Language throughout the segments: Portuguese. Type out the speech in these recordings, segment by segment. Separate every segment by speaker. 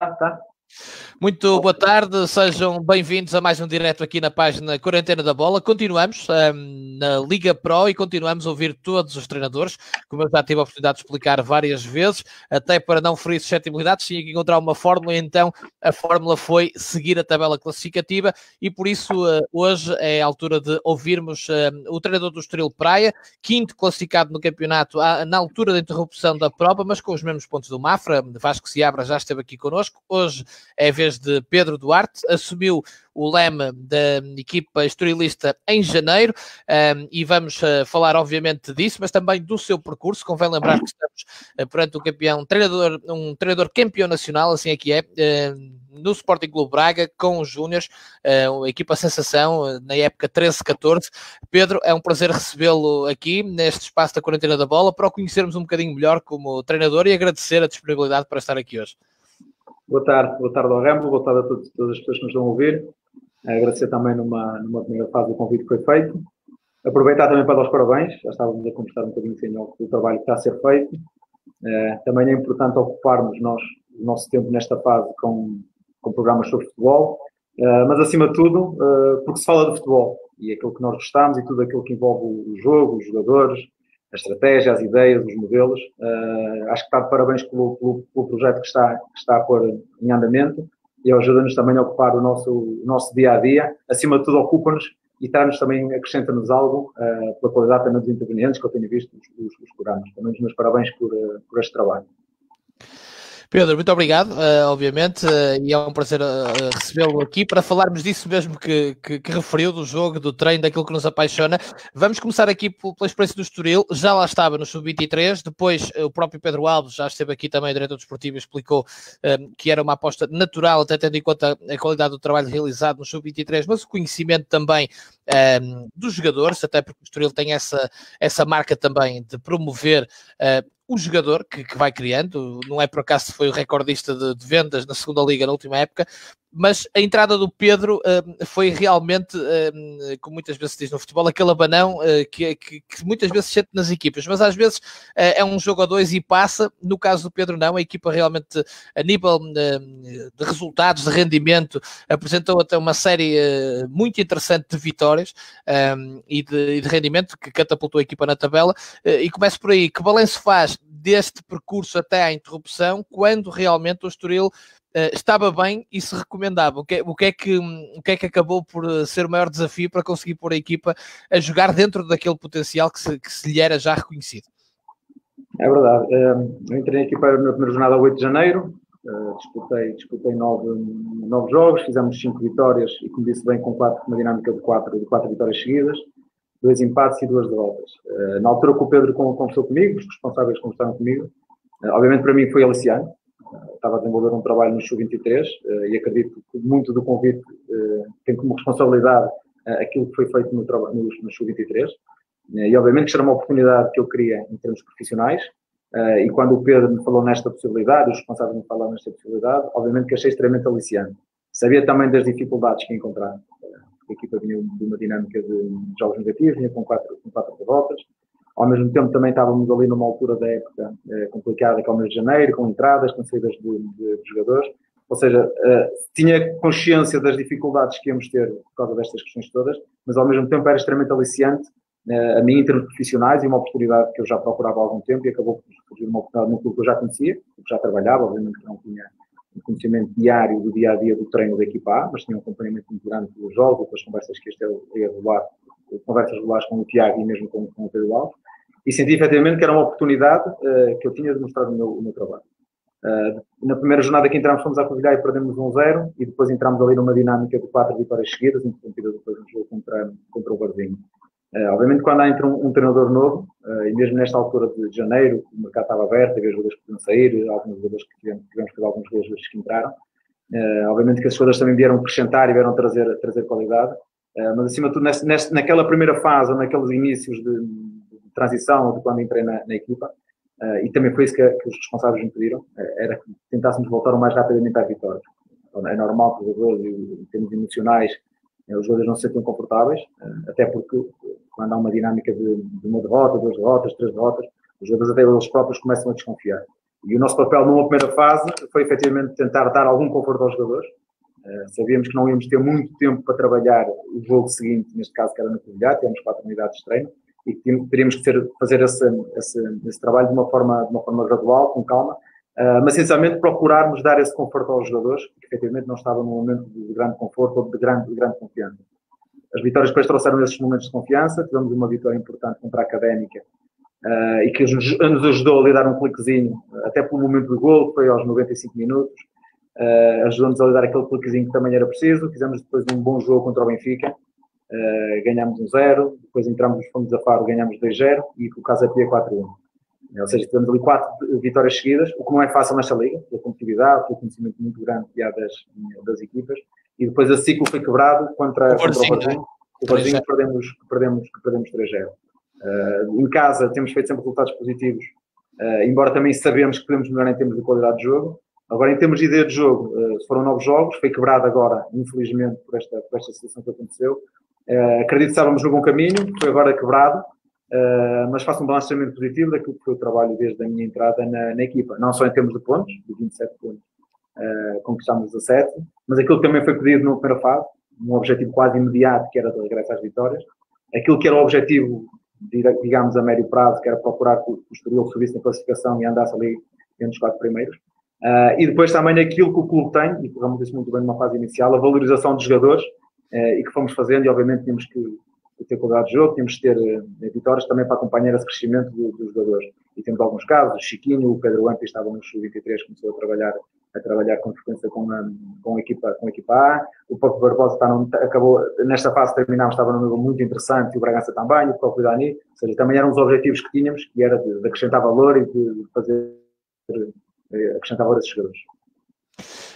Speaker 1: apta
Speaker 2: Muito boa tarde, sejam bem-vindos a mais um direto aqui na página Quarentena da Bola. Continuamos um, na Liga Pro e continuamos a ouvir todos os treinadores, como eu já tive a oportunidade de explicar várias vezes, até para não ferir suscetibilidades, tinha que encontrar uma fórmula, então a fórmula foi seguir a tabela classificativa e por isso uh, hoje é a altura de ouvirmos uh, o treinador do Estoril Praia, quinto classificado no campeonato à, na altura da interrupção da prova, mas com os mesmos pontos do Mafra. Vasco Seabra já esteve aqui connosco. Hoje é vez de Pedro Duarte, assumiu o leme da equipa estorilista em janeiro um, e vamos uh, falar obviamente disso, mas também do seu percurso. Convém lembrar que estamos uh, perante um campeão, um treinador, um treinador campeão nacional, assim é que é, uh, no Sporting Clube Braga, com os Júniors, a equipa sensação na época 13-14. Pedro, é um prazer recebê-lo aqui neste espaço da quarentena da bola para o conhecermos um bocadinho melhor como treinador e agradecer a disponibilidade para estar aqui hoje.
Speaker 1: Boa tarde, boa tarde ao Rambo, boa tarde a todos, todas as pessoas que nos estão a ouvir. Agradecer também numa, numa primeira fase do convite que foi feito. Aproveitar também para dar os parabéns, já estávamos a conversar um bocadinho sem o trabalho que está a ser feito. Uh, também é importante ocuparmos nós o nosso tempo nesta fase com, com programas sobre futebol, uh, mas acima de tudo, porque se fala de futebol e aquilo que nós gostamos e tudo aquilo que envolve o jogo, os jogadores, a estratégia, as ideias, os modelos. Uh, acho que está de parabéns pelo, pelo, pelo, projeto que está, que está a pôr em andamento e ajuda-nos também a ocupar o nosso, o nosso dia a dia. Acima de tudo, ocupa-nos e traz-nos também, acrescenta-nos algo uh, pela qualidade também dos intervenientes que eu tenho visto os, os, os programas. Também os meus parabéns por, uh, por este trabalho.
Speaker 2: Pedro, muito obrigado, uh, obviamente, uh, e é um prazer uh, recebê-lo aqui para falarmos disso mesmo que, que, que, referiu, do jogo, do treino, daquilo que nos apaixona. Vamos começar aqui pela experiência do Estoril, já lá estava no Sub-23, depois o próprio Pedro Alves já esteve aqui também, diretor desportivo, explicou que era uma aposta natural, até tendo em conta a qualidade do trabalho realizado no Sub-23, mas o conhecimento também dos jogadores, até porque o Estoril tem essa, essa marca também de promover o jogador que, que, vai criando, não é por acaso foi o recordista de, de, vendas na segunda liga na última época, mas a entrada do Pedro uh, foi realmente, uh, como muitas vezes se diz no futebol, aquele abanão uh, que, que, que, muitas vezes se sente nas equipas, mas às vezes é um jogo a dois e passa. No caso do Pedro, não. A equipa realmente, a nível de resultados, de rendimento, apresentou até uma série muito interessante de vitórias e, de, e, de, rendimento que catapultou a equipa na tabela. e começo por aí. Que balanço faz deste percurso até à interrupção, quando realmente o Estoril uh, estava bem e se recomendava. O que, o, que é que, o que é que acabou por eh, ser o maior desafio para conseguir pôr a equipa a jogar dentro daquele potencial que se, que se lhe era já reconhecido?
Speaker 1: É verdade. Eu entrei na equipa na primeira jornada 8 de janeiro, disputei, disputei nove, nove jogos, fizemos cinco vitórias e, como disse bem, com quatro, uma dinâmica de quatro, de quatro vitórias seguidas, dois empates e duas derrotas. Na altura que o Pedro conversou comigo, os responsáveis conversaram comigo, obviamente para mim foi aliciante, estava a desenvolver um trabalho no Sub-23 eh, e acredito que muito do convite eh, tem como responsabilidade eh, aquilo que foi feito no, no, no Sub-23 e obviamente que será uma oportunidade que eu queria em termos profissionais e quando o Pedro me falou nesta possibilidade, os responsáveis me falaram nesta possibilidade, obviamente que achei extremamente aliciante. Sabia também das dificuldades que ia encontrar. A equipa vinha de uma dinâmica de jogos negativos, vinha com quatro, com quatro derrotas, ao mesmo tempo, também estávamos ali numa altura da época eh, complicada, que é o mês de janeiro, com entradas, com saídas de, de, de jogadores. Ou seja, eh, tinha consciência das dificuldades que íamos ter por causa destas questões todas, mas ao mesmo tempo era extremamente aliciante eh, a mim em termos profissionais e uma oportunidade que eu já procurava há algum tempo e acabou por surgir uma oportunidade no clube que eu já conhecia, que já trabalhava, obviamente não tinha um conhecimento diário do dia a dia do treino da equipa A, mas tinha um acompanhamento muito grande dos jogos, das conversas que este é regular, conversas regulares com o Tiago e mesmo com, com o Pedro Alves e senti efetivamente que era uma oportunidade uh, que eu tinha de mostrar o meu, o meu trabalho. Uh, na primeira jornada que entramos fomos à Covilhã e perdemos 1-0 e depois entramos ali numa dinâmica de quatro vitórias seguidas, interrompida depois no jogo contra, contra o Barzinho. Uh, obviamente quando há entra um, um treinador novo, e mesmo nesta altura de janeiro, o mercado estava aberto, havia jogadores que podiam sair, alguns jogadores que tivemos, tivemos que alguns jogadores que entraram. obviamente que esses jogadores também vieram acrescentar e vieram trazer, trazer qualidade, mas acima de tudo nesse, nesse, naquela primeira fase, naqueles inícios de transição de quando entrei na, na equipa, uh, e também foi isso que, que, os responsáveis me pediram, uh, era que tentássemos voltar o mais rapidamente às vitórias. Então, é normal que os jogadores, em termos emocionais, uh, os jogadores não se sentem confortáveis, até porque quando há uma dinâmica de, de, uma derrota, duas derrotas, três derrotas, os jogadores até eles próprios começam a desconfiar. E o nosso papel numa primeira fase foi efetivamente tentar dar algum conforto aos jogadores. Uh, sabíamos que não íamos ter muito tempo para trabalhar o jogo seguinte, neste caso que era na Covilhã, temos quatro unidades de treino, e teríamos que ter, fazer esse, esse, esse, trabalho de uma, forma, de uma forma gradual, com calma, uh, mas essencialmente procurarmos dar esse conforto aos jogadores, que efetivamente não estavam num momento de grande conforto ou de grande, de grande confiança. As vitórias depois trouxeram esses momentos de confiança, tivemos uma vitória importante contra a Académica, uh, e que nos, nos ajudou a lhe dar um cliquezinho, até pelo momento do gol, que foi aos 95 minutos, uh, ajudou-nos a lhe dar aquele cliquezinho que também era preciso, fizemos depois um bom jogo contra o Benfica, ganhámos um 0, depois entramos fundos da Faro, ganhámos 2-0 e o Casa Pia 4-1. Ou seja, tivemos ali quatro vitórias seguidas, o que não é fácil nesta liga, pela competitividade, pelo conhecimento muito grande que há das, das equipas, e depois a ciclo foi quebrado contra, o contra o Varzinho, o Varzinho que perdemos, perdemos, perdemos 3-0. Uh, em casa temos feito sempre resultados positivos, uh, embora também sabemos que podemos melhorar em termos de qualidade de jogo. Agora, em termos de ideia de jogo, uh, foram novos jogos, foi quebrado agora, infelizmente, por esta, por esta situação que aconteceu. acredito que estávamos no bom caminho, foi agora quebrado, mas faço um balanço extremamente positivo daquilo que o trabalho desde a minha entrada na, na equipa, não só em termos de pontos, de 27 pontos, conquistámos 17, mas aquilo que também foi pedido na primeira fase, um objetivo quase imediato, que era de regresso às vitórias, aquilo que era o objetivo digamos, a médio prazo, que era procurar que o Estoril subisse na classificação e andasse ali entre os quatro primeiros. Uh, e depois também aquilo que o clube tem, e que disse muito bem numa fase inicial, a valorização dos jogadores, uh, e que fomos fazendo, e obviamente tínhamos que ter qualidade de jogo, tínhamos que ter uh, vitórias também para acompanhar esse crescimento do, dos jogadores. E temos alguns casos, o Chiquinho, o Pedro Lampi estavam no Sub-23, começou a trabalhar a trabalhar com frequência com a, com a, equipa, com a equipa A. O Paulo Barbosa está num, acabou, nesta fase terminámos, estava num nível muito interessante, e o Bragança também, o próprio Dani, ou seja, também eram os objetivos que tínhamos, que era de, de acrescentar valor e de fazer, de acrescentar valor a esses jogadores.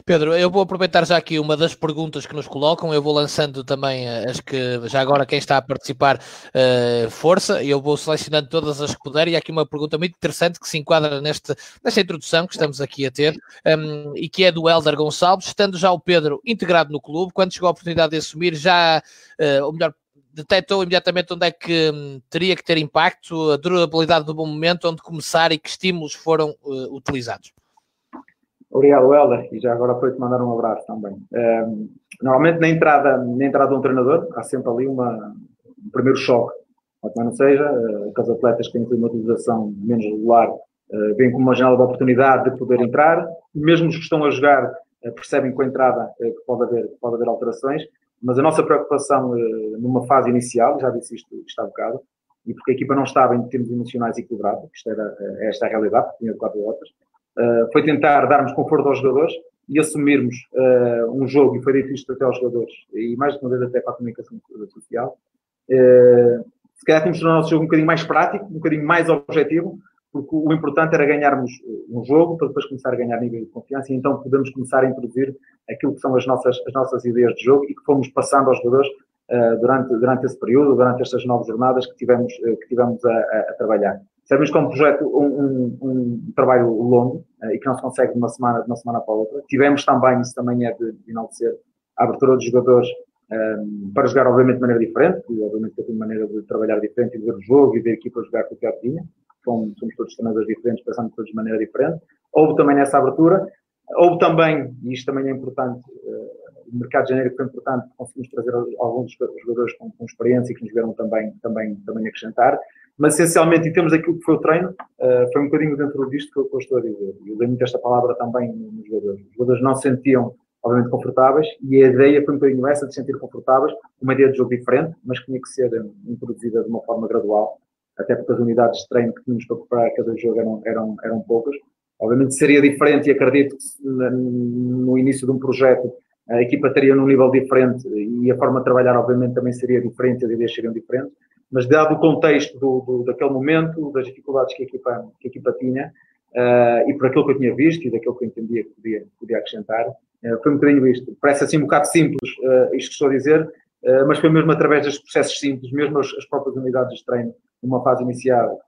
Speaker 2: Pedro, eu vou aproveitar já aqui uma das perguntas que nos colocam, eu vou lançando também eh, as que, já agora quem está a participar, uh, força, eu vou selecionando todas as que puder, e há aqui uma pergunta muito interessante que se enquadra neste, nesta introdução que estamos aqui a ter, um, e que é do Helder Gonçalves, estando já o Pedro integrado no clube, quando chegou a oportunidade de assumir, já, uh, ou melhor, detectou imediatamente onde é que um, teria que ter impacto, a durabilidade do bom momento, onde começar e que estímulos foram uh, utilizados?
Speaker 1: Obrigado, Helder, e já agora foi-te mandar um abraço também. Um, normalmente, na entrada, na entrada de um treinador, há sempre ali uma, um primeiro choque. Ou não seja, uh, os atletas que têm uma utilização menos regular uh, veem como uma janela de oportunidade de poder entrar, mesmo os que estão a jogar uh, percebem com a entrada uh, que pode haver, pode haver alterações, mas a nossa preocupação numa fase inicial, já disse isto, há bocado, e porque a equipa não estava em termos emocionais equilibrados, isto era, esta é a realidade, tinha quatro outras, eh, foi tentar darmos conforto aos jogadores e assumirmos uh, um jogo, e foi difícil até aos jogadores, e mais de uma vez até para a comunicação social. Uh, se calhar que tornar o nosso jogo um bocadinho mais prático, um bocadinho mais objetivo, porque o importante era ganharmos um jogo para depois começar a ganhar nível de confiança e então podemos começar a introduzir aquilo que são as nossas, as nossas ideias de jogo e que fomos passando aos jogadores uh, durante, durante esse período, durante estas nove jornadas que tivemos, uh, que tivemos a, a, a trabalhar. Sabemos que é um projeto, um, um, um trabalho longo uh, e que não se consegue de uma semana, de uma semana para outra. Tivemos também, isso também é de, de enaltecer, a abertura dos jogadores um, ehm, para jogar, obviamente, de maneira diferente, e obviamente que eu tenho maneira de trabalhar diferente e de ver o jogo e ver a equipa jogar com o que eu tinha. Somos, todos treinadores diferentes, pensando todos de maneira diferente. Houve também nessa abertura. Houve também, e isto também é importante, uh, o mercado de janeiro foi importante, conseguimos trazer alguns jogadores com, com experiência e que nos vieram também, também, também acrescentar mas essencialmente, em termos daquilo que foi o treino, uh, foi um bocadinho dentro disto que eu, estou a dizer. Eu usei muito esta palavra também nos jogadores. Os jogadores não se sentiam, obviamente, confortáveis e a ideia foi um bocadinho essa de se sentir confortáveis, uma ideia de jogo diferente, mas que tinha que ser eh, introduzida de uma forma gradual, até porque as unidades de treino que tínhamos para preparar cada jogo eram, eram, eram poucas. Obviamente seria diferente e acredito que no início de um projeto a equipa estaria num nível diferente e a forma de trabalhar, obviamente, também seria diferente, as ideias seriam diferentes mas dado o contexto do, do, daquele momento, das dificuldades que a equipa, que a equipa tinha, uh, e por aquilo que eu tinha visto e daquilo que eu entendia que podia, podia acrescentar, uh, foi um bocadinho isto. Parece assim um bocado simples uh, isto que estou a dizer, mas foi mesmo através dos processos simples, mesmo as, as próprias unidades de treino, numa fase inicial,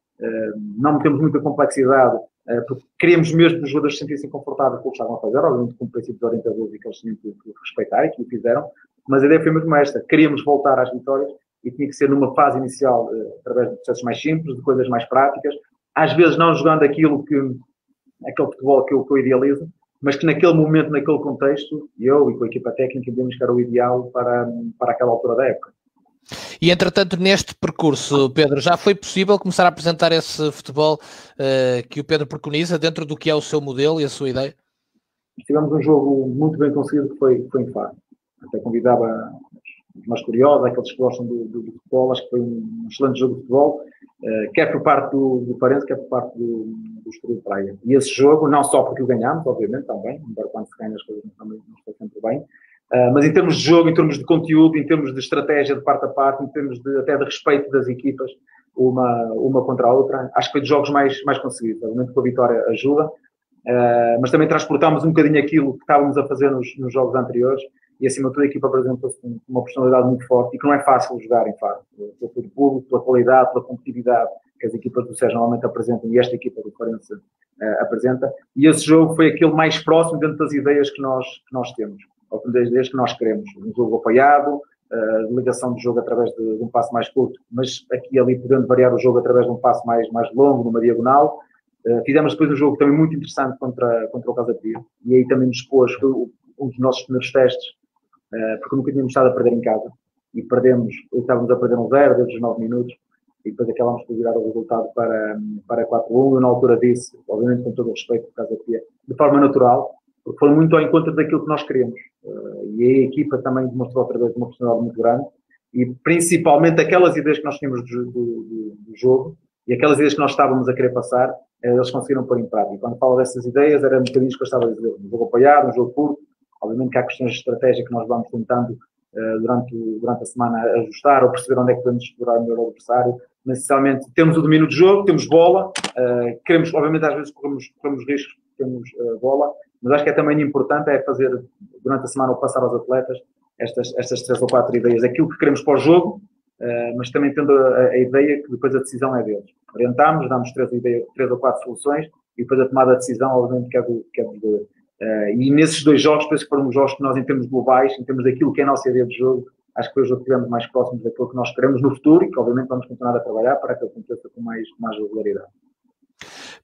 Speaker 1: não metemos muita complexidade, porque queríamos mesmo que os jogadores se sentissem confortáveis com o que estavam a fazer, obviamente com princípios orientadores e que eles tinham que respeitar e que o fizeram, mas a ideia foi mesmo esta, queríamos voltar às vitórias e tinha que ser numa fase inicial uh, através de processos mais simples, de coisas mais práticas, às vezes não jogando aquilo que, aquele futebol que eu, que eu idealizo, mas que naquele momento, naquele contexto, eu e com a equipa técnica vimos que era o ideal para, para aquela altura da época.
Speaker 2: E entretanto, neste percurso, Pedro, já foi possível começar a apresentar esse futebol uh, que o Pedro preconiza dentro do que é o seu modelo e a sua ideia?
Speaker 1: Tivemos um jogo muito bem conseguido que foi, foi em Faro. Até convidava os mais curiosos, aqueles que gostam do, do, do, futebol, acho que foi um excelente jogo de futebol, uh, quer por parte do, do quer por parte do, do Estoril Praia. E esse jogo, não só porque o ganhámos, obviamente, também, embora quando se ganha as coisas também não estão sempre bem, Uh, mas em termos de jogo, em termos de conteúdo, em termos de estratégia de parte a parte, em termos de, até de respeito das equipas, uma, uma contra a outra, acho que foi dos jogos mais, mais conseguidos. Obviamente que a vitória ajuda, uh, mas também transportámos um bocadinho aquilo que estávamos a fazer nos, nos jogos anteriores e acima de tudo a equipa apresentou-se uma personalidade muito forte e que não é fácil jogar em Faro, pelo público, pela qualidade, pela competitividade que as equipas do Sérgio normalmente apresentam e esta equipa do Farense uh, apresenta. E esse jogo foi aquele mais próximo dentro das ideias que nós, que nós temos das ideias que nós queremos. Um jogo apoiado, a ligação do jogo através de, de, um passo mais curto, mas aqui e ali podendo variar o jogo através de um passo mais, mais longo, numa diagonal. Uh, fizemos depois um jogo também muito interessante contra, contra o Casa Pia, e aí também nos pôs, um dos nossos primeiros testes, uh, porque nunca tínhamos estado a perder em casa, e perdemos, estávamos a perder um zero desde os 9 minutos, e depois acabámos por virar o resultado para, para 4-1. Eu, na altura, disse, obviamente com todo o respeito por Casa Pia, de forma natural, porque foi muito ao encontro daquilo que nós queremos. Uh, e a equipa também demonstrou outra vez uma personalidade muito grande e principalmente aquelas ideias que nós tínhamos do, do, do jogo e aquelas ideias que nós estávamos a querer passar, uh, eles conseguiram pôr em prática. E quando falo dessas ideias, eram um bocadinho que eu estava a dizer, um jogo apoiado, um jogo curto, obviamente que há questões de estratégia que nós vamos tentando uh, durante, durante a semana ajustar ou perceber onde é que podemos explorar melhor o adversário, mas essencialmente temos o domínio do jogo, temos bola, queremos, obviamente às vezes corremos, corremos riscos, temos bola, mas acho que é também importante é fazer durante a semana ou passar aos atletas estas, estas três ou quatro ideias, aquilo que queremos para o jogo, mas também tendo a, a, ideia que depois a decisão é deles. Orientamos, damos três, ideias, três ou quatro soluções e depois a tomada de decisão, obviamente, que é do, que é do e nesses dois jogos, penso que foram os jogos que nós, em termos globais, em termos daquilo que é a nossa ideia de jogo, acho que que estivemos mais próximos daquilo que nós queremos no futuro e que, obviamente, vamos continuar a trabalhar para que aconteça com mais, com mais regularidade.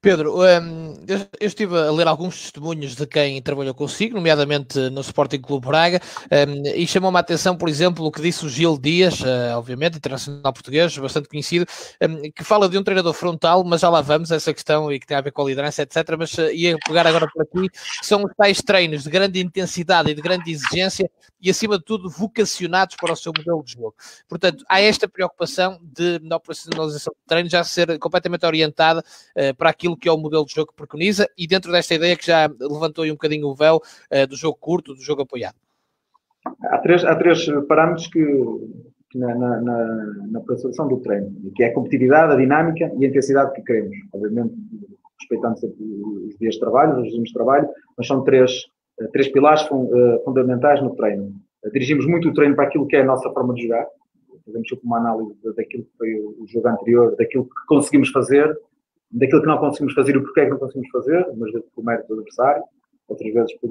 Speaker 2: Pedro, um, eu, estive a ler alguns testemunhos de quem trabalhou consigo, nomeadamente no Sporting Clube Braga, um, e chamou-me a atenção, por exemplo, o que disse o Gil Dias, uh, obviamente, internacional português, bastante conhecido, um, que fala de um treinador frontal, mas já lá vamos, essa questão e que tem a ver com a liderança, etc. Mas uh, ia pegar agora por aqui, são os tais treinos de grande intensidade e de grande exigência e, acima de tudo, vocacionados para o seu modelo de jogo. Portanto, há esta preocupação de, na operacionalização de treino, já ser completamente orientada para aquilo aquilo que é o modelo de jogo que preconiza e dentro desta ideia que já levantou aí um bocadinho o véu uh, do jogo curto, do jogo apoiado?
Speaker 1: Há três, há três parâmetros que, que na, na, na, na do treino, que é a competitividade, a dinâmica e a intensidade que queremos. Obviamente, respeitando sempre os dias de trabalho, os regimes de trabalho, mas são três, eh, três pilares eh, fundamentais no treino. Dirigimos muito o treino para aquilo que é a nossa forma de jogar, fazemos uma análise daquilo que foi o jogo anterior, daquilo que conseguimos fazer daquilo que não conseguimos fazer e porquê é que não conseguimos fazer, umas vezes por mérito do adversário, outras vezes por,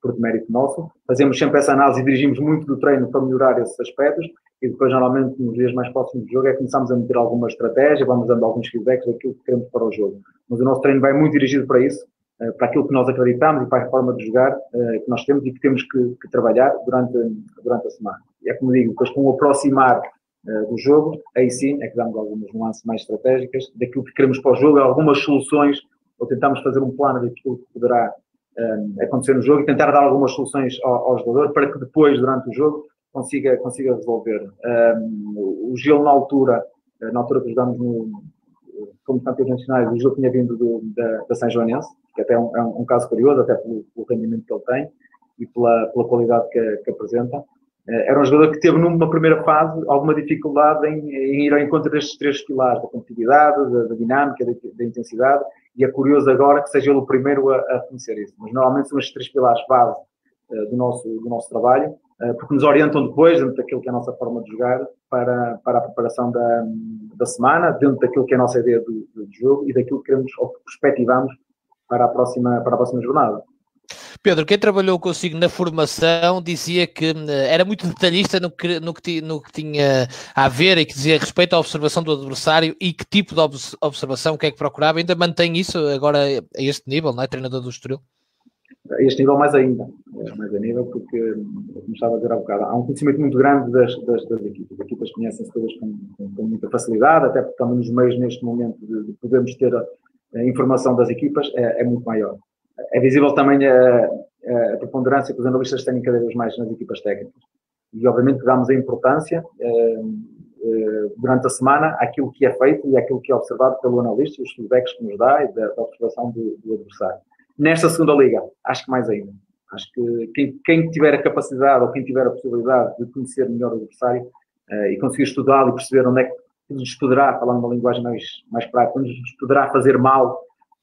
Speaker 1: por mérito nosso. Fazemos sempre essa análise e dirigimos muito do treino para melhorar esses aspectos e depois, normalmente, nos dias mais próximos do jogo, é que começamos a meter alguma estratégia, vamos dando alguns feedbacks daquilo que queremos para o jogo. Mas o nosso treino vai muito dirigido para isso, eh, para aquilo que nós acreditamos e para a forma de jogar eh, que nós temos e que temos que, que trabalhar durante, durante a semana. E é como digo, depois com o aproximar do jogo, aí sim é que damos algumas nuances mais estratégicas daquilo que queremos para o jogo, algumas soluções, ou tentamos fazer um plano daquilo que poderá um, eh, acontecer no jogo e tentar dar algumas soluções ao, ao, jogador para que depois, durante o jogo, consiga, consiga resolver. Um, o Gil, na altura, eh, na altura que jogamos no, como campeões nacionais, o jogo tinha vindo do, da, da São Joanense, que até é um, é um, caso curioso, até pelo, pelo, rendimento que ele tem e pela, pela qualidade que, que apresenta. Eh, era um jogador que teve numa primeira fase alguma dificuldade em, em ir ao encontro destes três pilares, da competitividade, da, da dinâmica, da, da, intensidade, e é curioso agora que seja ele o primeiro a, a conhecer isso. Mas normalmente são estes três pilares base uh, do, nosso, do nosso trabalho, uh, porque nos orientam depois, dentro daquilo que é a nossa forma de jogar, para, para a preparação da, da semana, dentro daquilo que é a nossa ideia do, do jogo e daquilo que queremos ou que perspectivamos para a próxima, para a próxima jornada.
Speaker 2: Pedro, quem trabalhou consigo na formação dizia que eh, era muito detalhista no que, no que, no que tinha a ver e que dizia respeito à observação do adversário e que tipo de observação, o que é que procurava. Ainda mantém isso agora a este nível, não é? Treinador do Estoril?
Speaker 1: A este nível mais ainda, é, mais a nível porque, como estava a dizer há bocado, há um conhecimento muito grande das, das, das equipas. As equipas conhecem-se todas com, com, com, muita facilidade, até porque estamos nos meios neste momento de, de podermos ter a, a informação das equipas, é, é muito maior é visível também a, a, preponderância que os analistas têm cada vez mais nas equipas técnicas. E, obviamente, damos a importância eh, eh, durante a semana àquilo que é feito e àquilo que é observado pelo analista e os feedbacks que nos dá e da, da observação do, do, adversário. Nesta segunda liga, acho que mais ainda. Acho que quem, quem, tiver a capacidade ou quem tiver a possibilidade de conhecer melhor o adversário eh, e conseguir estudá-lo e perceber onde é que nos poderá, falando uma linguagem mais, mais prática, onde nos poderá fazer mal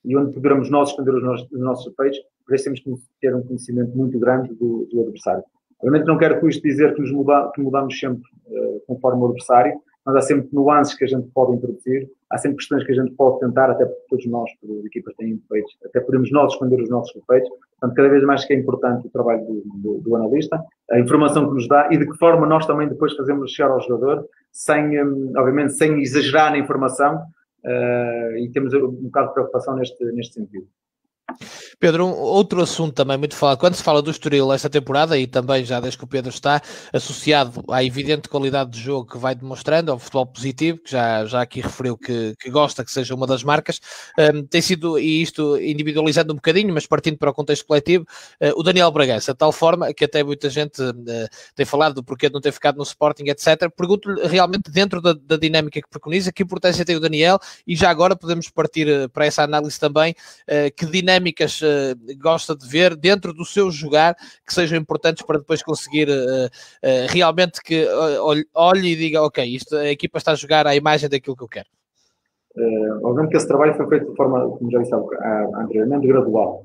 Speaker 1: e onde poderemos nós esconder os nossos, os nossos feitos, por isso temos que ter um conhecimento muito grande do, do adversário. Obviamente não quero com isto dizer que nos muda, que mudamos sempre uh, conforme o adversário, mas há sempre nuances que a gente pode introduzir, há sempre questões que a gente pode tentar, até porque todos nós, as equipas têm defeitos, até podemos nós esconder os nossos defeitos, portanto cada vez mais que é importante o trabalho do, do, do, analista, a informação que nos dá e de que forma nós também depois fazemos chegar ao jogador, sem, um, obviamente, sem exagerar na informação, e temos um bocado de preocupação neste, neste sentido.
Speaker 2: Pedro, um, outro assunto também muito falado, quando se fala do Estoril esta temporada, e também já desde que o Pedro está, associado à evidente qualidade de jogo que vai demonstrando, ao futebol positivo, que já, já aqui referiu que, que gosta que seja uma das marcas, um, tem sido, e isto individualizando um bocadinho, mas partindo para o contexto coletivo, uh, o Daniel Bragança, de tal forma que até muita gente uh, tem falado do porquê de não ter ficado no Sporting, etc. Pergunto-lhe realmente, dentro da, da, dinâmica que preconiza, que importância tem o Daniel, e já agora podemos partir uh, para essa análise também, que dinâmicas uh, gosta de ver dentro do seu jogar que sejam importantes para depois conseguir uh, uh, realmente que olhe e diga, ok, isto, a equipa está a jogar à imagem daquilo que eu quero?
Speaker 1: Uh, obviamente que esse trabalho foi feito de forma, como já disse anteriormente, gradual.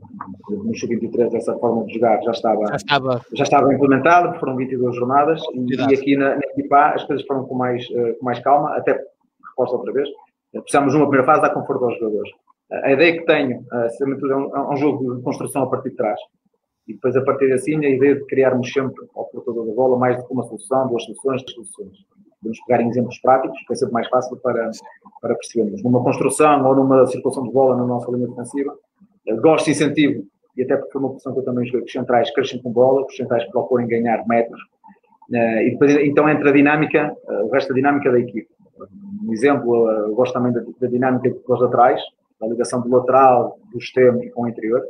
Speaker 1: No Sub-23 essa forma de jogar já estava, já estava, já estava implementada, foram 22 jornadas e, e aqui na, na equipa as coisas foram com mais, uh, com mais calma, até resposta outra vez. Precisamos de uma primeira fase dar conforto aos jogadores a ideia que tenho, é um, é um, jogo de construção a partir de trás. E depois, a partir assim, a ideia de criarmos sempre ao portador da bola mais do que uma solução, duas soluções, três soluções. Podemos pegar em exemplos práticos, que é sempre mais fácil para, para percebermos. Numa construção ou numa circulação de bola na nossa linha defensiva, gosto e incentivo, e até porque foi uma posição que eu também joguei, que os centrais crescem com bola, que os centrais procurem ganhar metros. E depois, então, entra a dinâmica, o resto da dinâmica da equipe. Um exemplo, eu gosto também da, da dinâmica dos laterais, da ligação do lateral, do extremo e com o interior.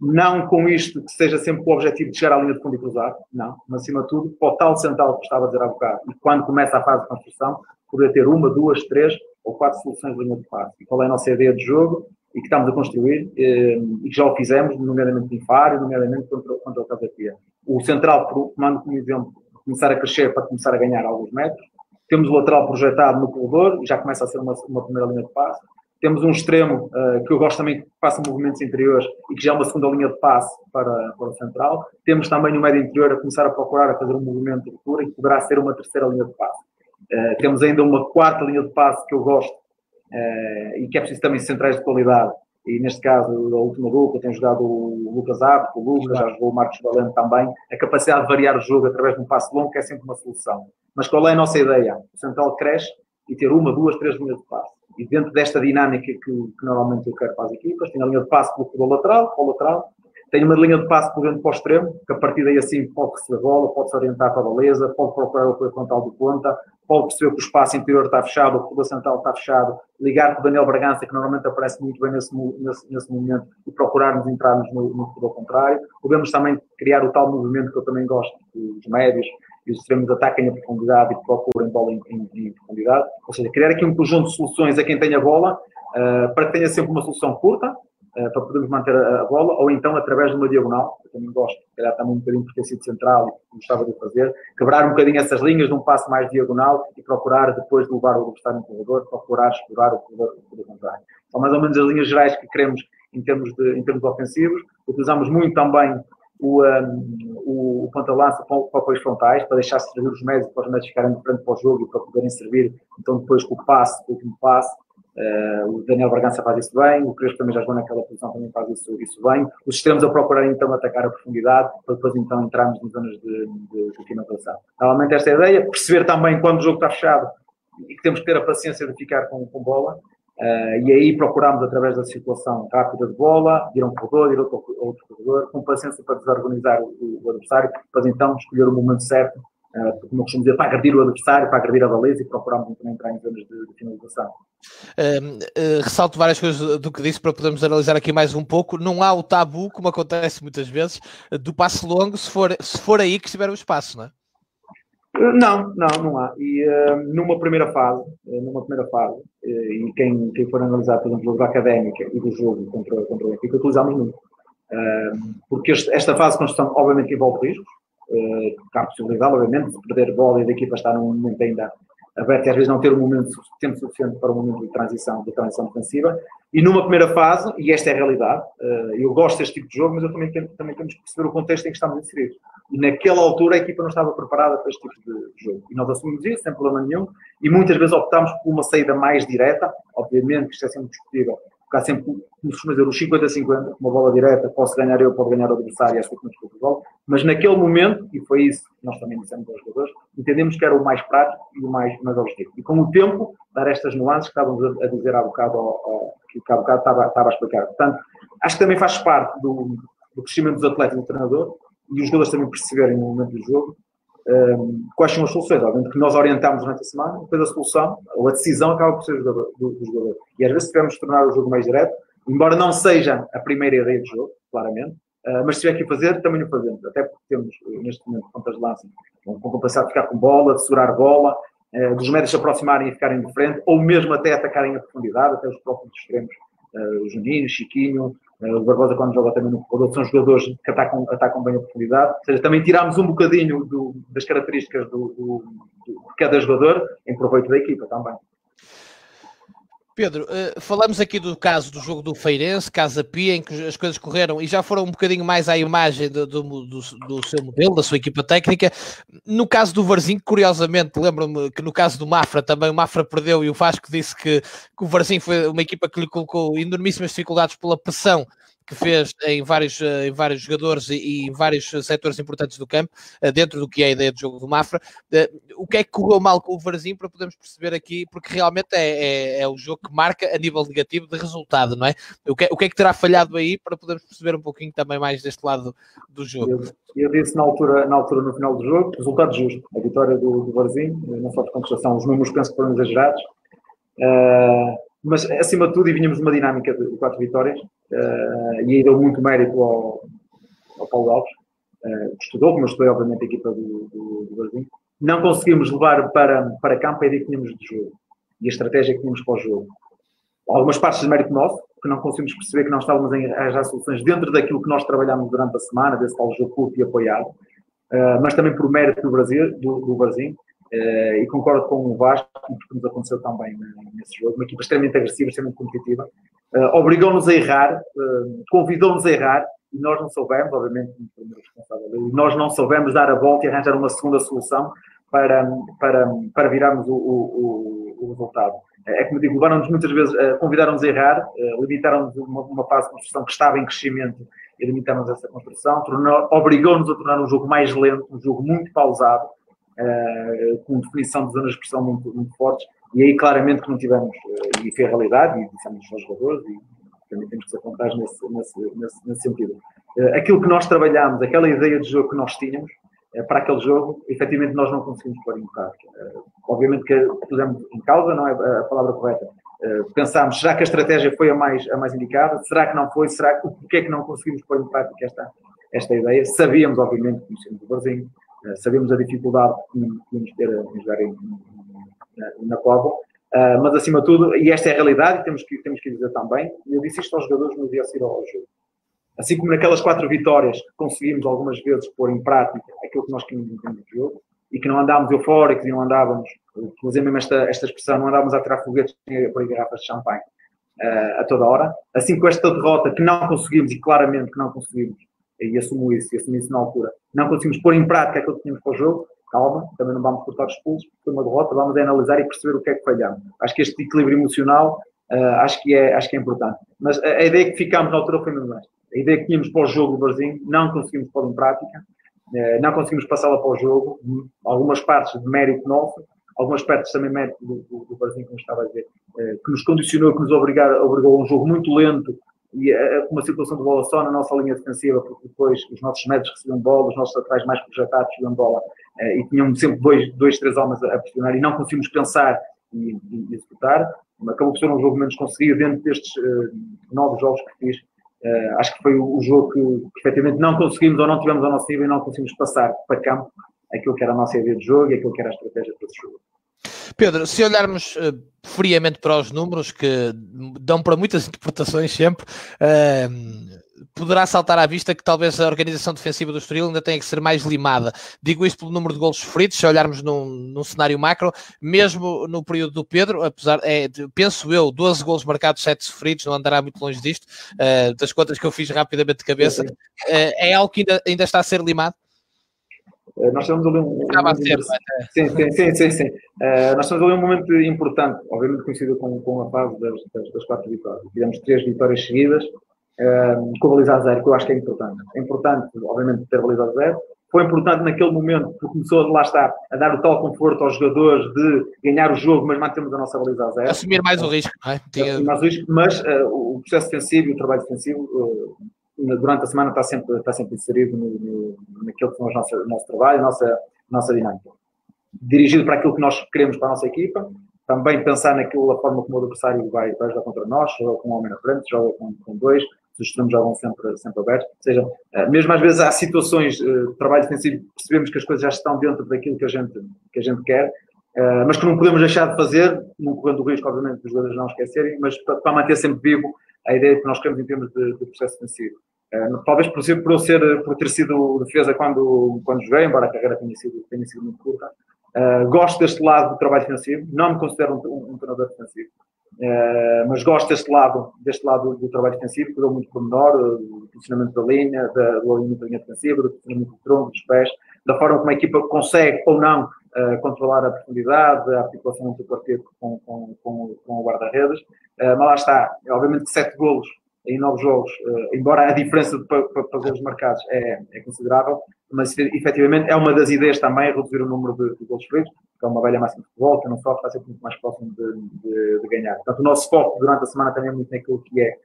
Speaker 1: Não com isto que seja sempre o objetivo de chegar à linha de fundo e cruzar, não, mas acima de tudo, para o tal central que estava a dizer há bocado, e quando começa a fase de construção, poder ter uma, duas, três ou quatro soluções de linha de passe. E qual é a nossa ideia de jogo e que estamos a construir eh, e que já o fizemos, nomeadamente em Faro, nomeadamente contra, contra o Casa Pia. O central, tomando como exemplo, começar a crescer para começar a ganhar alguns metros. Temos o lateral projetado no corredor, já começa a ser uma, uma primeira linha de passe. Temos um extremo uh, que eu gosto também que faça movimentos interiores e que já é uma segunda linha de passe para, para o central. Temos também no médio interior a começar a procurar a fazer um movimento de ruptura e que poderá ser uma terceira linha de passe. Uh, temos ainda uma quarta linha de passe que eu gosto uh, e que é preciso também centrais de qualidade. E neste caso, a última dupla, tem jogado o Lucas Abt, o Lucas, já jogou o Marcos Valente também. A capacidade de variar o jogo através de um passe longo é sempre uma solução. Mas qual é a nossa ideia? O central cresce e ter uma, duas, três linhas de passe e dentro desta dinâmica que, que, normalmente eu quero para as equipas, tenho a linha de passe pelo lateral, para o lateral, tenho uma linha de passe por dentro para o extremo, que a partir daí assim pode receber a bola, pode se orientar para a beleza, pode procurar o apoio frontal do ponta, pode perceber que o espaço interior está fechado, o corredor central está fechado, ligar com o Daniel Bragança, que normalmente aparece muito bem nesse, nesse, nesse momento, e procurarmos entrarmos no, no corredor contrário. Podemos também criar o tal movimento que eu também gosto, dos médios, e os extremos ataquem a profundidade e procurem bola em, em, em, profundidade. Ou seja, criar aqui um conjunto de soluções a quem tenha bola, uh, para que tenha sempre uma solução curta, uh, para podermos manter a, a, bola, ou então através de uma diagonal, eu também gosto, se calhar também um bocadinho por ter sido central e gostava de fazer, quebrar um bocadinho essas linhas de um passo mais diagonal e procurar, depois de levar o adversário no corredor, procurar explorar o corredor, o contrário. São mais ou menos as linhas gerais que queremos em termos, de, em termos ofensivos. Utilizamos muito também o, um, o, ponta-lança para, para apoios frontais, para deixar servir os médios para os médios ficarem de frente para o jogo e para poderem servir, então depois com o passe, o último passe, Uh, o Daniel Bragança faz isso bem, o Crespo também já jogou naquela posição, também faz isso, isso bem. Os extremos a procurar então atacar a profundidade, para depois então entrarmos em zonas de, de, de finalização. Normalmente esta é a ideia, perceber também quando o jogo está fechado e que temos que ter a paciência de ficar com, com bola, Uh, e aí procuramos, através da circulação rápida de bola, ir a um corredor, ir a outro, outro corredor, com paciência para desorganizar o, o adversário, para então escolher o momento certo, uh, como costumamos dizer, para agredir o adversário, para agredir a baliza e procuramos também entrar em zonas de, de finalização.
Speaker 2: Uh, ressalto várias coisas do que disse para podermos analisar aqui mais um pouco. Não há o tabu, como acontece muitas vezes, do passo longo, se for, se for aí que estiver o espaço, não é?
Speaker 1: Não, não, não há. E uh, numa primeira fase, uh, numa primeira fase, uh, e quem, quem for analisar, por exemplo, o jogo da Académica e do jogo contra, contra o Benfica, utilizamos muito. porque este, esta fase de construção, obviamente, envolve riscos. há a possibilidade, obviamente, de perder bola e da equipa estar num momento ainda aberto e às vezes não ter um momento, tempo suficiente para um momento de transição, de transição defensiva. E numa primeira fase, e esta é a realidade, eu gosto deste tipo de jogo, mas eu também, também temos que perceber o contexto em que estamos inseridos. E naquela altura a equipa não estava preparada para este tipo de jogo. E nós assumimos isso, sem problema nenhum, e muitas vezes optámos por uma saída mais direta, obviamente que isto é sempre discutível, porque há sempre, como se dizer, os 50-50, uma bola direta, posso ganhar eu, pode ganhar o adversário, acho que não discuto bola, mas naquele momento, e foi isso que nós também dissemos aos jogadores, entendemos que era o mais prático e o mais, mais objetivo. E com o tempo, dar estas nuances que estávamos a, dizer há bocado, ao, que há bocado estava, estava a explicar. Portanto, acho que também faz parte do, do crescimento dos atletas e do treinador, e os jogadores também perceberem no momento do jogo um, quais são as soluções. Obviamente que nós orientamos durante a semana, depois a solução, ou a decisão acaba por ser do. Do, do jogador. E às vezes tivemos de tornar o jogo mais direto, embora não seja a primeira ideia do jogo, claramente, uh, mas se tiver que fazer, também o fazemos. Até porque temos, neste momento, pontas de lança, com capacidade de ficar com bola, de segurar bola, uh, dos médios se aproximarem e ficarem de frente, ou mesmo até atacarem a profundidade, até os próprios extremos, uh, o Juninho, Chiquinho, eh, o Barbosa, quando joga também no corredor, são jogadores que atacam, atacam bem a profundidade. Ou seja, também tirámos um bocadinho do, das características do, do, de cada jogador em proveito da equipa também.
Speaker 2: Pedro, uh, falamos aqui do caso do jogo do Feirense, Casa Pia, em que as coisas correram e já foram um bocadinho mais à imagem do, do, do, do seu modelo, da sua equipa técnica. No caso do Varzim, curiosamente, lembro-me que no caso do Mafra também o Mafra perdeu e o Vasco disse que, que o Varzim foi uma equipa que lhe colocou enormíssimas dificuldades pela pressão que fez em vários, eh, em vários jogadores e, em vários setores importantes do campo, eh, dentro do que é a ideia do jogo do Mafra. Eh, o que é que correu mal com o Varzim para podermos perceber aqui, porque realmente é, é, é, o jogo que marca a nível negativo de resultado, não é? O que, o que é que terá falhado aí para podermos perceber um pouquinho também mais deste lado do jogo?
Speaker 1: Eu, eu disse na altura, na altura, no final do jogo, resultado justo. A vitória do, do Varzim, não só de contestação, os números penso que foram exagerados. Uh, mas acima de tudo, e vinhamos uma dinâmica de quatro vitórias, uh, e aí deu muito mérito ao, ao Paulo Alves, uh, estudou, como estudei, obviamente, a equipa do, do, do Não conseguimos levar para, para campo a ideia que tínhamos de jogo e a estratégia que tínhamos para o jogo. Algumas partes de mérito nosso, que não conseguimos perceber que não estávamos a arranjar soluções dentro daquilo que nós trabalhámos durante a semana, desse tal jogo curto e apoiado, uh, mas também por mérito do Brasil, do, do Brasil, e concordo com o Vasco, porque nos aconteceu também nesse jogo, uma equipa extremamente agressiva, extremamente competitiva, uh, obrigou-nos a errar, uh, convidou-nos a errar, e nós não soubemos, obviamente, e nós não soubemos dar a volta e arranjar uma segunda solução para, para, para virarmos o, o, o, resultado. É como digo, levaram-nos muitas vezes, convidaram-nos a errar, limitaram-nos uma, uma fase de construção que estava em crescimento e limitaram-nos essa construção, obrigou-nos a tornar um jogo mais lento, um jogo muito pausado, uh, com definição de zonas de pressão muito, muito fortes, e aí claramente que não tivemos, uh, e foi a realidade, e dissemos aos jogadores, e também temos que ser contados nesse, nesse, nesse, nesse sentido. Uh, aquilo que nós trabalhámos, aquela ideia de jogo que nós tínhamos, para aquele jogo, efetivamente nós não conseguimos pôr em prática. obviamente que pusemos em causa, não é a palavra correta, pensámos, será que a estratégia foi a mais, a mais indicada? Será que não foi? Será que, porque é que não conseguimos pôr em prática esta, esta ideia? Sabíamos, obviamente, conhecemos o Barzinho, eh, sabemos a dificuldade que tínhamos ter em jogar em, na, na Cova, Uh, mas acima de tudo, e esta é a realidade, e temos que, temos que dizer também, eu disse isto aos jogadores no dia a seguir ao jogo. Assim como naquelas quatro vitórias conseguimos algumas vezes pôr em prática aquilo que nós queríamos entender do jogo, e que não andávamos eufóricos e não andávamos, dizer mesmo esta, esta expressão, não andávamos a tirar foguetes por garrafas de champanhe uh, a toda hora. Assim com esta derrota que não conseguimos, e claramente que não conseguimos, e assumo isso, e assumi isso na altura. Não conseguimos pôr em prática aquilo que tínhamos para o jogo, calma, também não vamos cortar os pulsos, foi uma derrota, vamos analisar e perceber o que é que falhamos. Acho que este equilíbrio emocional acho, que é, acho que é importante. Mas a, a ideia que ficámos na altura foi mesmo esta. A ideia que tínhamos para o jogo do Barzinho, não conseguimos pôr em prática, não conseguimos passá-la para o jogo, algumas partes de mérito nosso, algumas partes também mérito do, do, do Barzinho, como estava a dizer, que nos condicionou, que nos obrigou a um jogo muito lento, e uma situação de bola só na nossa linha defensiva, porque depois os nossos médios recebiam bola, os nossos atrás mais projetados recebiam bola, e tinham sempre dois, dois três homens a pressionar, e não conseguimos pensar e, e executar. Acabou por ser um jogo menos conseguido dentro destes uh, nove jogos que fiz. Uh, acho que foi o, o jogo que, que efetivamente não conseguimos ou não tivemos ao nosso nível e não conseguimos passar para campo aquilo que era a nossa ideia de jogo e aquilo que era a estratégia para esse jogo.
Speaker 2: Pedro, se olharmos uh, friamente para os números, que dão para muitas interpretações sempre, uh, poderá saltar à vista que talvez a organização defensiva do Estoril ainda tenha que ser mais limada. Digo isto pelo número de golos sofridos, se olharmos num, num cenário macro, mesmo no período do Pedro, apesar, é, penso eu, 12 golos marcados, 7 sofridos, não andará muito longe disto, uh, das contas que eu fiz rapidamente de cabeça, é algo que ainda, ainda está a ser limado?
Speaker 1: Eh, nós temos ali um. Estava a ser, sim, sim, sim, sim, sim. Uh, nós temos ali um momento importante, obviamente coincidido com, com a fase das, das, quatro vitórias. Tivemos três vitórias seguidas, uh, com a baliza a zero, que eu acho que é importante. É importante, obviamente, ter a baliza a zero. Foi importante naquele momento, porque começou, lá está, a dar o tal conforto aos jogadores de ganhar o jogo, mas mantemos a nossa baliza a zero.
Speaker 2: Assumir mais o risco, não é?
Speaker 1: Tinha... Mais o risco, mas o processo defensivo e o trabalho defensivo durante a semana está sempre, está sempre inserido no, no, naquilo que são os nossos, o nosso trabalho, a nossa, nossa dinâmica. Dirigido para aquilo que nós queremos para a nossa equipa, também pensar naquilo, forma como o adversário vai, vai jogar contra nós, joga com um homem na frente, joga com, com dois, os extremos jogam sempre, sempre abertos. Ou seja, eh, mesmo às vezes há situações eh, de trabalho defensivo, percebemos que as coisas já estão dentro daquilo que a gente, que a gente quer, eh, mas que não podemos deixar de fazer, não correndo o risco, obviamente, dos jogadores não esquecerem, mas para, para manter sempre vivo a ideia que nós queremos em termos de, de processo defensivo. Uh, talvez por, ser, por, ser, por ter sido defesa quando, quando joguei, embora a carreira tenha sido, tenha sido muito curta. Uh, gosto deste lado do trabalho defensivo, não me considero um, um, um treinador defensivo, uh, mas gosto deste lado, deste lado do, trabalho defensivo, que dou muito pormenor, do posicionamento da linha, da, do alinhamento da linha defensiva, do posicionamento do tronco, dos pés, da forma como a equipa consegue ou não controlar a profundidade, a articulação entre o quarteto com, com, com, com o guarda-redes. mas lá está, obviamente sete golos em nove jogos, uh, embora a diferença para, para, marcados é, é, considerável, mas efetivamente é uma das ideias também reduzir o número de, de gols feitos, que é uma velha máxima de futebol, que não sofre, está sempre muito mais próximo de, de, de, ganhar. Portanto, o nosso foco durante a semana também é muito naquilo que é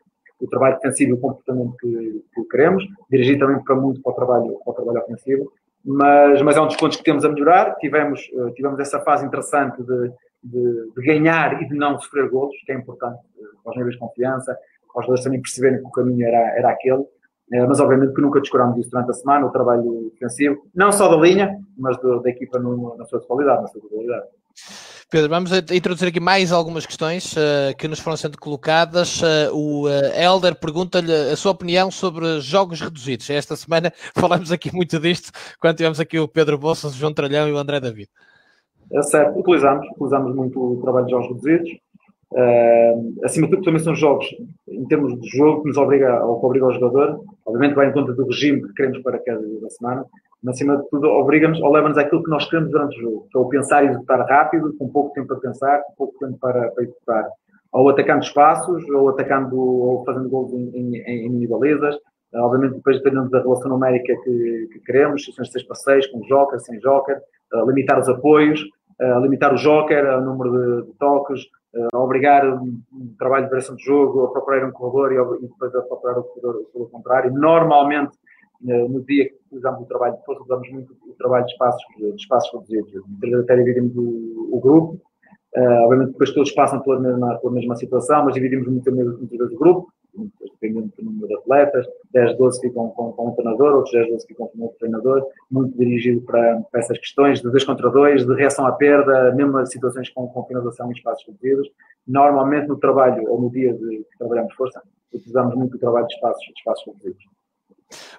Speaker 1: o trabalho defensivo e o comportamento que, que queremos, dirigir também para muito para o trabalho, para o trabalho ofensivo, mas, mas é um dos pontos que temos a melhorar. Tivemos, uh, tivemos essa fase interessante de, de, de, ganhar e de não sofrer golos, que é importante para os níveis de confiança, aos jogadores também perceberem que o caminho era, era aquele. Eh, mas obviamente que nunca descurámos isso durante a semana, o trabalho defensivo, não só da linha, mas do, da equipa no, na sua totalidade, na sua totalidade.
Speaker 2: Pedro, vamos introduzir aqui mais algumas questões uh, que nos foram sendo colocadas. Uh, o uh, Elder pergunta-lhe a sua opinião sobre jogos reduzidos. Esta semana falamos aqui muito disto, quando tivemos aqui o Pedro Bolsas, o João Tralhão e o André David.
Speaker 1: É certo, utilizamos, utilizamos muito o trabalho de jogos reduzidos. Uh, acima de tudo, também são jogos, em termos de jogo, que nos obriga, ou que obriga o jogador, obviamente vai em conta do regime que queremos para cada dia da semana, mas acima de tudo, obriga-nos ou leva-nos àquilo que nós queremos durante o jogo, que é o pensar e executar rápido, com pouco tempo para pensar, com pouco tempo para, para executar. Ou atacando espaços, ou atacando, ou fazendo gols em, em, em balizas. Uh, obviamente, depois dependendo da relação numérica que, que queremos, se são 6 para 6, com joker, sem joker, uh, limitar os apoios, uh, limitar o joker, o número de, de toques, a obrigar um, trabalho de variação de jogo a procurar um corredor e, depois a procurar o corredor pelo contrário. Normalmente, eh, no dia que usamos o trabalho de força, usamos muito o trabalho de espaços, de espaços reduzidos. Até dividimos o, o grupo. Uh, obviamente, depois todos passam pela mesma, pela mesma situação, mas dividimos muito, vezes o grupo dependendo do número de atletas, 10, 12 ficam com, com um treinador, outros 10, 12 ficam com outro treinador, muito dirigido para, para essas questões de 2 contra 2, de reação à perda, mesmo situações com, com finalização em espaços reduzidos. Normalmente no trabalho, ou no dia de que trabalhamos força, utilizamos muito o trabalho de espaços, de espaços reduzidos.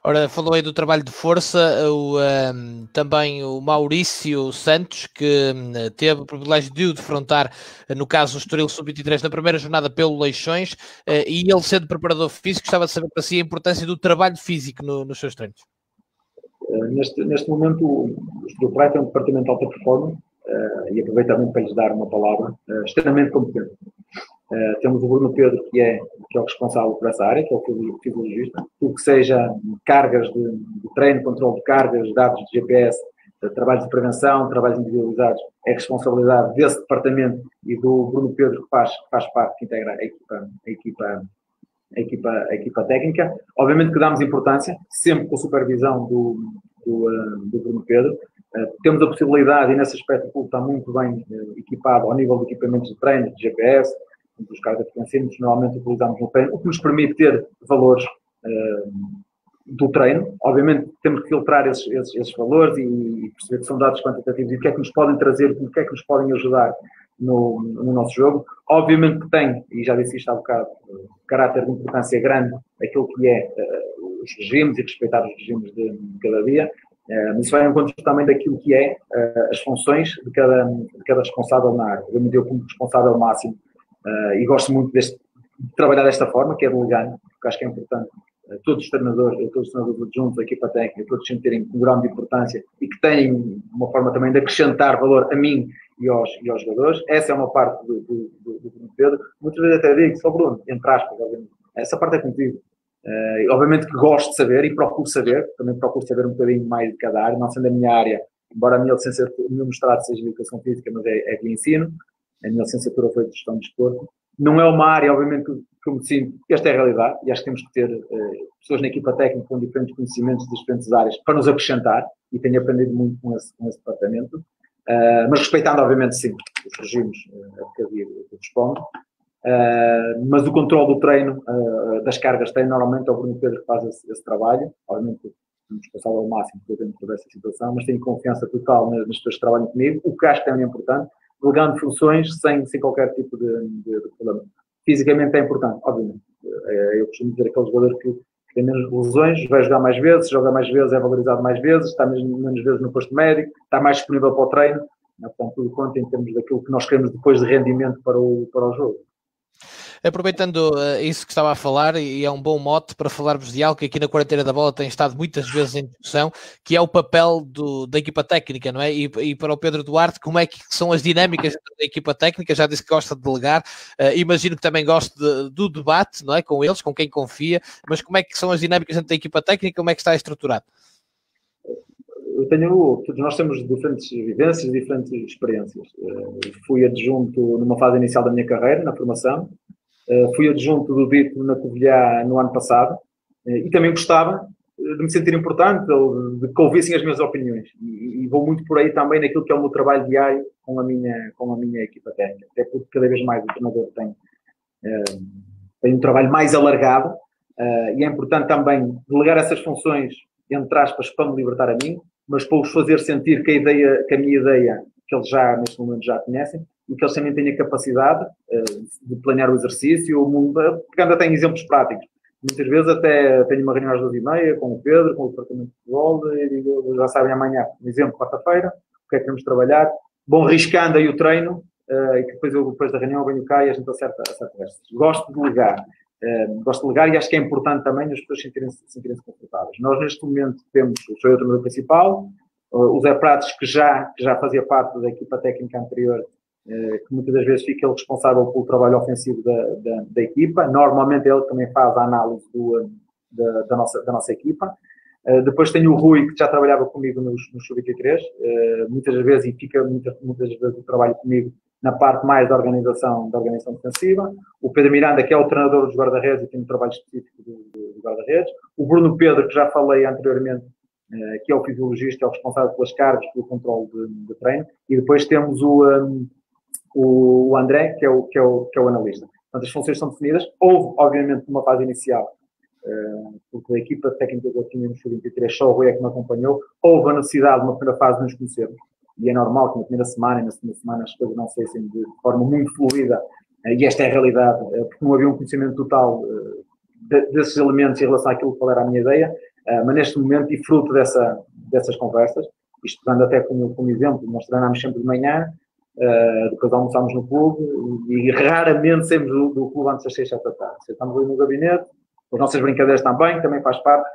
Speaker 2: Ora, falou aí do trabalho de força, o, um, também o Maurício Santos, que um, teve o privilégio de o defrontar, no caso o Estoril Sub-23, na primeira jornada pelo Leixões, uh, e ele sendo preparador físico, estava de saber para si a importância do trabalho físico no, nos seus treinos.
Speaker 1: Uh, neste, neste momento, o Estoril Praia tem um departamento de alta performance, uh, e aproveito também para lhes dar uma palavra, extremamente competente. Uh, temos o Bruno Pedro, que é, que é o responsável por essa área, que é o fisiologista. Tudo que seja cargas de, de treino, controle de cargas, dados de GPS, de trabalhos de prevenção, trabalhos individualizados, é responsabilidade desse departamento e do Bruno Pedro, que faz, faz parte, que integra a equipa, a equipa, a equipa, a equipa técnica. Obviamente que damos importância, sempre com supervisão do, do, uh, do Bruno Pedro. Uh, temos a possibilidade, e nesse aspecto o clube está muito bem equipado ao nível de equipamentos de treino, de GPS, dos cargas que normalmente utilizamos no treino, o que nos permite ter valores uh, do treino. Obviamente temos que filtrar esses, esses, esses, valores e perceber que são dados quantitativos e o que é que nos podem trazer, o que é que nos podem ajudar no, no nosso jogo. Obviamente que tem, e já disse isto há bocado, caráter de importância grande aquilo que é uh, os regimes e respeitar os regimes de, de cada dia. Uh, isso vai em conta também daquilo que é uh, as funções de cada, de cada responsável na área. Eu me deu como responsável máximo Uh, e gosto muito deste, de trabalhar desta forma, que é delegando, porque acho que é importante uh, todos os treinadores, todos os treinadores adjuntos, a equipa técnica, todos sentirem um grau de importância e que têm uma forma também de acrescentar valor a mim e aos, e aos jogadores. Essa é uma parte do, do, do, do Pedro. Muitas vezes até digo, só Bruno, entre aspas, obviamente. essa parte é contigo. Uh, obviamente que gosto de saber e procuro saber, também procuro saber um bocadinho mais de cada área, não sendo a minha área, embora a minha licenciatura, o mestrado seja de educação física, mas é, é de ensino, a minha licenciatura foi de gestão de desporto. Não é uma área, obviamente, que eu me sinto, esta é a realidade, e acho que temos que ter uh, pessoas na equipa técnica com diferentes conhecimentos de diferentes áreas para nos acrescentar, e tenho aprendido muito com esse, com esse departamento. Uh, mas respeitando, obviamente, sim, os regimes uh, a que havia respondo. Uh, mas o controle do treino, das cargas treino, normalmente é o Bruno Pedro que faz esse, esse trabalho. Obviamente, me responsável ao máximo por dentro dessa situação, mas tenho confiança total nas, nas pessoas que trabalham comigo, o que acho que também é importante delegando funções sem, sem qualquer tipo de, de, de problema. Fisicamente é importante, obviamente. É, eu costumo dizer aquele jogador que tem menos lesões, vai jogar mais vezes, joga mais vezes, é valorizado mais vezes, está menos, vezes no posto médico, está mais disponível para o treino. Portanto, tudo conta em termos daquilo que nós queremos depois de rendimento para o, para o jogo.
Speaker 2: Aproveitando uh, isso que estava a falar, e é um bom mote para falarmos de algo que aqui na quarentena da bola tem estado muitas vezes em discussão, que é o papel do, da equipa técnica, não é? E, e, para o Pedro Duarte, como é que são as dinâmicas da equipa técnica? Já disse que gosta de delegar, uh, imagino que também gosta de, do debate, não é? Com eles, com quem confia, mas como é que são as dinâmicas dentro da equipa técnica? Como é que está estruturado?
Speaker 1: eu tenho, nós temos diferentes vivências, diferentes experiências. Uh, fui adjunto numa fase inicial da minha carreira, na formação, fui adjunto do DIP na Covilhã no ano passado uh, e também gostava de me sentir importante ou de que ouvissem as minhas opiniões. E, e, vou muito por aí também naquilo que é o meu trabalho diário com a minha, com a minha equipa técnica. Até porque cada vez mais o treinador tem, tem um trabalho mais alargado e é importante também delegar essas funções, entre aspas, para me libertar a mim, mas para os fazer sentir que a, ideia, que a minha ideia, que eles já neste momento já conhecem, e que eles também têm a capacidade uh, de planear o exercício, pegando até em exemplos práticos. Muitas vezes até tenho uma reunião às duas e meia com o Pedro, com o departamento de futebol, e digo, já sabem amanhã, por exemplo, quarta-feira, o que é que vamos trabalhar, vão riscando aí o treino, uh, e que depois, eu, depois da reunião venho cá e a gente acerta, acerta Gosto de ligar. Uh, gosto de ligar e acho que é importante também as pessoas sentirem-se sentirem confortáveis. Nós, neste momento, temos, o treinador principal, uh, o Zé Pratos, que já, que já fazia parte da equipa técnica anterior, que muitas das vezes fica ele responsável pelo trabalho ofensivo da, da, da equipa. Normalmente ele também faz a análise do, da, da, nossa, da nossa equipa. Uh, depois tenho o Rui, que já trabalhava comigo nos, nos Sub-23, muitas vezes, e fica muitas, muitas vezes o trabalho comigo na parte mais da organização, da organização defensiva. O Pedro Miranda, que é o treinador dos guarda-redes e tem um trabalho específico do, do guarda-redes. O Bruno Pedro, que já falei anteriormente, eh, que é o fisiologista, é o responsável pelas cargas, pelo controle de, de treino. E depois temos o, o André, que é o, que, é o, que é o analista. Portanto, as funções são definidas. Houve, obviamente, numa fase inicial, uh, porque a equipa técnica que eu tinha no 23 só o Rui é que me acompanhou, houve a necessidade, numa primeira fase, de nos conhecermos e é normal que na primeira semana e na segunda semana as coisas não fossem de forma muito fluida, eh, e esta é a realidade, eh, porque não havia um conhecimento total eh, desses elementos em relação àquilo que era a minha ideia, mas neste momento, e fruto dessa, dessas conversas, isto dando até como, como exemplo, treinámos sempre de manhã, depois almoçámos no clube, e raramente saímos do, do clube antes das seis, sete da tarde. Estamos ali no gabinete, as nossas brincadeiras também, também faz parte,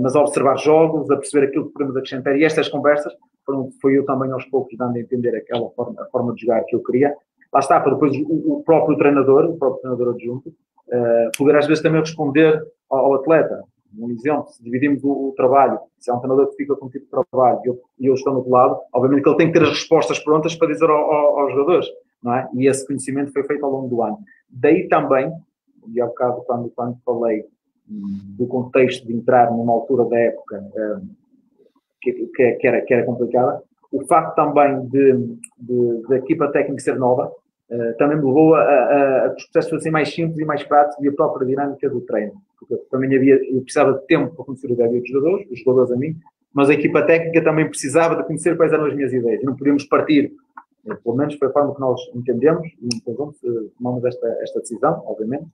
Speaker 1: mas a observar jogos, a perceber aquilo que podemos acrescentar, e estas conversas foram, foi eu também aos poucos dando a entender aquela forma, a forma de jogar que eu queria. lá está, para depois o, o próprio treinador, o próprio treinador adjunto, uh, poder às vezes também responder ao, ao atleta. Um exemplo, se dividimos o, o, trabalho, se é um treinador que fica com um tipo de trabalho e eu, eu estou no outro lado, obviamente que ele tem que ter as respostas prontas para dizer ao, ao, aos jogadores, não é? E esse conhecimento foi feito ao longo do ano. Daí também, e ao bocado quando, quando falei do contexto de entrar numa altura da época um, que, que, que, era, que era complicada, o facto também de, de, de a equipa técnica ser nova uh, também me levou a, a, a que os processos fossem mais simples e mais práticos e a própria dinâmica do treino. Porque também havia, eu precisava de tempo para conhecer o ideia dos jogadores, os jogadores a mim, mas a equipa técnica também precisava de conhecer quais eram as minhas ideias. Não podíamos partir, uh, pelo menos foi a forma que nós entendemos, e então, tomamos esta, esta decisão, obviamente,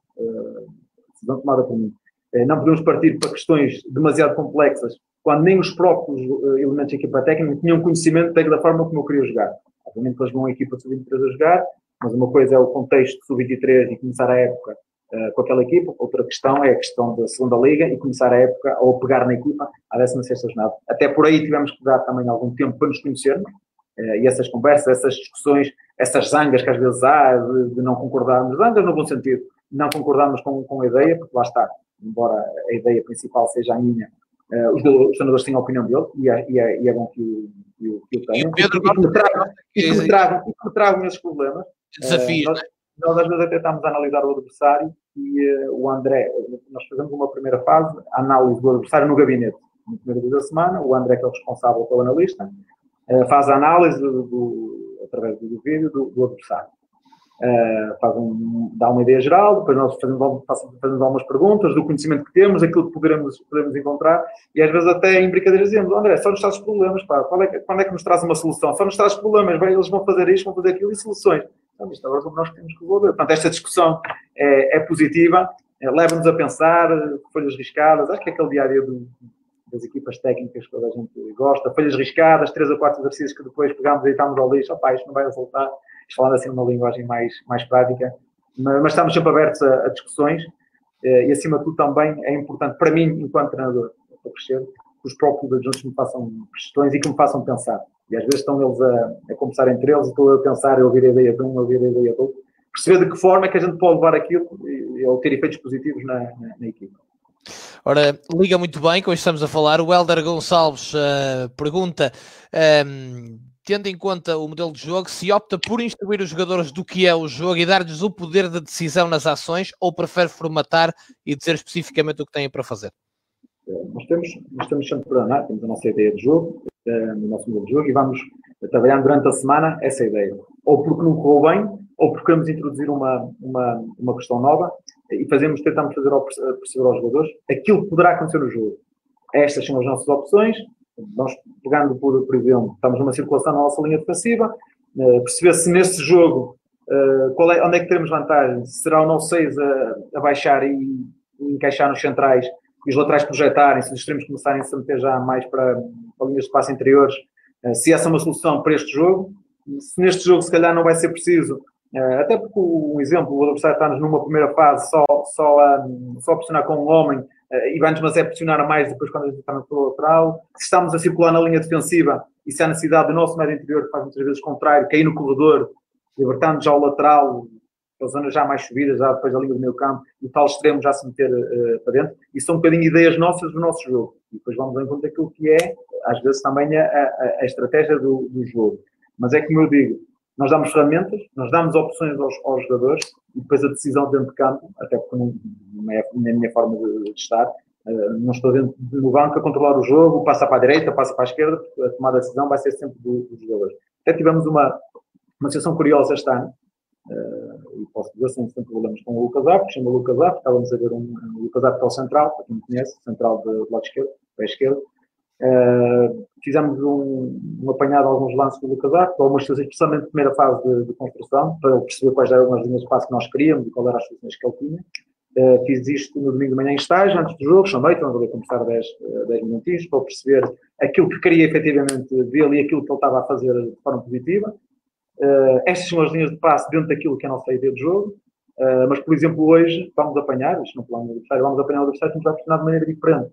Speaker 1: decisão tomada por mim eh, não podemos partir para questões demasiado complexas, quando nem os próprios eh, elementos da equipa técnica tinham conhecimento da forma como eu queria jogar. Obviamente eles vão a equipa sub-23 a jogar, mas uma coisa é o contexto sub-23 e começar a época uh, com aquela equipa, outra questão é a questão da segunda liga e começar a época ou pegar na equipa à 16 jornada. Até por aí tivemos que dar também algum tempo para nos conhecermos uh, e essas conversas, essas discussões, essas zangas que às vezes há de, de não concordarmos, zangas no bom sentido, não concordarmos com, com a ideia, porque lá está, embora a ideia principal seja a minha, uh, os, os treinadores têm a opinião dele e é, e é, e é bom que o, que o, que o tenham. E, Pedro, e, que me tragam, e que me tragam, que me tragam esses problemas.
Speaker 2: Desafios. Uh, nós,
Speaker 1: nós, às vezes até estamos a analisar o adversário e uh, o André, nós fazemos uma primeira fase, a análise do adversário no gabinete. No primeiro dia da semana, o André, que é o responsável pelo analista, uh, faz a análise do, do, através do vídeo do, do adversário. Uh, faz um, dá uma ideia geral, depois nós fazemos, fazemos algumas perguntas do conhecimento que temos, aquilo que poderemos, podemos encontrar, e às vezes até em brincadeiras dizemos, André, só nos traz problemas, pá, quando é, que, quando é que nos traz uma solução? Só nos traz problemas, bem, eles vão fazer isto, vão fazer aquilo e soluções. Então, isto agora é como nós temos que resolver. Portanto, esta discussão é, é positiva, é, leva-nos a pensar, folhas riscadas, acho que é aquele dia-a-dia das equipas técnicas que toda a gente gosta, folhas riscadas, três ou quatro exercícios que depois pegamos e estamos ao lixo, opá, isto não vai resultar. Falando assim numa linguagem mais, mais prática, mas, mas estamos sempre abertos a, a discussões. Eh, e, acima de tudo, também é importante para mim, enquanto treinador, para crescer, que os próprios adjuntos me façam questões e que me façam pensar. E às vezes estão eles a, a conversar entre eles, estou eu a pensar, eu ouvir a ideia de um, eu ouvir a ideia do outro, perceber de que forma é que a gente pode levar aquilo e, ou ter efeitos positivos na, na, na equipa.
Speaker 2: Ora, liga muito bem, como estamos a falar. O Helder Gonçalves uh, pergunta um, ehm, tendo em conta o modelo de jogo, se opta por instruir os jogadores do que é o jogo e dar-lhes o poder de decisão nas ações ou prefere formatar e dizer especificamente o que têm para fazer?
Speaker 1: Nós temos, nós temos sempre para andar, temos a nossa ideia de jogo, eh, o nosso modelo de jogo e vamos trabalhar durante a semana essa ideia. Ou porque não correu bem, ou porque queremos introduzir uma, uma, uma questão nova e fazemos, tentamos fazer ao perceber aos jogadores aquilo que poderá acontecer no jogo. Estas são as nossas opções, nós, pegando por, por exemplo, estamos numa circulação na nossa linha defensiva, uh, perceber se nesse jogo uh, qual é, onde é que teremos vantagem, se será o nosso 6 a, a baixar e, e, encaixar nos centrais e os laterais projetarem, se os extremos começarem a se meter já mais para, linhas de espaço interiores, uh, se essa é uma solução para este jogo, se neste jogo se calhar não vai ser preciso, até porque um exemplo, o adversário está-nos numa primeira fase só, só, a, só a pressionar com um homem uh, e vai-nos mas é pressionar mais depois quando a gente está no lateral. Se estamos a circular na linha defensiva e se há necessidade do nosso médio interior, que faz muitas vezes contrário, cair no corredor, libertando já o lateral, a zona já mais subida, já depois da linha do meio campo, e o tal extremo já se meter uh, para dentro. Isso são um bocadinho ideias nossas do nosso jogo. E depois vamos em conta aquilo que é, às vezes, também a, a, a estratégia do, do jogo. Mas é como eu digo, nós damos ferramentas, nós damos opções aos, aos jogadores e depois a decisão dentro de campo, até porque não, não é, é a minha forma de, de estar, uh, não estou dentro do banco a controlar o jogo, passa para a direita, passa para a esquerda, a tomada de decisão vai ser sempre dos do jogadores. Até tivemos uma, uma situação curiosa este ano, uh, e posso dizer sem, sem problemas com o Lucas Apto, chama Lucas Apto, estávamos a ver um, um Lucas Apto ao central, para quem me conhece, central do lado esquerdo, pé esquerdo, Uh, fizemos um, um, apanhado de alguns lances do Lucas algumas soluções, especialmente na primeira fase de, de, construção, para perceber quais eram as linhas de passo que nós queríamos e quais eram as soluções que ele tinha. Uh, fiz isto no domingo de manhã em estágio, antes do jogo, chamei, então ali a conversar 10, 10 minutinhos para perceber aquilo que queria efetivamente dele e aquilo que ele estava a fazer de forma positiva. Uh, estas são as linhas de passo dentro daquilo que é a nossa ideia de jogo. Uh, mas, por exemplo, hoje vamos apanhar, isto não plano do adversário, vamos apanhar o adversário que nos vai pressionar de maneira diferente.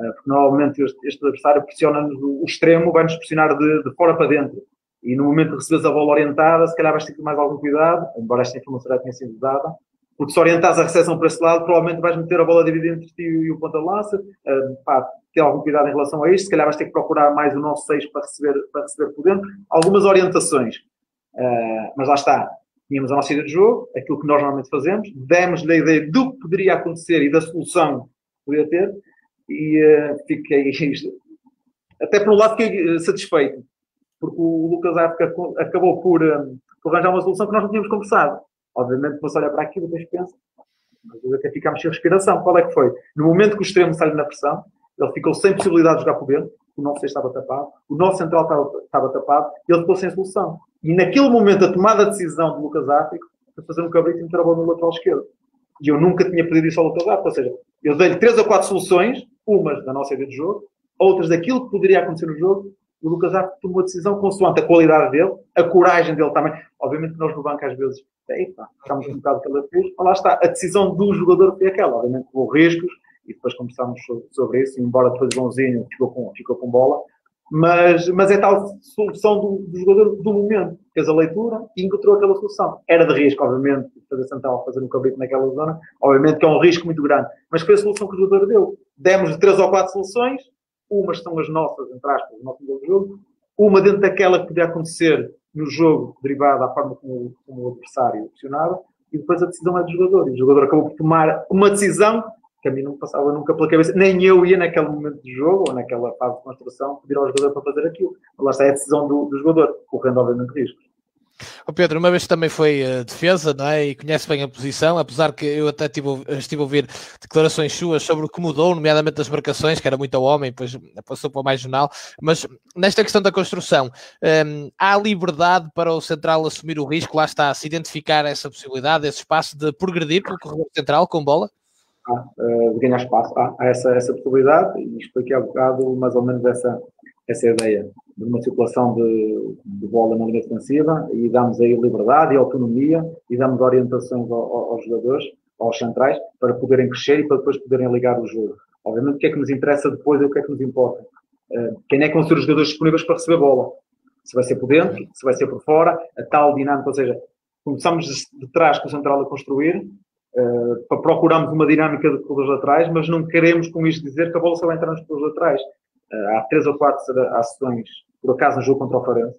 Speaker 1: Eh, porque normalmente este, este adversário pressiona-nos o extremo, vai-nos pressionar de, de, fora para dentro. e no momento que recebes a bola orientada, se calhar vais ter que ter mais algum cuidado, embora esta informação já tenha sido dada, porque se orientares a recepção para esse lado, provavelmente vais meter a bola dividida entre ti e o ponta de lança, uh, pá, ter algum cuidado em relação a isto, se calhar vais ter que procurar mais o nosso 6 para receber, para receber por dentro, algumas orientações, uh, mas lá está, tínhamos a nossa ideia de jogo, aquilo que nós normalmente fazemos, demos-lhe a ideia do que poderia acontecer e da solução que poderia ter, e uh, fiquei, até por um lado fiquei satisfeito, porque o Lucas África acabou por, um, por arranjar uma solução que nós não tínhamos conversado. Obviamente, você olha para aquilo e depois pensa, mas até ficámos sem respiração. Qual é que foi? No momento que o extremo sai na pressão, ele ficou sem possibilidade de jogar por dentro, o nosso estava tapado, o nosso central estava, estava tapado, e ele ficou sem solução. E naquele momento, a tomada de decisão do Lucas África foi fazer um cabrito e meter a bola no lateral esquerdo. E eu nunca tinha pedido isso ao Lucas África, ou seja, eu dei-lhe três ou quatro soluções, umas da nossa ideia de jogo, outras daquilo que poderia acontecer no jogo, o Lucas já tomou a decisão consoante a qualidade dele, a coragem dele também. Obviamente que nós no banco às vezes, eita, estamos um bocado que ele fez, mas lá está, a decisão do jogador foi aquela, obviamente com riscos, e depois conversámos sobre isso, embora depois o ficou com, ficou com bola, mas, mas é tal solução do, do, jogador do momento. Fez a leitura e encontrou aquela solução. Era de risco, obviamente, fazer central, fazer um cabrito naquela zona, obviamente que é um risco muito grande, mas foi a solução que o jogador deu. Demos três ou quatro soluções, umas são as nossas, entre aspas, o nosso modelo de jogo, uma dentro daquela que podia acontecer no jogo, derivada da forma como, como o adversário opcionava, e depois a decisão é do jogador. E o jogador acabou por tomar uma decisão que a mim não passava nunca pela cabeça, nem eu ia naquele momento de jogo, ou naquela fase de construção, pedir ao jogador para fazer aquilo. Lá está é a decisão do, do jogador, correndo obviamente riscos.
Speaker 2: O Pedro, uma vez também foi uh, defesa, não é? E conhece bem a posição, apesar que eu até tive, estive a ouvir declarações suas sobre o que mudou, nomeadamente as marcações, que era muito ao homem, depois passou para o mais jornal. Mas nesta questão da construção, um, ehm, há liberdade para o central assumir o risco, lá está, se identificar essa possibilidade, esse espaço de progredir pelo corredor central com bola?
Speaker 1: Ah, uh, de ganhar espaço, há, há essa, essa possibilidade, e expliquei há bocado mais ou menos essa, essa ideia de uma circulação de, de, bola na linha defensiva e damos aí liberdade e autonomia e damos orientações ao, aos jogadores, aos centrais, para poderem crescer e para depois poderem ligar o jogo. Obviamente, o que é que nos interessa depois é o que é que nos importa. Uh, quem é que vão ser os jogadores disponíveis para receber bola? Se vai ser por dentro, se vai ser por fora, a tal dinâmica, ou seja, começamos de trás com o central a construir, uh, para procurarmos uma dinâmica de corredores laterais, mas não queremos com isto dizer que a bola só vai entrar nos corredores laterais. Uh, há três ou quatro ações por acaso no jogo contra o Farense,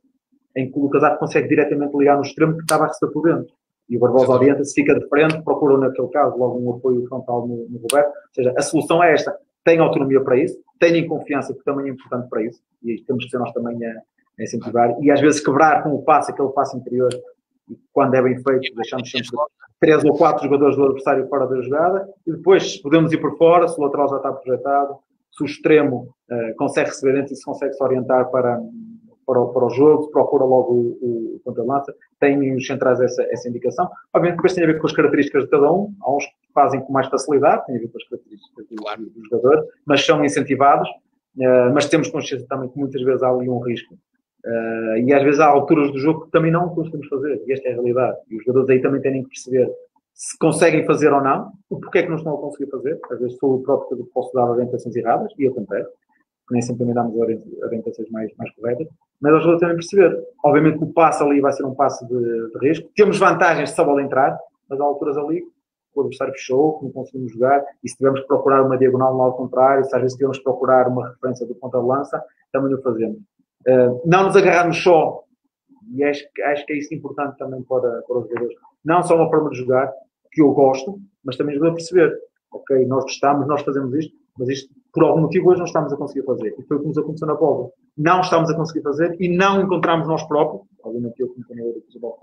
Speaker 1: em que o Arte consegue diretamente ligar no extremo que estava a receber por dentro. E o Barbosa orienta-se, fica de frente, procura naquele caso logo um apoio frontal no, no Roberto. Ou seja, a solução é esta. Tem autonomia para isso, tenham confiança, que também é importante para isso, e temos que ser nós também a, a incentivar. E às vezes quebrar com o passe, aquele passe interior, quando é bem feito, deixamos sempre três ou quatro jogadores do adversário fora da jogada, e depois podemos ir por fora, se o lateral já está projetado, se o extremo uh, consegue receber dentro e se consegue se orientar para, para, o, para o jogo, procura logo o, o ponta-lança, tem os centrais essa, essa indicação. Obviamente depois tem a ver com as características de cada um, há uns que fazem com mais facilidade, tem a ver com as características do, claro. do jogador, mas são incentivados, uh, mas temos consciência também que muitas vezes há ali um risco. Uh, e às vezes há alturas do jogo que também não conseguimos fazer, e esta é a realidade. E os jogadores aí também têm que perceber se conseguem fazer ou não, o porquê é que não estão a conseguir fazer. Às vezes sou o próprio que posso dar orientações erradas, e acontece, nem sempre também damos orientações mais, mais corretas, mas eles vão também perceber. Obviamente que o passo ali vai ser um passo de, de risco. Temos vantagens se a bola entrar, mas há alturas ali o adversário fechou, não conseguimos jogar, e se tivermos que procurar uma diagonal lado contrário, se às vezes tivermos que procurar uma referência do ponta de lança, também o fazemos. Uh, não nos agarrarmos só, e acho, acho que é isso importante também para, para os jogadores, não só uma forma de jogar, que eu gosto, mas também ajuda a perceber, ok, nós gostamos, nós fazemos isto, mas isto, por algum motivo, hoje não estamos a conseguir fazer. E foi o que nos aconteceu na prova. Não estamos a conseguir fazer e não encontramos nós próprios, obviamente eu como treinador do futebol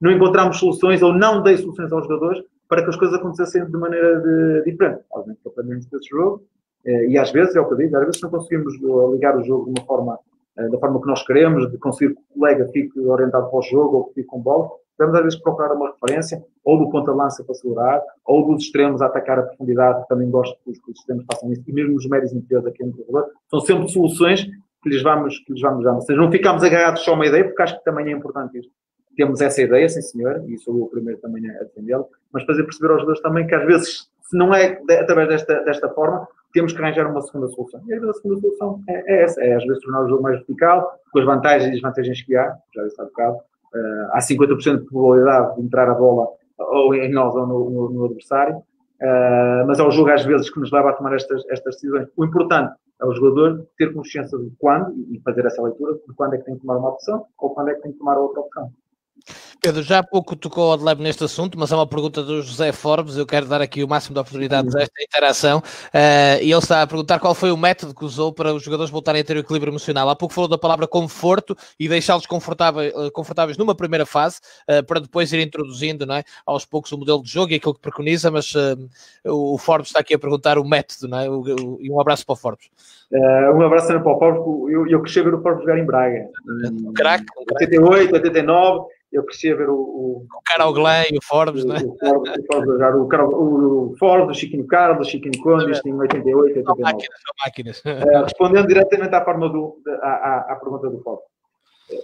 Speaker 1: não encontramos soluções ou não dei soluções aos jogadores para que as coisas acontecessem de maneira de, diferente. Obviamente que aprendemos desse jogo eh, e às vezes, é o que eu digo, às vezes não conseguimos eh, ligar o jogo de uma forma, eh, da forma que nós queremos, de conseguir que o colega fique orientado para o jogo ou que fique com bola, Vamos às vezes procurar uma referência, ou do ponta-lança para segurar, ou dos extremos a atacar a profundidade, também gosto que os, que os extremos façam isso, e mesmo os médios interiores aqui no corredor, são sempre soluções que lhes vamos, que lhes vamos dar. Ou seja, não ficamos agarrados só a uma ideia, porque acho que também é importante isto. Temos essa ideia, sim senhor, e sou o primeiro também a defendê-la, mas fazer perceber aos jogadores também que às vezes, se não é através desta, desta forma, temos que arranjar uma segunda solução. E às vezes a segunda solução é, é essa, é às vezes tornar o jogo mais vertical, com as vantagens e desvantagens que há, já disse há bocado, uh, há 50% de probabilidade de entrar a bola ou em nós ou no, no, no adversário, uh, mas é o jogo às vezes que nos leva a tomar estas, estas decisões. O importante é o jogador ter consciência de quando, e fazer essa leitura, de quando é que tem que tomar uma opção ou quando é que tem que tomar outra opção.
Speaker 2: Pedro, já há pouco tocou ao leve neste assunto, mas é uma pergunta do José Forbes. Eu quero dar aqui o máximo de oportunidades a esta interação. Uh, e ele está a perguntar qual foi o método que usou para os jogadores voltarem a ter o equilíbrio emocional. Há pouco falou da palavra conforto e deixá-los confortáveis, eh, confortáveis numa primeira fase, uh, para depois ir introduzindo não é, aos poucos o modelo de jogo e aquilo que preconiza. Mas uh, o Forbes está aqui a perguntar o método, não é? e um abraço para o Forbes.
Speaker 1: um abraço para o Forbes. Eu, eu cresci a ver o Forbes jogar em Braga. Um craque. 88, 89 eu cresci a ver o. O,
Speaker 2: o Carol Glenn e o Forbes, não é? O Forbes,
Speaker 1: o, Forbes, o, o, Forbes, o Chiquinho Carlos, o Chiquinho Conde, isto em 88, 89. São máquinas, máquinas. Uh, respondendo diretamente à, do, à, à, pergunta do Forbes.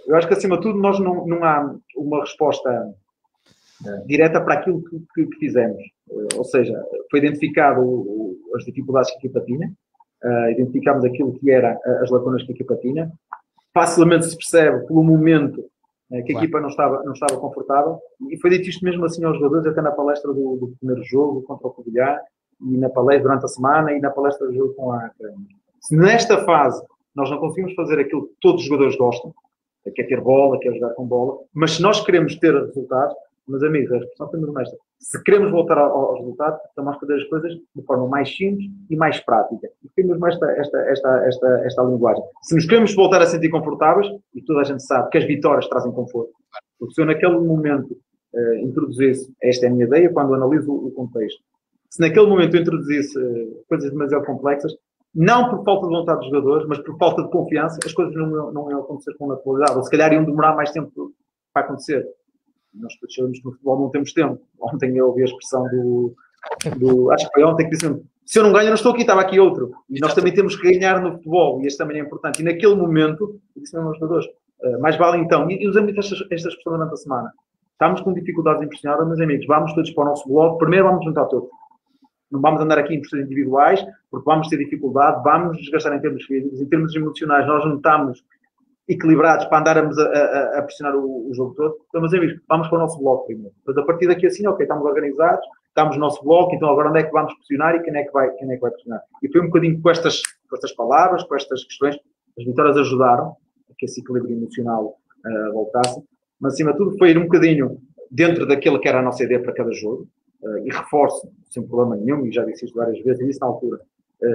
Speaker 1: Eu acho que, acima de tudo, nós não, não há uma resposta uh, direta para aquilo que, que, que fizemos. Uh, ou seja, foi identificado as dificuldades que a equipa tinha, identificámos aquilo que eram as lacunas que a equipa tinha, facilmente se percebe pelo momento eh, que a claro. equipa não estava, não estava confortável. E foi dito isto mesmo assim aos jogadores, até na palestra do, do primeiro jogo contra o Covilhã, e na palestra durante a semana, e na palestra do jogo com a Academia. Se nesta fase nós não conseguimos fazer aquilo que todos os jogadores gostam, que é ter bola, que é jogar com bola, mas se nós queremos ter resultados, meus amigos, a expressão foi mesmo esta. Se queremos voltar ao, resultado, a fazer as coisas de forma mais simples e mais prática. E mesmo esta, esta, esta, esta, esta linguagem. Se nos queremos voltar a sentir confortáveis, e toda a gente sabe que as vitórias trazem conforto, porque se eu naquele momento uh, introduzisse, esta é a minha ideia, quando analiso o, contexto, se naquele momento eu introduzisse uh, coisas demasiado complexas, não por falta de vontade dos jogadores, mas por falta de confiança, as coisas não, não iam acontecer com naturalidade, ou se calhar iam demorar mais tempo para acontecer nós que no futebol não temos tempo. Ontem eu ouvi a expressão do, do acho que foi ontem que disse se eu não ganho, eu não estou aqui, estava aqui outro. E nós também temos que ganhar no futebol, e este também é importante. E naquele momento, eu disse aos jogadores, uh, mais vale então, e, e usamos esta, esta expressão durante a semana, estamos com dificuldades impressionadas, meus amigos, vamos todos para o nosso blog, primeiro vamos juntar todos. Não vamos andar aqui em posturas individuais, porque vamos ter dificuldade, vamos desgastar em termos físicos, em termos emocionais, nós juntamos equilibrados para andarmos a, a, a pressionar o, o, jogo todo. Então, meus amigos, vamos para o nosso bloco primeiro. Mas a partir daqui assim, ok, estamos organizados, estamos no nosso bloco, então agora onde é que vamos pressionar e quem é que vai, quem é que vai pressionar? E foi um bocadinho com estas, com estas palavras, com estas questões, as vitórias ajudaram a que esse equilíbrio emocional uh, voltasse, mas acima de tudo foi um bocadinho dentro daquilo que era a nossa ideia para cada jogo, uh, e reforço, sem problema nenhum, e já disse isto várias vezes, e disse na altura,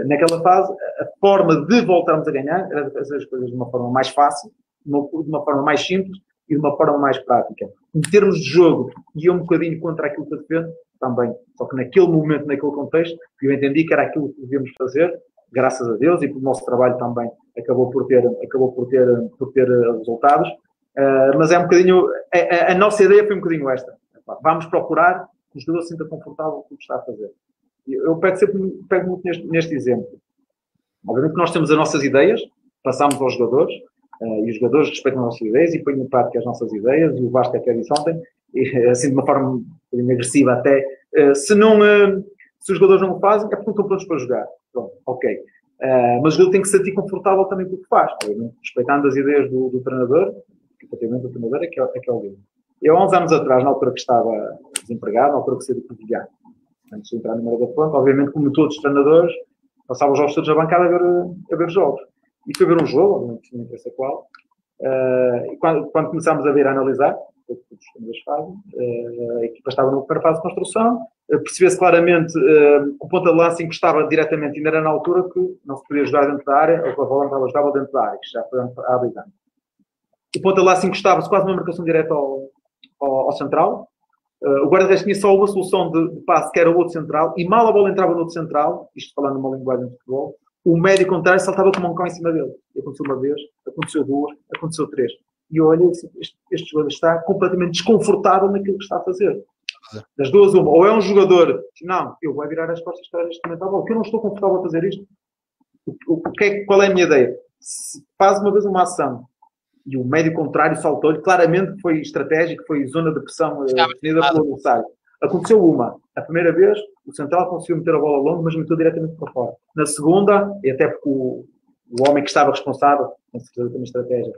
Speaker 1: naquela fase, a forma de voltarmos a ganhar era fazer as coisas de uma forma mais fácil, de uma forma mais simples e de uma forma mais prática. Em termos de jogo, ia um bocadinho contra aquilo que eu defendo, também. Só que naquele momento, naquele contexto, eu entendi que era aquilo que devíamos fazer, graças a Deus, e pelo nosso trabalho também acabou por ter, acabou por ter, por ter eh, resultados. Uh, mas é um bocadinho, a, a, a, nossa ideia foi um bocadinho esta. Vamos procurar que o jogador se sinta confortável com o que está a fazer. Eu pego sempre pego muito neste, neste exemplo. Obviamente nós temos as nossas ideias, passamos aos jogadores, uh, e os jogadores respeitam as nossas ideias e põem em prática as nossas ideias, e o Vasco até disse ontem, e, assim de uma forma um agressiva até, uh, se não, uh, se os jogadores não o fazem, é porque não estão prontos para jogar. Pronto, ok. mas o jogador tem que se sentir confortável também com o que faz, respeitando as ideias do, do treinador, que efetivamente o treinador é que é, é, que é o líder. Eu, há uns anos atrás, na altura que estava desempregado, na altura que saí do Covilhã, antes de entrar no meio da ponta, obviamente, como todos os treinadores, passava os jogos todos na bancada a ver, a ver jogos. E fui ver um jogo, não interessa qual, uh, e quando, quando começámos a ver, a analisar, que os fazem, uh, a equipa estava na primeira fase de construção, uh, percebia-se claramente que o ponta de lança encostava diretamente, ainda era na altura que não se podia jogar dentro da área, ou a bola não estava dentro da área, que já foi há habilitante. O ponta de lança encostava-se quase uma marcação direta ao, ao, ao central, Uh, o guarda-redes tinha só uma solução de, de, passe, que era o outro central, e mal a bola entrava no outro central, isto falando numa linguagem de futebol, o médio contrário saltava com um cão em cima dele. E aconteceu uma vez, aconteceu duas, aconteceu três. E assim, este, este jogador está completamente desconfortável naquilo que está a fazer. Das duas, uma. Ou é um jogador que, não, eu vou virar as costas para este momento à bola, porque eu não estou confortável a fazer isto. O, o, o que é, qual é a minha ideia? Se faz uma vez uma ação e o médio contrário saltou-lhe, claramente foi estratégico, foi zona de pressão uh, definida pelo adversário. Aconteceu uma. A primeira vez, o Central conseguiu meter a bola longa, mas meteu diretamente para fora. Na segunda, e até porque o, o homem que estava responsável, com certeza também estratégia,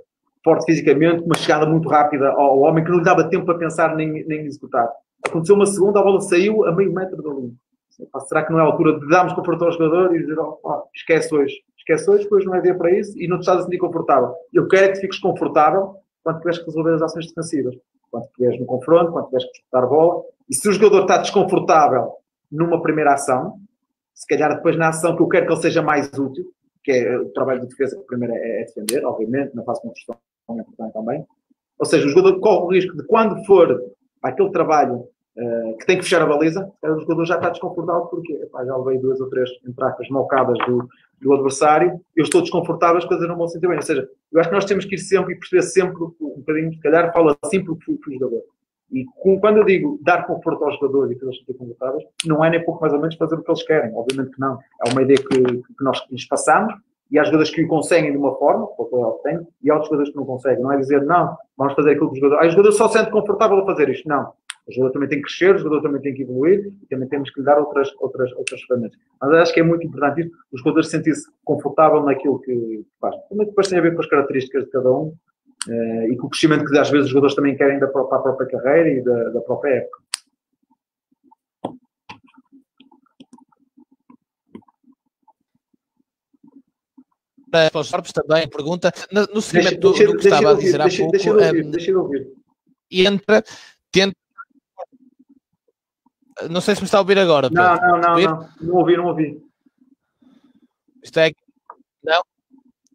Speaker 1: forte fisicamente, uma chegada muito rápida ao homem que não lhe dava tempo para pensar nem, nem executar. Aconteceu uma segunda, a bola saiu a meio metro da linha. Será que não é a altura de darmos conforto ao jogador e dizer, oh, esquece hoje, hoje, depois não é dia para isso e não te estás a sentir confortável. Eu quero é que fiques confortável quando tiveres que resolver as ações defensivas. Quando estiveres no confronto, quando tiveres que disputar bola. E se o jogador está desconfortável numa primeira ação, se calhar depois na ação que eu quero que ele seja mais útil, que é o trabalho de defesa que primeiro é, é defender, obviamente, na fase de construção é importante também. Ou seja, o jogador corre o risco de quando for aquele trabalho uh, que tem que fechar a baliza, o jogador já está desconfortável porque epá, já levei duas ou três entradas mocadas do, do adversário, eu estou desconfortável, as coisas não vão sentir bem. Ou seja, eu acho que nós temos que ir sempre e perceber sempre um bocadinho, se calhar, fala sempre o jogador. E com, quando eu digo dar conforto aos jogadores e que eles se confortáveis, não é nem pouco mais ou menos fazer o que eles querem. Obviamente que não. É uma ideia que, que nós lhes passamos e há jogadores que o conseguem de uma forma, o tem, e há outros jogadores que não conseguem. Não é dizer, não, vamos fazer aquilo que o jogador. Ah, o jogador só sente confortável a fazer isto. Não. O jogador também tem que crescer, o jogador também tem que evoluir e também temos que lhe dar outras, outras, outras ferramentas. Mas acho que é muito importante isso, os jogadores sentirem-se confortável naquilo que faz. Também depois tem a ver com as características de cada um uh, e com o crescimento que às vezes os jogadores também querem da própria, própria carreira e da, da própria época.
Speaker 2: para os Forbes também pergunta, no, seguimento do, do, que estava a dizer há pouco, deixa, deixa,
Speaker 1: um, deixa ouvir.
Speaker 2: entra, tenta. Não sei se me está a ouvir agora.
Speaker 1: Não, não, não, não, não ouvi, não ouvi.
Speaker 2: Isto é. Não?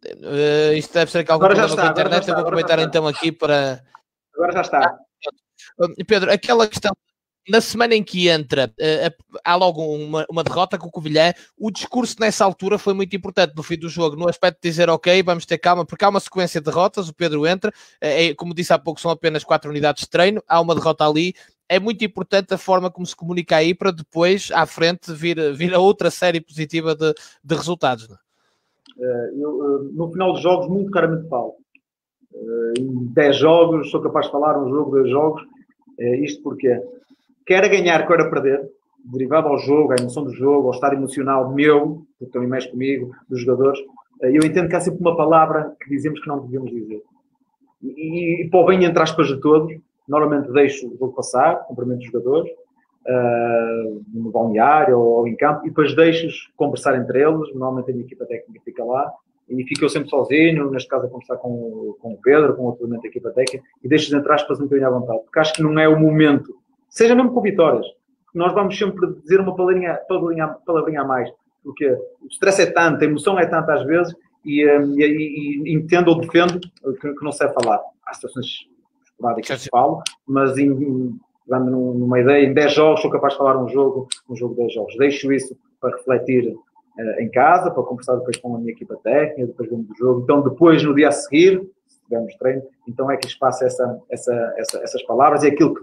Speaker 2: Uh, isto deve ser que alguma coisa na internet. Está, eu vou aproveitar então aqui para.
Speaker 1: Agora já está.
Speaker 2: Ah, Pedro, aquela questão na semana em que entra, uh, há logo uma, uma, derrota com o Covilhã. O discurso nessa altura foi muito importante no fim do jogo, no aspecto de dizer, ok, vamos ter calma, porque há uma sequência de derrotas. O Pedro entra, uh, é, como disse há pouco, são apenas quatro unidades de treino. Há uma derrota ali. É muito importante a forma como se comunica aí para depois, à frente, vir, vir a outra série positiva de, de resultados.
Speaker 1: Uh, eu, no final dos jogos, muito claramente falo. em 10 jogos, sou capaz de falar um jogo, dois jogos. isto porque quer ganhar, quer a perder, derivado ao jogo, à emoção do jogo, ao estado emocional meu, que também mexe comigo, dos jogadores, eh, eu entendo que há sempre uma palavra que dizemos que não devemos dizer. E, e para o bem, entre aspas, de todos, normalmente deixo o jogo passar, cumprimento os jogadores, uh, no balneário ou, ou, em campo, e depois deixo-os conversar entre eles, normalmente a minha equipa técnica fica lá, e fico eu sempre sozinho, neste caso a conversar com, com o Pedro, com outro elemento da equipa técnica, e deixo-os, entre aspas, um bocadinho à vontade, porque acho que não é o momento seja mesmo com vitórias. Nós vamos sempre dizer uma palavrinha, palavrinha, palavrinha a mais, porque o stress é tanto, a emoção é tanta às vezes, e, hum, e, e, e entendo ou defendo que, que, não sei falar. Há situações esporádicas que falo, mas em, dando numa ideia, em 10 jogos sou capaz de falar um jogo, um jogo de 10 jogos. Deixo isso para refletir uh, em casa, para conversar depois com a minha equipa técnica, depois vemos o jogo. Então, depois, no dia a seguir, se tivermos treino, então é que lhes passo essa, essa, essa, essas palavras e aquilo que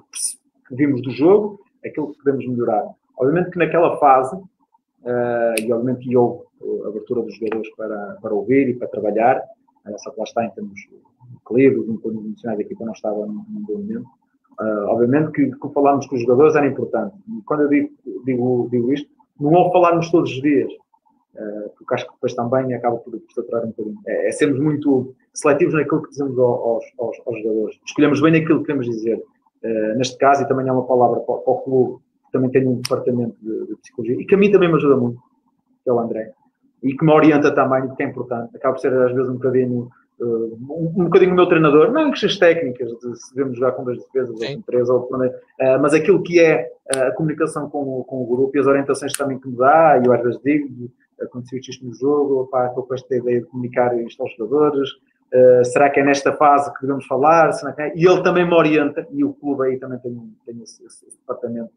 Speaker 1: que vimos do jogo, aquilo que podemos melhorar. Obviamente que naquela fase, uh, e obviamente que houve a abertura dos jogadores para, para ouvir e para trabalhar, que lá está em termos equilíbrio, de emocionais da equipa não estava num, bom momento. Uh, obviamente que, que falarmos com os jogadores era importante. E quando eu digo, digo, digo isto, não é falarmos todos os dias, uh, porque acho que depois também acaba por, por saturar um bocadinho. É, é sermos muito seletivos naquilo que dizemos aos, aos, aos jogadores. Escolhemos bem aquilo que queremos dizer. Uh, neste caso, e também é uma palavra para, para o clube, que também tem um departamento de, de, psicologia, e que a mim também me ajuda muito, que é o André, e que me orienta também, que é importante. Acaba por ser às vezes um bocadinho, uh, um, um bocadinho o meu treinador, não em questões técnicas, de se devemos jogar com duas defesas Sim. ou com três, ou, uh, mas aquilo que é a comunicação com, com o grupo e as orientações também que me dá, e eu às vezes digo, aconteceu isto no jogo, pá, estou com esta ideia de comunicar isto aos jogadores, Uh, será que é nesta fase que devemos falar? É? E ele também me orienta, e o clube aí também tem, tem esse, esse, esse departamento,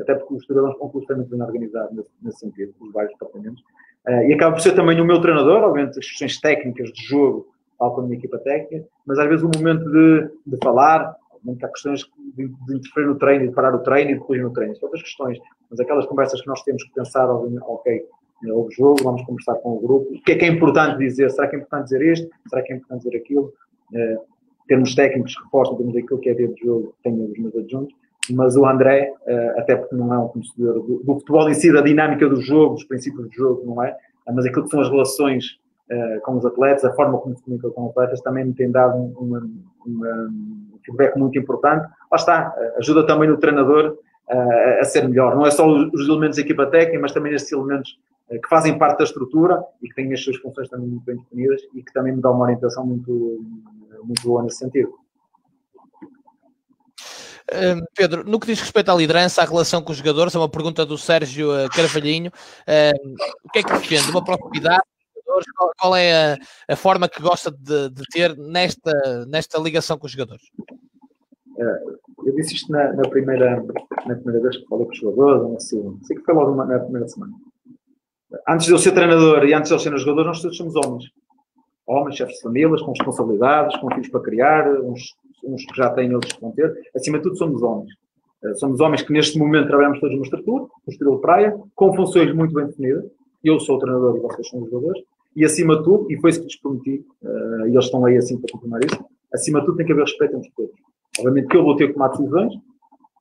Speaker 1: até porque os são um clube também bem organizado nesse, nesse, sentido, os vários departamentos. Uh, e acaba por ser também o meu treinador, obviamente, as questões técnicas de jogo, tal como a minha equipa técnica, mas às vezes o momento de, de falar, há questões de, de, interferir no treino, de parar o treino e depois no treino, são outras questões, mas aquelas conversas que nós temos que pensar, ok, o jogo, vamos conversar com o grupo. O que é que é importante dizer? Será que é importante dizer isto? Será que é importante dizer aquilo? Uh, termos técnicos que reforçam, temos aquilo que é dentro do jogo, tenho os meus adjuntos. Mas o André, uh, até porque não é um conhecedor do, do, futebol em si, da dinâmica do jogo, dos princípios do jogo, não é? Mas aquilo que são as relações uh, com os atletas, a forma como se comunica com os atletas, também me tem dado um, feedback muito importante. Lá está, ajuda também o treinador a ser melhor. Não é só os elementos da equipa técnica, mas também estes elementos que fazem parte da estrutura e que têm as suas funções também muito bem definidas e que também me dão uma orientação muito, muito boa nesse sentido.
Speaker 2: Pedro, no que diz respeito à liderança, à relação com os jogadores, é uma pergunta do Sérgio eh, Carvalhinho. Hum, o que é que defende? Uma proximidade? Qual, qual é a, a, forma que gosta de, de, ter nesta, nesta ligação com os jogadores?
Speaker 1: Eh, eu disse isto na, na, primeira, na primeira vez que falei com os jogadores, assim, sei que foi logo na primeira semana. Antes de eu ser treinador e antes de eu ser jogador, nós todos somos homens. Homens, chefes de famílias, com responsabilidades, com filhos para criar, uns uns que já têm, outros que vão ter. Acima de tudo, somos homens. Eh, somos homens que neste momento trabalhamos todos numa estrutura, no estilo de praia, com funções muito bem definidas. Eu sou o treinador e vocês são os jogadores. E acima de tudo, e foi isso que lhes prometi, uh, e eles estão aí assim para confirmar isso, acima de tudo tem que haver respeito entre todos. Obviamente que eu vou ter que tomar decisões,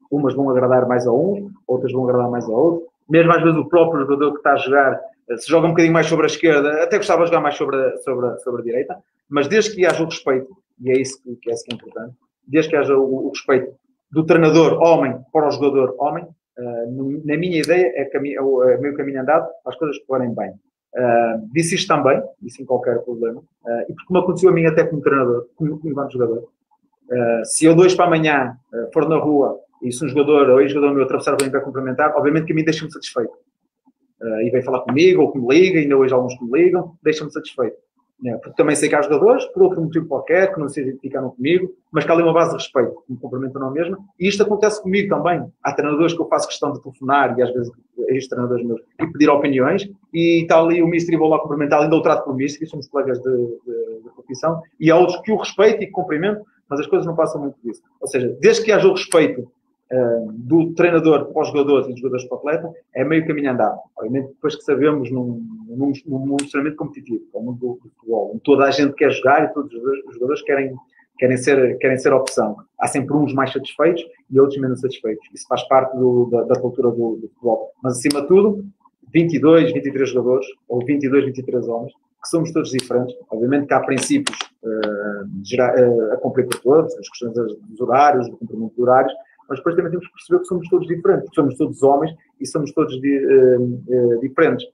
Speaker 1: umas vão agradar mais a uns, outras vão agradar mais a outros. Mesmo às vezes o próprio jogador que está a jogar, eh, se joga um bocadinho mais sobre a esquerda, até gostava de jogar mais sobre a, sobre a, sobre a direita, mas desde que haja o respeito e é isso que, é, é importante, desde que haja o, o, respeito do treinador homem para o jogador homem, uh, na minha ideia é, cami é o é meio caminho andado, as coisas correm bem. Uh, disse isto também, e sem qualquer problema, uh, e porque me aconteceu a mim até como treinador, como, como enquanto jogador. se eu dois para amanhã for na rua e se um jogador ou ex-jogador meu atravessar bem para complementar, obviamente que a mim deixa-me satisfeito. e vem falar comigo, ou que me liga, ainda hoje alguns que me ligam, deixa-me satisfeito. É, porque também sei que há jogadores, por outro motivo qualquer, que não se identificaram comigo, mas que há ali uma base de respeito, que me cumprimentam não mesmo. E isto acontece comigo também. Há treinadores que eu faço questão de telefonar, e às vezes ex-treinadores meus, e pedir opiniões, e está ali o Mister e vou lá cumprimentar, ainda o trato por Mister, somos colegas de, de, de profissão, e há outros que o respeito e que cumprimento, mas as coisas não passam muito disso. Ou seja, desde que haja o respeito uh, do treinador para os jogadores e dos jogadores para o atleta, é meio caminho andado. Obviamente, depois que sabemos num, num, num extremamente competitivo, o mundo do, do futebol, toda a gente quer jogar e todos os jogadores querem, querem, ser, querem ser opção. Há sempre uns mais satisfeitos e outros menos satisfeitos. Isso faz parte do, da, da, cultura do, do futebol. Mas, acima de tudo, 22, 23 jogadores, ou 22, 23 homens, que somos todos diferentes. Obviamente que há princípios uh, uh, a cumprir por todos, as questões dos horários, do cumprimento de horários, mas depois também temos que perceber que somos todos diferentes, somos todos homens e somos todos uh, uh, diferentes.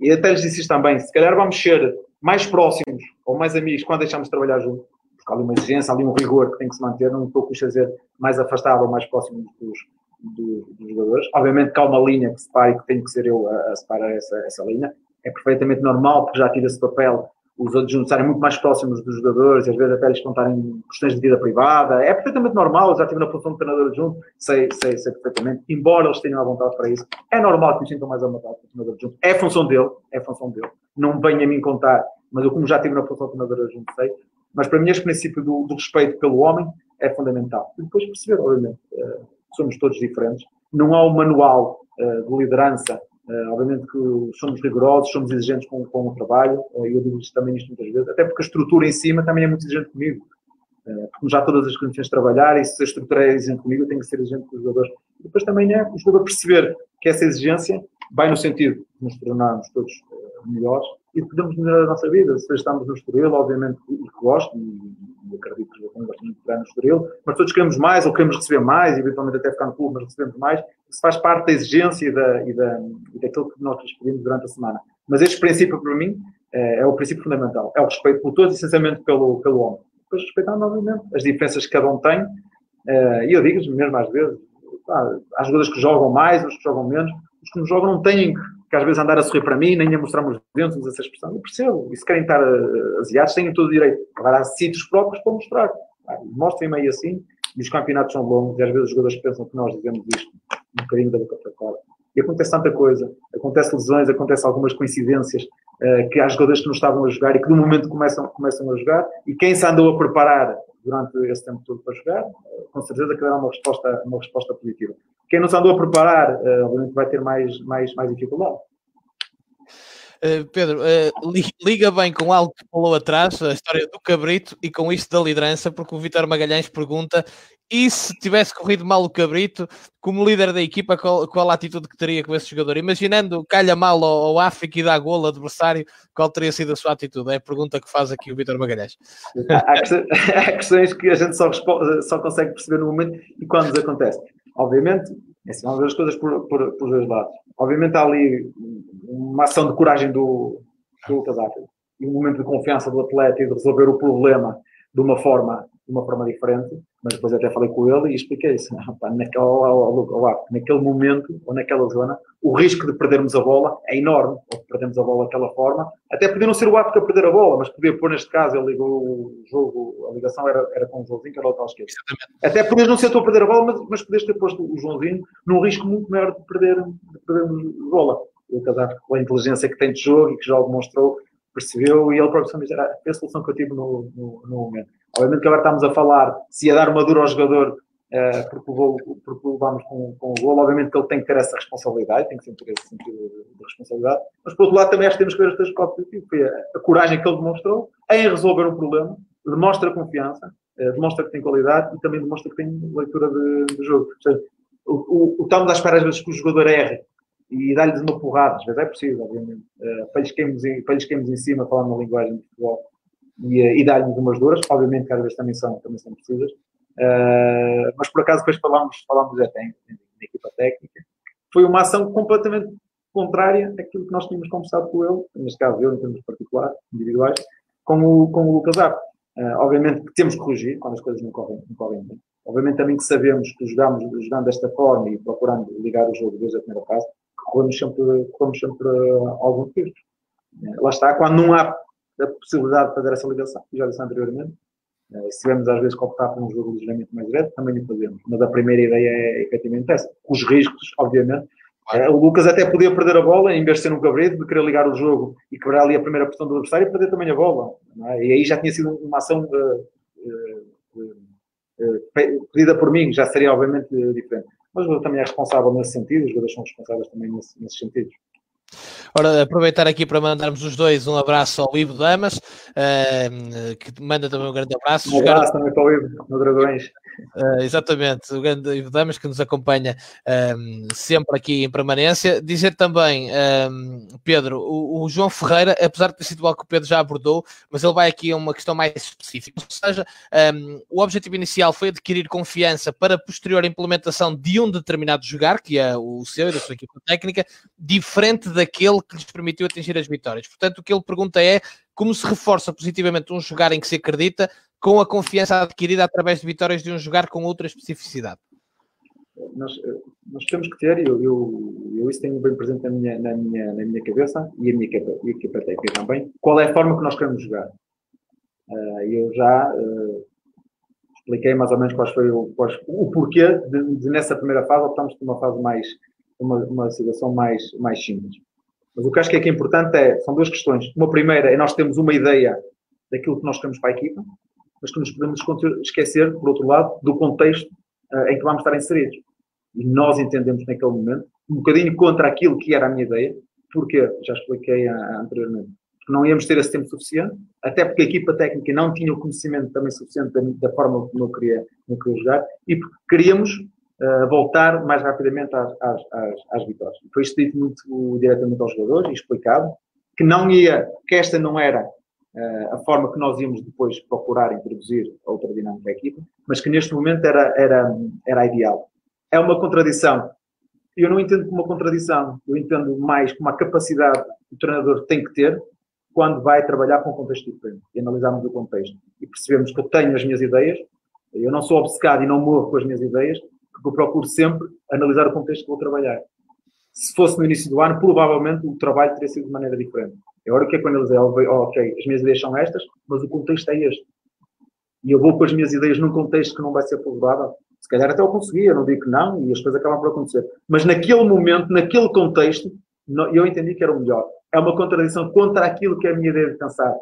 Speaker 1: E até lhes disse isto também, se calhar vamos ser mais próximos ou mais amigos quando deixamos de trabalhar juntos, porque há ali uma exigência, há ali um rigor que tem que se manter, não estou a dizer mais afastado ou mais próximo dos, dos, dos, jogadores. Obviamente que há uma linha que separa e que tem que ser eu a, a separar essa, essa linha. É perfeitamente normal, porque já tive esse papel os adjuntos estarem muito mais próximos dos jogadores às vezes até lhes contarem questões de vida privada. É perfeitamente normal, eu já estive na posição de treinador adjunto, sei, sei, sei perfeitamente, embora eles tenham a vontade para isso. É normal que me sintam mais à vontade para o treinador adjunto. É função dele, é função dele. Não venha a mim contar, mas eu como já estive na posição de treinador adjunto sei. Mas para mim este princípio do, do respeito pelo homem é fundamental. E depois perceber, obviamente, uh, somos todos diferentes. Não há um manual uh, de liderança Uh, obviamente que somos rigorosos, somos exigentes com, com o trabalho, uh, eu digo isto também isto muitas vezes, até porque a estrutura em cima também é muito exigente comigo. Uh, já todas as condições de trabalhar e se a estrutura é exigente comigo, eu tenho que ser exigente com os jogadores. E depois também é o jogador perceber que essa exigência vai no sentido de nos tornarmos todos melhores e podemos melhorar a nossa vida. Se estamos no Estoril, obviamente, e que gosto, e, e acredito que gosto muito no Estoril, mas todos queremos mais ou queremos receber mais, eventualmente até ficar no clube, mas recebemos mais. Isso faz parte da exigência e, da, e, da, e daquilo que nós pedimos durante a semana. Mas este princípio, para mim, é, é, o princípio fundamental. É o respeito por todos, essencialmente pelo, pelo homem. Depois respeitando, obviamente, as diferenças que cada um tem. Eh, e eu digo mesmo às vezes, pá, há jogadores que jogam mais, os que jogam menos. Os que não jogam não têm que que às vezes andar a sorrir para mim, nem a mostrar-me os dentes, usa essa expressão. Eu percebo. E se querem estar uh, asiados, têm todo o direito. Agora há sítios próprios para mostrar. Ah, Mostrem-me aí assim. E os campeonatos são longos e às vezes os jogadores pensam que nós dizemos isto um bocadinho da boca para fora. E acontece tanta coisa. Acontece lesões, acontece algumas coincidências uh, que há jogadores que não estavam a jogar e que no momento começam, começam a jogar. E quem se andou a preparar durante esse tempo todo para jogar, com certeza que dará uma resposta, uma resposta positiva. Quem não se andou a preparar, uh, obviamente vai ter mais, mais, mais dificuldade.
Speaker 2: Uh, Pedro, uh, liga bem com algo que falou atrás, a história do Cabrito e com isto da liderança, porque o Vitor Magalhães pergunta: e se tivesse corrido mal o Cabrito, como líder da equipa, qual, qual a atitude que teria com esse jogador? Imaginando calha mal ao, ao África e dá gol adversário, qual teria sido a sua atitude? É a pergunta que faz aqui o Vitor Magalhães.
Speaker 1: Há, questões que a gente só, só consegue perceber no momento e quando nos acontece. Obviamente, é vamos ver as coisas por, por, por dois lados. Obviamente há ali uma ação de coragem do, do África e um momento de confiança do atleta e de resolver o problema de uma forma, de uma forma diferente mas depois até falei com ele e expliquei isso. Naquele, naquele momento ou naquela zona, o risco de perdermos a bola é enorme. Ou de perdermos a bola daquela forma. Até podia não ser o África a perder a bola, mas podia pôr, neste caso, ele ligou o jogo, a ligação era, era com o Joãozinho, que era o tal esquerdo. Até podias não ser tu a perder a bola, mas, mas podias ter posto o Joãozinho num risco muito maior de perder, de perdermos a bola. O Casar, com a inteligência que tem de jogo e que já o demonstrou, percebeu e ele próprio também era a solução que eu tive no, no, no momento. Obviamente que agora estamos a falar se ia dar uma dura ao jogador uh, porque, levou, porque levámos com, com o gol. Obviamente que ele tem que ter essa responsabilidade, tem que ter esse sentido de responsabilidade. Mas, por outro lado, também acho que temos que ver coisas para o positivo. Foi a, a, coragem que ele demonstrou em resolver um problema, demonstra confiança, uh, demonstra que tem qualidade e também demonstra que tem leitura de, de jogo. O, o, o estamos à espera às vezes que o jogador erre e dá-lhes uma porrada, às vezes é possível, obviamente, uh, para, lhes queimos em, em cima, falando na linguagem de futebol e, eh, e dar-lhes umas duras, obviamente que às vezes também são, também são precisas, uh, mas por acaso depois falámos, falámos até em, equipa técnica, foi uma ação completamente contrária àquilo que nós tínhamos conversado com ele, neste caso eu em termos particulares, individuais, com o, com o Lucas Arco. Uh, obviamente que temos que corrigir quando as coisas não correm, não correm bem. Obviamente também que sabemos que jogamos, jogando desta forma e procurando ligar o jogo desde a primeira fase, corremos sempre, corremos sempre alguns riscos. Uh, lá está, quando não há a possibilidade de fazer essa ligação, já disse anteriormente. Uh, se tivermos às vezes que optar por um jogo ligeiramente mais direto, também o fazemos. Mas a primeira ideia é efetivamente essa. Os riscos, obviamente. Uh, o Lucas até podia perder a bola, em vez de ser um cabrito, de querer ligar o jogo e quebrar ali a primeira posição do adversário e perder também a bola. É? E aí já tinha sido uma ação uh, pedida por mim, já seria obviamente diferente. Mas o também é responsável nesse sentido, os jogadores são responsáveis também nesse, nesses sentidos.
Speaker 2: Ora, aproveitar aqui para mandarmos os dois um abraço ao Ivo Damas, uh, que manda também um grande abraço.
Speaker 1: Um abraço também para o Ivo, no Dragões.
Speaker 2: Uh, exatamente, o grande Ivo Damas que nos acompanha um, sempre aqui em permanência. Dizer também, um, Pedro, o, o, João Ferreira, apesar de ter sido algo que o Pedro já abordou, mas ele vai aqui a uma questão mais específica. Ou seja, um, o objetivo inicial foi adquirir confiança para posterior implementação de um determinado jogar, que é o seu e da sua equipa técnica, diferente daquele que lhes permitiu atingir as vitórias. Portanto, o que ele pergunta é como se reforça positivamente um jogar em que se acredita com a confiança adquirida através de vitórias de um jogar com outra especificidade?
Speaker 1: Nós, nós temos que ter, eu, eu, eu, isso tenho bem presente na minha, na minha, na minha cabeça e a minha equipa, a equipa técnica também, qual é a forma que nós queremos jogar. Uh, eu já uh, expliquei mais ou menos quais foi o, quais, o porquê de, de, nessa primeira fase optamos por uma fase mais, uma, uma situação mais, mais simples. Mas o que acho que é, que é importante é, são duas questões. Uma primeira é nós temos uma ideia daquilo que nós queremos para a equipa, mas que nos podemos esquecer, por outro lado, do contexto uh, em que vamos estar inseridos. E nós entendemos naquele momento, um bocadinho contra aquilo que era a minha ideia, porque, já expliquei anteriormente, que não íamos ter esse tempo suficiente, até porque a equipa técnica não tinha o conhecimento também suficiente da, da forma como eu queria, como eu queria jogar, e porque queríamos uh, voltar mais rapidamente às, às, às, às vitórias. Foi isto dito muito diretamente aos jogadores e explicado que não ia, que esta não era a forma que nós íamos depois procurar introduzir a outra dinâmica da equipa, mas que neste momento era, era, era ideal. É uma contradição. Eu não entendo como uma contradição, eu entendo mais como uma capacidade que o treinador tem que ter quando vai trabalhar com o contexto diferente e analisarmos o contexto e percebemos que eu tenho as minhas ideias, eu não sou obcecado e não morro com as minhas ideias, porque eu procuro sempre analisar o contexto que vou trabalhar. Se fosse no início do ano, provavelmente o trabalho teria sido de maneira diferente. Agora o que é quando eles dizem, oh, ok, as minhas ideias são estas, mas o contexto é este. E eu vou com as minhas ideias num contexto que não vai ser favorável. Se calhar até eu conseguia, não digo que não, e as coisas acabam por acontecer. Mas naquele momento, naquele contexto, eu entendi que era o melhor. É uma contradição contra aquilo que é a minha ideia de pensar.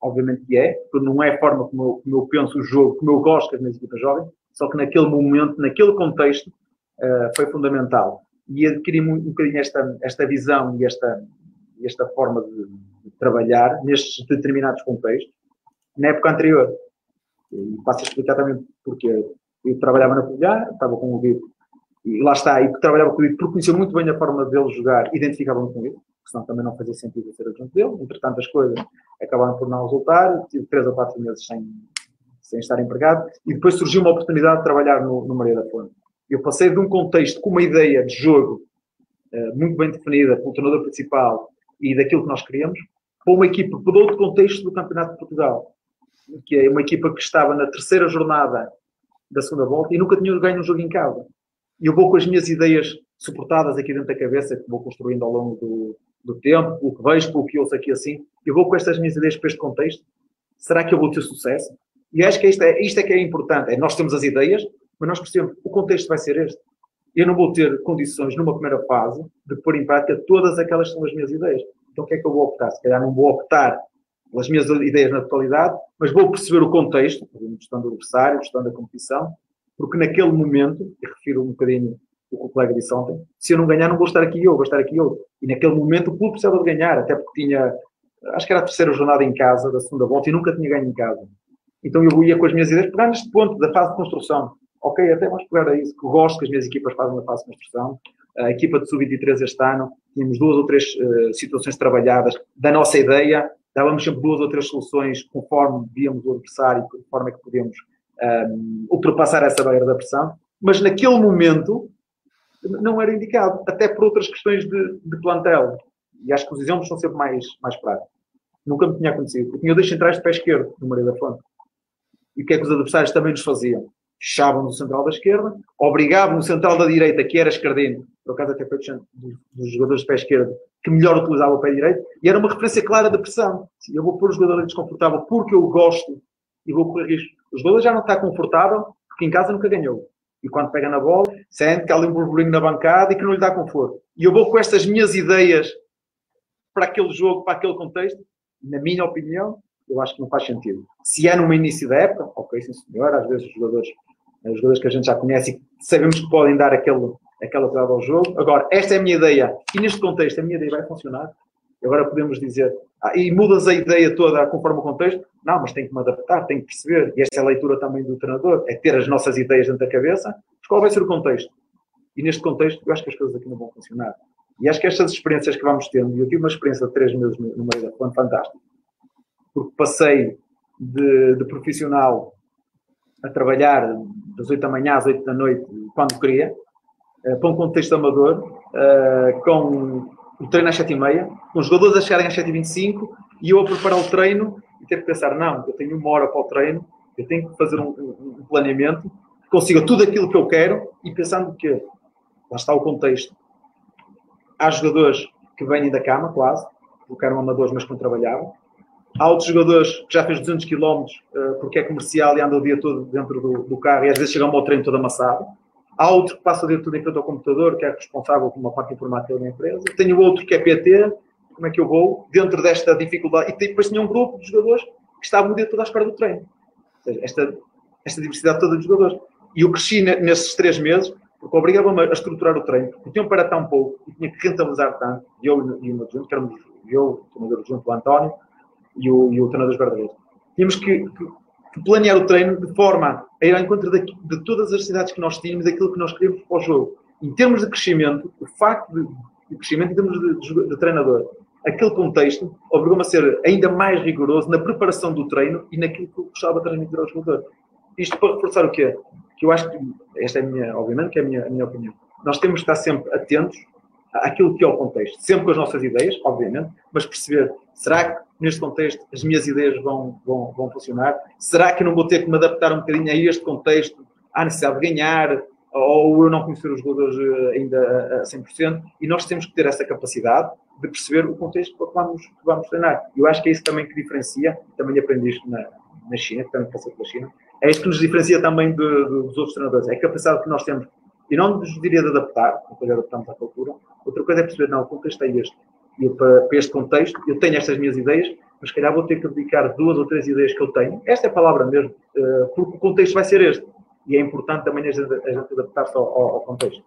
Speaker 1: Obviamente que é, porque não é a forma como eu, como eu penso o jogo, como eu gosto que as minhas equipas joguem, só que naquele momento, naquele contexto, uh, foi fundamental. E adquiri um, um bocadinho esta, esta visão e esta, esta forma de, de trabalhar nestes determinados contextos na época anterior. E passo a explicar também porque eu trabalhava na Covilhã, estava com o Vivo, e lá está, e trabalhava com o Vivo porque conhecia muito bem a forma dele jogar, identificava-me com Vivo, senão também não fazia sentido ser adjunto dele. Entretanto, as coisas acabaram por não resultar, tive três ou quatro meses sem, sem estar empregado, e depois surgiu uma oportunidade de trabalhar no, no Maria da Fonte. Eu passei de um contexto com uma ideia de jogo uh, muito bem definida pelo treinador principal e daquilo que nós queríamos, para uma equipa por outro contexto do Campeonato de Portugal, que é uma equipa que estava na terceira jornada da segunda volta e nunca tinha ganho um jogo em casa. E eu vou com as minhas ideias suportadas aqui dentro da cabeça, que vou construindo ao longo do, do tempo, o que vejo, o que ouço aqui assim, eu vou com estas minhas ideias para este contexto. Será que eu vou ter sucesso? E acho que isto é, isto é que é importante. É, nós temos as ideias, mas nós percebemos o contexto vai ser este. Eu não vou ter condições numa primeira fase de pôr em prática todas aquelas que são as minhas ideias. Então o que é que eu vou optar? Se calhar não vou optar pelas minhas ideias na totalidade, mas vou perceber o contexto, questão do adversário, questão da competição, porque naquele momento, e refiro um bocadinho o que o colega disse ontem, se eu não ganhar, não vou estar aqui eu, vou estar aqui eu. E naquele momento o clube precisava de ganhar, até porque tinha, acho que era a terceira jornada em casa, da segunda volta, e nunca tinha ganho em casa. Então eu ia com as minhas ideias, pegar neste ponto da fase de construção. Ok, até vamos pegar a isso, que gosto que as minhas equipas fazem na fase de construção. A equipa de sub-23 este ano, tínhamos duas ou três uh, situações trabalhadas da nossa ideia, dávamos sempre duas ou três soluções conforme víamos o adversário, de forma é que podíamos um, ehm, ultrapassar essa barreira da pressão, mas naquele momento não era indicado, até por outras questões de, de plantel. E acho que os exemplos são sempre mais, mais práticos. Nunca me tinha acontecido. Eu tinha dois centrais de pé esquerdo no Maria da Fonte. E o que é que os adversários também nos faziam? Fechavam no central da esquerda, obrigavam no central da direita, que era esquerdino, por acaso até foi dos jogadores de pé esquerdo, que melhor utilizava o pé direito, e era uma referência clara da pressão. Eu vou pôr o jogador desconfortável porque eu gosto e vou correr risco. O jogador já não está confortável porque em casa nunca ganhou. E quando pega na bola, sente que há ali um burburinho na bancada e que não lhe dá conforto. E eu vou com estas minhas ideias para aquele jogo, para aquele contexto, na minha opinião, eu acho que não faz sentido. Se é numa início da época, ok, sim senhor, às vezes os jogadores, os jogadores que a gente já conhece e sabemos que podem dar aquele, aquela entrada ao jogo. Agora, esta é a minha ideia, e neste contexto a minha ideia vai funcionar. Agora podemos dizer, ah, e mudas a ideia toda conforme o contexto? Não, mas tem que me adaptar, tem que perceber. E esta é a leitura também do treinador, é ter as nossas ideias dentro da cabeça, mas qual vai ser o contexto? E neste contexto, eu acho que as coisas aqui não vão funcionar. E acho que estas experiências que vamos tendo, e eu tive uma experiência de três meses no meio da plano fantástico, porque passei de, de, profissional a trabalhar das 8 da manhã às 8 da noite, quando queria, uh, para um contexto amador, uh, com o treino às 7 e meia, com os jogadores a chegarem às 7 e 25 e eu a preparar o treino e ter que pensar, não, eu tenho uma hora para o treino, eu tenho que fazer um, um, planeamento, consiga tudo aquilo que eu quero e pensando que lá está o contexto. Há jogadores que vêm da cama, quase, porque eram amadores, mas que não trabalhavam. Há outros jogadores que já fez 200 km uh, porque é comercial e anda o dia todo dentro do, do carro e às vezes chegam ao treino todo amassado. Há outro que passa o dia todo em frente ao computador, que é responsável por uma parte informática da empresa. Tenho outro que é PT. Como é que eu vou dentro desta dificuldade? E depois tinha um grupo de jogadores que estavam o dia todo à espera do treino. Ou seja, esta, esta diversidade toda de jogadores. E eu cresci nesses três meses porque obrigava-me a estruturar o treino, porque tinham para tão pouco e tinha que rentabilizar tanto. E eu e o meu junto, que éramos eu, o treinador junto, o António, e o, e o treinador guarda-redes. Tínhamos que, que, planear o treino de forma a ir ao encontro de, de todas as cidades que nós tínhamos, daquilo que nós queríamos para o jogo. Em termos de crescimento, o facto de, de crescimento em termos de, de, de treinador, aquele contexto obrigou-me a ser ainda mais rigoroso na preparação do treino e naquilo que eu gostava de transmitir ao jogador. Isto para reforçar o quê? Que eu acho que, esta é a minha, obviamente, que é a minha, a minha opinião. Nós temos que estar sempre atentos àquilo que é o contexto. Sempre com as nossas ideias, obviamente, mas perceber, será que neste contexto as minhas ideias vão, vão, vão funcionar? Será que não vou ter que me adaptar um bocadinho a este contexto, à necessidade de ganhar, ou eu não conhecer os jogadores eh, ainda a 100%? E nós temos que ter essa capacidade de perceber o contexto que vamos, que vamos treinar. Eu acho que é isso também que diferencia, também aprendi isto na, na China, também passei pela China, é isto que nos diferencia também de, de, dos outros treinadores, é a capacidade que nós temos, e não nos diria de adaptar, uma coisa adaptamos à cultura, outra coisa é perceber, não, o contexto é este, e para, para, este contexto, eu tenho estas minhas ideias, mas se calhar vou ter que dedicar duas ou três ideias que eu tenho, esta é a palavra mesmo, uh, porque o contexto vai ser este. E é importante também a gente, adaptar-se ao, ao, contexto.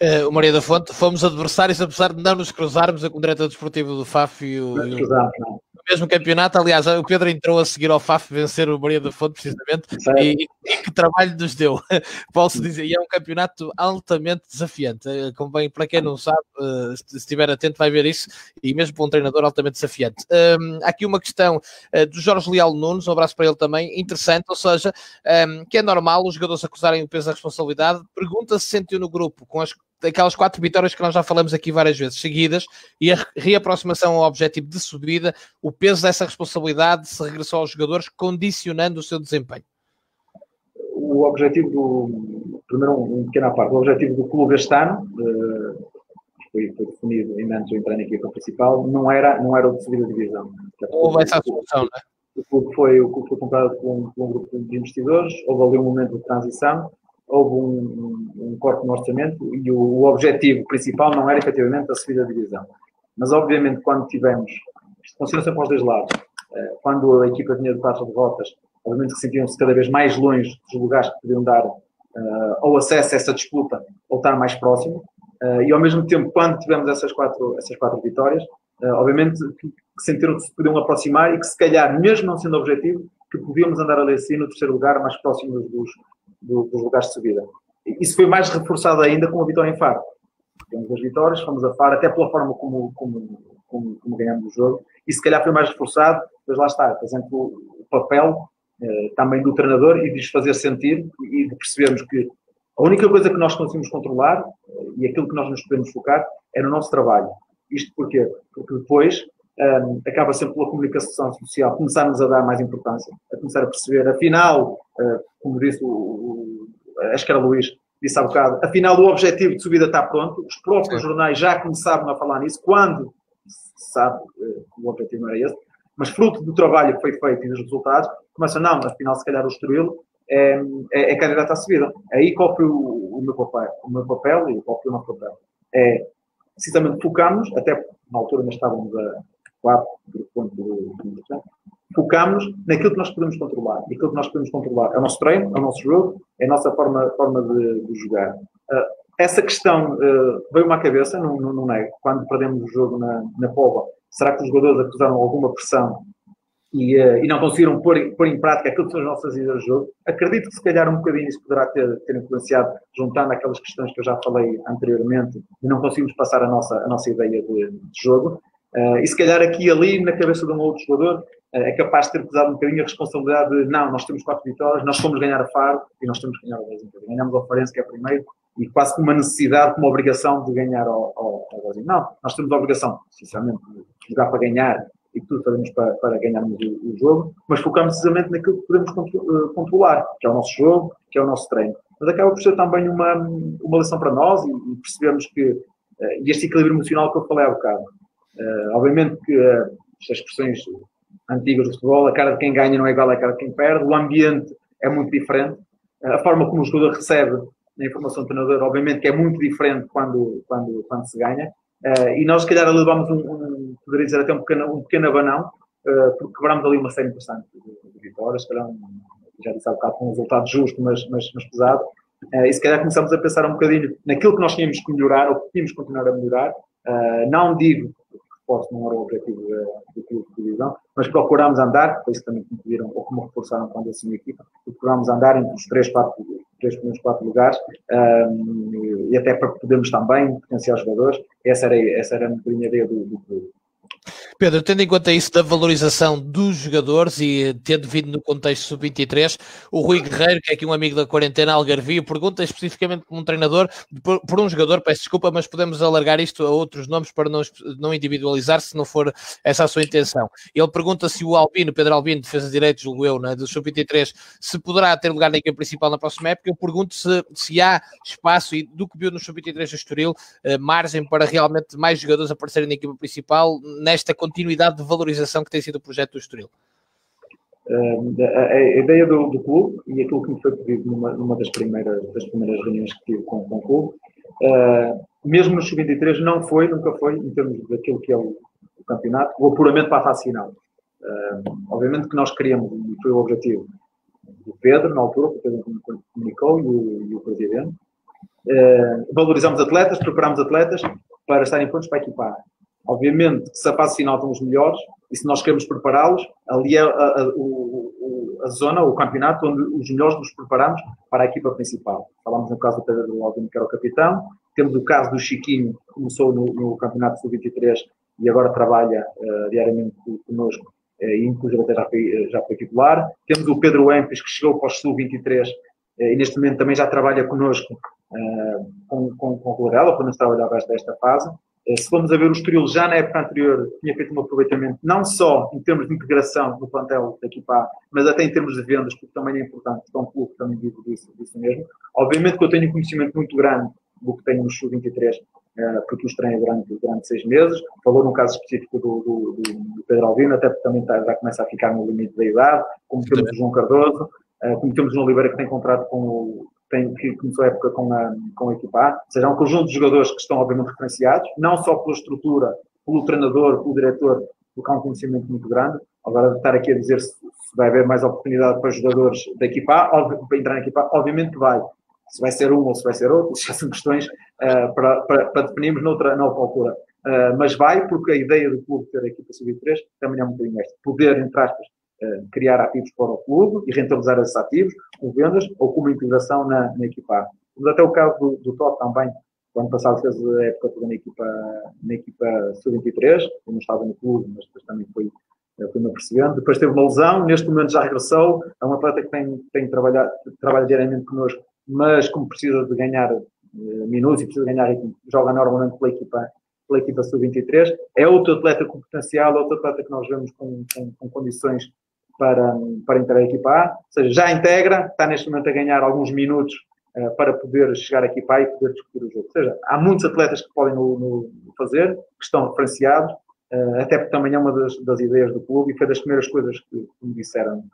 Speaker 2: Uh, o Maria da Fonte, fomos adversários, apesar de não nos cruzarmos com o diretor desportivo do FAF e o, e o, mesmo campeonato. Aliás, o Pedro entrou a seguir ao FAF vencer o Maria da Fonte, precisamente, e, e, que trabalho nos deu, posso dizer. E é um campeonato altamente desafiante. Eh, Convém, para quem não sabe, uh, se estiver atento, vai ver isso, e mesmo para um treinador altamente desafiante. Um, há aqui uma questão uh, do Jorge Leal Nunes, um abraço para ele também, interessante, ou seja, um, que é normal os jogadores acusarem o peso da responsabilidade. Pergunta se sentiu no grupo com as aquelas quatro vitórias que nós já falamos aqui várias vezes seguidas e a reaproximação ao objetivo de subida, o peso dessa responsabilidade se regressou aos jogadores, condicionando o seu desempenho?
Speaker 1: O objetivo do. Primeiro, um pequena parte. O objetivo do clube este ano, uh, foi, foi, definido ainda antes de entrar na equipa principal, não era, não era o de subir a divisão.
Speaker 2: Houve essa solução, não é?
Speaker 1: O clube foi, o clube foi comprado por um, por um grupo de investidores, houve ali um momento de transição houve um, um, corte no orçamento e o, o, objetivo principal não era efetivamente a subida da divisão. Mas, obviamente, quando tivemos, isto funciona sempre aos dois lados, uh, quando a equipa vinha de quatro derrotas, obviamente que sentiam-se cada vez mais longe dos lugares que podiam dar uh, ou acesso a essa disputa ou estar mais próximo. Uh, e, ao mesmo tempo, quando tivemos essas quatro, essas quatro vitórias, obviamente que sentiram que se podiam aproximar e que, se calhar, mesmo não sendo objetivo, que podíamos andar ali assim no terceiro lugar, mais próximo dos, do, dos lugares de subida. Isso foi mais reforçado ainda com a vitória em Faro. Temos as vitórias, fomos a Faro, até pela forma como, como, como, como ganhamos o jogo, e se calhar foi mais reforçado, mas lá está, por exemplo, o papel eh, também do treinador e de fazer sentir e de percebermos que a única coisa que nós conseguimos controlar eh, e aquilo que nós nos podemos focar é no nosso trabalho. Isto porquê? Porque depois um, acaba sempre pela comunicação social, começarmos a dar mais importância, a começar a perceber, afinal, uh, como disse o, o, acho que era Luís, disse há bocado, afinal o objetivo de subida está pronto, os próprios Sim. jornais já começaram a falar nisso, quando se sabe uh, que o objetivo não era esse, mas fruto do trabalho que foi feito e dos resultados, começam, não, afinal se calhar o Estoril é, é, é candidato à subida. Aí qual foi o, o, meu papel, o meu papel e qual foi o nosso papel? É, precisamente focamos, até na altura nós estávamos a, 4, ponto de focamos naquilo que nós podemos controlar. E aquilo que nós podemos controlar é o nosso treino, é o nosso jogo, é a nossa forma, forma de, de jogar. Uh, essa questão uh, veio-me à cabeça, não, não, não nego, quando perdemos o jogo na, na Pova. Será que os jogadores acusaram alguma pressão e, uh, e não conseguiram pôr, pôr em prática aquilo que são as nossas ideias de jogo? Acredito que se calhar um bocadinho isso poderá ter, ter influenciado, juntando aquelas questões que eu já falei anteriormente, e não conseguimos passar a nossa, a nossa ideia de, de jogo. Uh, e se calhar aqui e ali, na cabeça de um outro jogador, uh, é capaz de ter pesado um bocadinho a responsabilidade de não, nós temos quatro vitórias, nós fomos ganhar a Faro e nós temos que ganhar o Brasil. Ganhamos ao Farense, que é primeiro, e quase como uma necessidade, uma obrigação de ganhar ao, ao, Brasil. Não, nós temos a obrigação, sinceramente, de jogar para ganhar e tudo fazemos para, para ganharmos o, o, jogo, mas focamos precisamente naquilo que podemos eh, controlar, que é o nosso jogo, que é o nosso treino. Mas acaba por ser também uma, uma lição para nós e, e percebemos que e este equilíbrio emocional que eu falei há bocado, Uh, obviamente que uh, expressões antigas do futebol, a cara de quem ganha não é igual à cara de quem perde, o ambiente é muito diferente, uh, a forma como o jogador recebe a informação do treinador, obviamente que é muito diferente quando, quando, quando se ganha, e nós se calhar ali um, um, poderia dizer até um pequeno, um pequeno abanão, porque quebramos ali uma série interessante de, de vitórias, se calhar um, já disse há bocado, um resultado justo, mas, mas, mas pesado, e se calhar começamos a pensar um bocadinho naquilo que nós tínhamos que melhorar, ou que tínhamos que continuar a melhorar, não digo reforço não era o objetivo do clube de divisão, mas procurámos andar, foi isso também que me pediram, ou como reforçaram quando assumi a equipa, procurámos andar entre os três, quatro, três primeiros quatro lugares, um, e até para podermos também potenciar jogadores, essa era, essa era a minha ideia do clube.
Speaker 2: Pedro, tendo em conta isso da valorização dos jogadores e tendo vindo no contexto sub-23, o Rui Guerreiro, que é aqui um amigo da quarentena Algarvio, pergunta especificamente como um treinador, por, por, um jogador, peço desculpa, mas podemos alargar isto a outros nomes para não, não individualizar, se não for essa a sua intenção. Ele pergunta se o Albino, Pedro Albino, defesa de direitos, julgo eu, né, do sub-23, se poderá ter lugar na equipe principal na próxima época. Eu pergunto se, se há espaço, e do que viu no sub-23 do Estoril, eh, margem para realmente mais jogadores aparecerem na equipa principal nesta continuidade de valorização que tem sido o projeto do Estoril?
Speaker 1: A, ideia do, do, clube e aquilo que me foi pedido numa, numa das, primeiras, das primeiras reuniões que tive com, com o clube, uh, mesmo no sub-23 não foi, nunca foi, em termos daquilo que é o, o campeonato, o apuramento para a fase final. Uh, obviamente que nós queríamos, e foi o objetivo do Pedro, na altura, que o Pedro comunicou, e o, e o Presidente, uh, valorizamos atletas, preparamos atletas para estarem prontos para equipar. Obviamente, se a fase final estão os melhores, e se nós queremos prepará-los, ali é a, a, a, zona, o campeonato, onde os melhores nos preparamos para a equipa principal. Falamos no caso do Pedro Laldino, que era o capitão, temos o caso do Chiquinho, que começou no, no Campeonato Sub-23 e agora trabalha uh, diariamente connosco, uh, inclusive até já foi, já foi titular. Temos o Pedro Empes, que chegou para o Sub-23 uh, e neste momento também já trabalha connosco com, com, com o Rodela, para nos trabalhar desta fase. Se formos a ver o Estoril já na época anterior, tinha feito um aproveitamento não só em termos de integração no plantel da equipa, mas até em termos de vendas, porque também é importante, é um clube também vive disso, disso mesmo. Obviamente que eu tenho um conhecimento muito grande do que tenho no Sub-23 eh, porque os treinei durante, durante seis meses. Falou no caso específico do, do, do Pedro Albino, até porque também está, já começa a ficar no limite da idade, como temos o João Cardoso, uh, como temos o Oliveira que tem contrato com o, tem, que começou a época com a, com a equipa A, ou seja, é um conjunto de jogadores que estão obviamente referenciados, não só pela estrutura, pelo treinador, pelo diretor, porque há um conhecimento muito grande. Agora, estar aqui a dizer se, se vai haver mais oportunidade para jogadores da equipa A, para entrar na equipa A, obviamente que vai se vai ser um ou se vai ser outro, já são questões uh, para, para, para, definirmos noutra, noutra altura. Uh, mas vai, porque a ideia do clube ter a equipa sub-3 também é um bocadinho esta. Poder, entre aspas, criar ativos para o clube e rentabilizar esses ativos com vendas ou com uma integração na, na equipa Temos até o caso do, do Todd também, o ano passado fez a época toda na equipa, na equipa sub-23, eu não estava no clube, mas depois também foi fui-me apercebendo. Depois teve uma lesão, neste momento já regressou. É um atleta que tem, tem trabalhado, trabalha diariamente connosco mas como precisa de ganhar uh, minutos e precisa de ganhar ritmo, joga normalmente pela equipa, pela equipa sub-23. É outro atleta com potencial, outro atleta que nós vemos com, com, com condições para, para entrar a equipa A. Ou seja, já integra, está neste momento a ganhar alguns minutos uh, para poder chegar A e poder discutir o jogo. Ou seja, há muitos atletas que podem no, no fazer, que estão referenciados, uh, até porque também é uma das, das, ideias do clube e foi das primeiras coisas que, que me disseram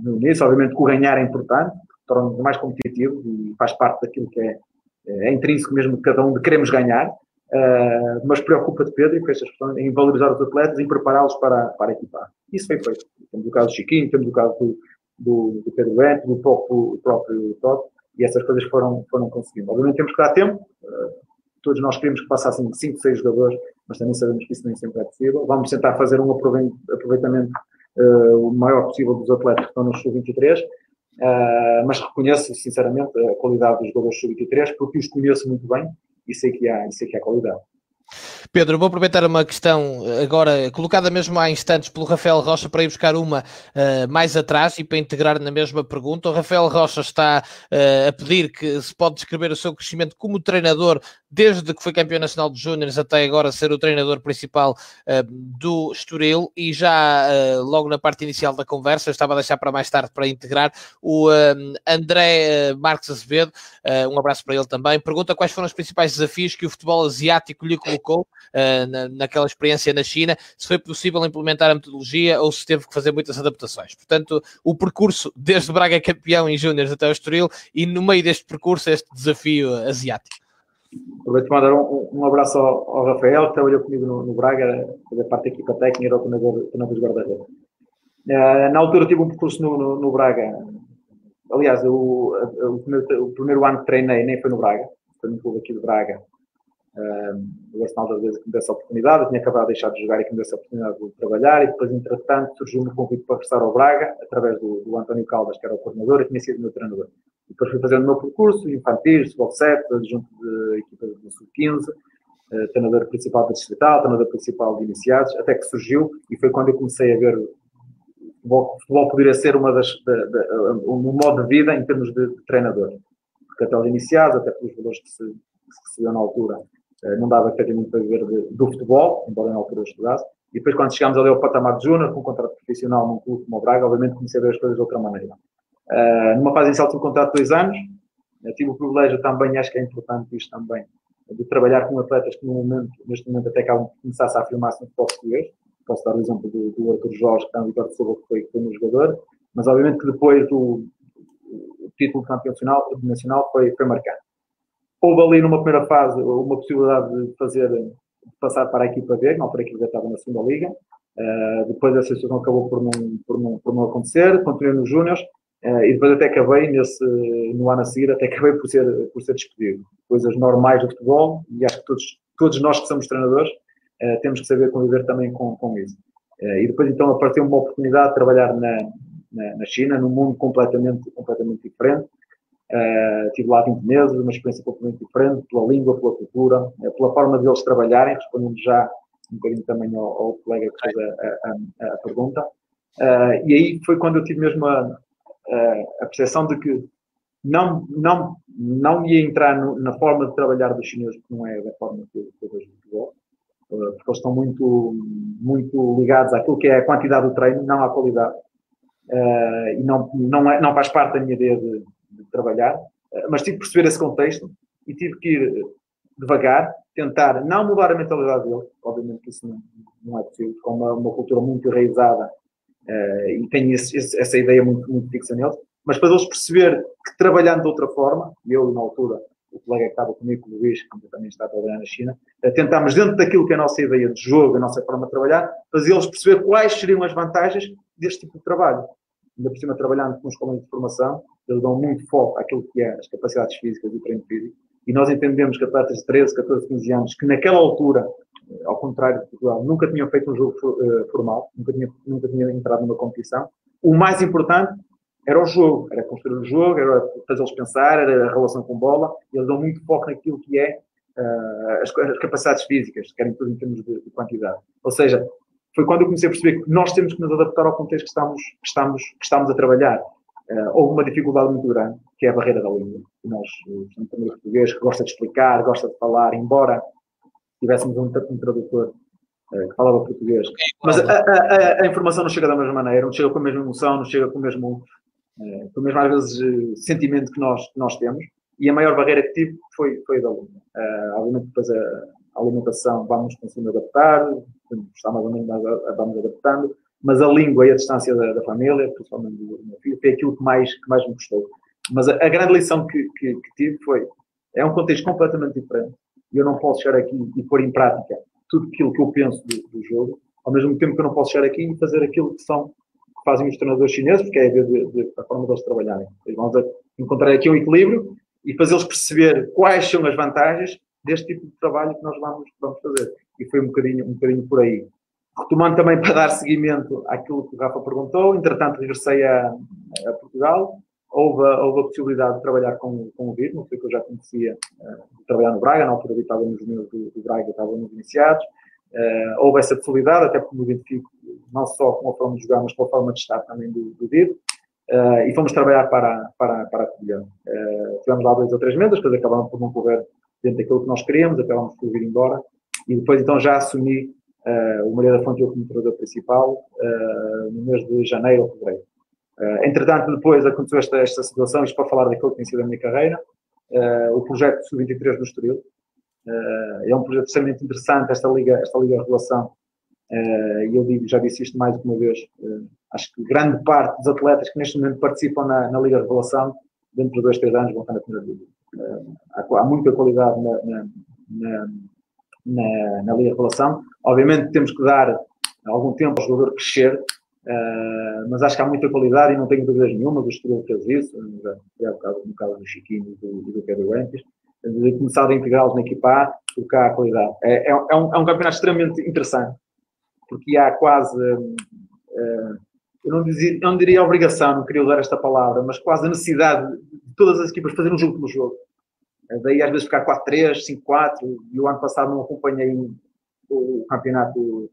Speaker 1: no início. Obviamente que o ganhar é importante, torna-nos mais competitivos e faz parte daquilo que é, é intrínseco mesmo de cada um de queremos ganhar, uh, mas preocupa-te, Pedro, com estas questões, em valorizar os atletas e prepará-los para, para equipar. Isso foi feito. Temos o caso do Chiquinho, temos o caso do, do, do Pedro Bento, do próprio, próprio Todd, e essas coisas foram, foram conseguidas. Obviamente temos que dar tempo, uh, todos nós queremos que passassem 5, 6 jogadores, mas também sabemos que isso nem sempre é possível. Vamos tentar fazer um aproveitamento uh, o maior possível dos atletas que estão no sub-23 Uh, mas reconheço sinceramente a qualidade dos jogadores sub-23 porque os conheço muito bem e sei que há, e sei que há qualidade.
Speaker 2: Pedro, vou aproveitar uma questão agora colocada mesmo há instantes pelo Rafael Rocha para ir buscar uma uh, mais atrás e para integrar na mesma pergunta. O Rafael Rocha está uh, a pedir que se pode descrever o seu crescimento como treinador desde que foi campeão nacional de júniores até agora ser o treinador principal uh, do Estoril. E já logo na parte inicial da conversa, estava a deixar para mais tarde para integrar, o André Marques Azevedo, um abraço para ele também, pergunta quais foram os principais desafios que o futebol asiático lhe colocou na, naquela experiência na China, se foi possível implementar a metodologia ou se teve que fazer muitas adaptações. Portanto, o percurso desde Braga campeão em Júniors até o Estoril e no meio deste percurso este desafio asiático.
Speaker 1: Aproveito para mandar um, um abraço ao, ao, Rafael, que trabalhou comigo no, no Braga, fazer parte da equipa técnica, era o treinador dos guarda-redes. Uh, na altura tive um percurso no, no, no Braga. Aliás, o, o, primeiro, o, primeiro, ano que treinei nem foi no Braga, foi no clube aqui de Braga, o Arsenal às vezes que me desse a oportunidade, eu tinha acabado de deixar de jogar e que me desse a oportunidade de trabalhar e depois, entretanto, surgiu um convite para regressar ao Braga, através do, do António Caldas, que era o coordenador e tinha sido o meu treinador. E depois fui fazendo o meu percurso, infantil, futebol 7, junto de equipa do Sub-15, uh, treinador principal da distrital, treinador principal de iniciados, até que surgiu e foi quando eu comecei a ver o futebol, o poderia ser uma das, de, de, um modo de vida em termos de, de treinador. Porque até os iniciados, até pelos valores que se, que se recebiam na altura, eh, não dava efetivamente para viver do futebol, embora na altura estudasse. E depois, quando chegámos ali ao patamar de júnior, com um contrato profissional num clube como o Braga, obviamente comecei a ver as coisas de outra maneira. Uh, numa fase inicial tive um contrato de dois anos, eu tive o privilégio também, acho que é importante isto também, de trabalhar com atletas que no momento, neste momento até acabam de começar a afirmar-se no futebol português. Posso dar o exemplo do, do Arthur Jorge, que está no de que foi, um jogador, mas obviamente que depois o, o título de campeão nacional, nacional foi, foi marcado. Houve ali numa primeira fase uma possibilidade de fazer, de passar para a equipa B, não para a equipa B estava na segunda liga. Uh, depois essa situação acabou por não, por não, por não acontecer, continuei nos Júniors. Uh, e depois até acabei, nesse, no ano a seguir, até acabei por ser, por ser despedido. Coisas normais do futebol, e acho que todos, todos nós que somos treinadores uh, temos que saber conviver também com, com isso. E depois então apareceu uma oportunidade de trabalhar na, na, na China, num mundo completamente, completamente diferente. Uh, tive lá 20 meses, uma experiência completamente diferente, pela língua, pela cultura, pela forma de eles trabalharem, respondendo já um bocadinho também ao, ao colega que fez a, a, a pergunta. e aí foi quando eu tive mesmo a, a percepção de que não, não, não ia entrar no, na forma de trabalhar dos chineses, porque não é da forma que eu, que eu vejo uh, porque eles estão muito, muito ligados àquilo que é a quantidade do treino, não à qualidade. Uh, e não, não, é, não faz parte da minha ideia de, de trabalhar, uh, mas tive que perceber esse contexto e tive que ir devagar, tentar não mudar a mentalidade dele, obviamente que isso não, não é possível, com uma, uma cultura muito enraizada uh, e tenho esse, esse, essa ideia muito, muito fixa neles, mas para eles perceber que trabalhando de outra forma, eu na altura, o colega que estava comigo, o Luís, que também está a trabalhar na China, uh, tentámos dentro daquilo que é a nossa ideia de jogo, a nossa forma de trabalhar, fazer-los perceber quais seriam as vantagens deste tipo de trabalho. Ainda por cima, trabalhando com os colégios de formação, eles dão muito foco àquilo que é as capacidades físicas e o treino físico, e nós entendemos que atletas de 13, 14, 15 anos, que naquela altura ao contrário de Portugal, nunca tinham feito um jogo uh, formal, nunca tinha, nunca tinha entrado numa competição. O mais importante era o jogo, era construir o jogo, era fazê-los pensar, era a relação com bola. Eles dão muito foco naquilo que é uh, as, as, capacidades físicas, querem tudo em termos de, de, quantidade. Ou seja, foi quando eu comecei a perceber que nós temos que nos adaptar ao contexto que estamos, que estamos, que estamos a trabalhar. Uh, houve uma dificuldade muito grande, que é a barreira da língua. Nós, somos também português, que gosta de explicar, gosta de falar, embora tivéssemos um, um tradutor uh, que falava português. Mas a, a, a, informação não chega da mesma maneira, não chega com a mesma emoção, não chega com o mesmo, com o mesmo às vezes, sentimento que nós, que nós temos. E a maior barreira que tive foi, foi a da aluna. Uh, obviamente, depois a, a alimentação vamos conseguindo adaptar, está mais ou menos vamos adaptando, mas a língua e a distância da, da família, principalmente do meu filho, foi aquilo que mais, que mais me custou. Mas a, a grande lição que, que, que, tive foi, é um contexto completamente diferente eu não posso chegar aqui e pôr em prática tudo aquilo que eu penso do, do, jogo, ao mesmo tempo que eu não posso chegar aqui e fazer aquilo que são que fazem os treinadores chineses, porque é a, de, de, a forma deles trabalharem. Eles vão encontrar aqui um equilíbrio e fazê-los perceber quais são as vantagens deste tipo de trabalho que nós vamos, vamos fazer. E foi um bocadinho, um bocadinho por aí. Retomando também para dar seguimento àquilo que o Rafa perguntou, entretanto regressei a, a Portugal, houve, houve a possibilidade de trabalhar com, com o Virmo, que eu já conhecia, uh, de trabalhar no Braga, na altura estava nos meus do, do Braga, estava nos iniciados. Uh, houve essa possibilidade, até porque me identifico não só com a forma de jogar, mas com a forma de estar também do, do. Uh, e fomos trabalhar para, para, para a Covilhã. Tivemos lá dois ou três meses, depois acabámos por não correr dentro daquilo que nós queríamos, acabámos por vir embora. E depois então já assumi uh, o Maria da Fonte como treinador principal no mês de janeiro ou fevereiro. Uh, entretanto, depois aconteceu esta, esta situação, isto para falar daquilo que tem sido a minha carreira, uh, o projeto Sub-23 do Estoril. Uh, é um projeto extremamente interessante, esta Liga, esta Liga Revelação. E eu digo, já disse isto mais de uma vez, acho que grande parte dos atletas que neste momento participam na, na Liga Revelação, dentro de dois, três anos, vão estar na primeira Liga. Há, há, muita qualidade na, na, na, na, na Liga Revelação. Obviamente temos que dar algum tempo ao jogador crescer, Uh, mas acho que há muita qualidade e não tenho dúvidas nenhuma. O Estoril fez isso, no caso, no caso do Chiquinho e do, do Pedro Wentes, de começar a integrá-los na equipa A, porque há qualidade. É, é, é, um, é um campeonato extremamente interessante, porque há quase. Uh, eu não, dizia, não diria obrigação, não queria usar esta palavra, mas quase a necessidade de todas as equipas fazerem um jogo pelo jogo. Daí às vezes ficar 4-3, 5-4, e o ano passado não acompanhei o campeonato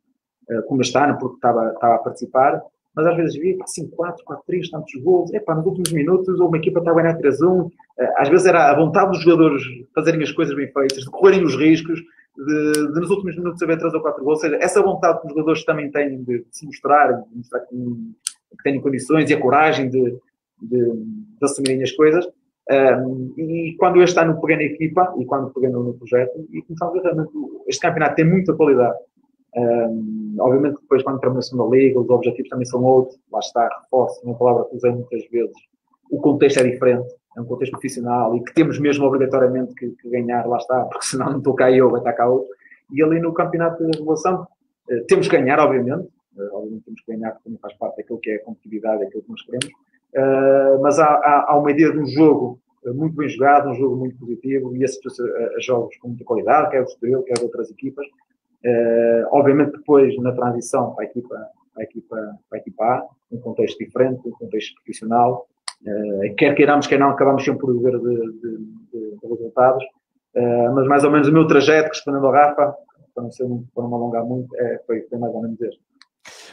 Speaker 1: eh, como ano, porque estava, estava a participar, mas às vezes via 5-4, 4-3, tantos gols, epá, nos últimos minutos, uma equipa está a ganhar 3-1, eh, às vezes era a vontade dos jogadores fazerem as coisas bem feitas, de correrem os riscos, de, de nos últimos minutos haver 3 ou 4 gols, ou seja, essa vontade que os jogadores também têm de, de se mostrar, de mostrar que, que, têm condições e a coragem de, de, de assumirem as coisas, um, e quando este ano peguei na equipa, e quando peguei no, projeto, e começava a ver realmente, este campeonato tem muita qualidade, um, obviamente, depois, quando entramos na segunda liga, os objetivos também são outros. Lá está, reforço, uma palavra que usei muitas vezes. O contexto é diferente, é um contexto profissional e que temos mesmo obrigatoriamente que, que ganhar, lá está, porque senão não estou cá eu, vai estar cá outro. E ali no campeonato de regulação, uh, temos que ganhar, obviamente. Uh, obviamente, temos que ganhar, porque também faz parte daquilo que é a competitividade, daquilo que nós queremos. Uh, mas há, há, há, uma ideia de um jogo muito bem jogado, um jogo muito positivo e assistiu-se a, a, jogos com muita qualidade, quer o Estoril, quer outras equipas. Uh, obviamente depois, na transição para a equipa, para a equipa, para a equipa A, um contexto diferente, um contexto profissional, uh, quer queiramos, quer não, acabamos sempre por viver de, de, de, de resultados, mas mais ou menos o meu trajeto, respondendo ao Rafa, para não, ser muito, para não alongar muito, é, foi, foi mais ou menos este.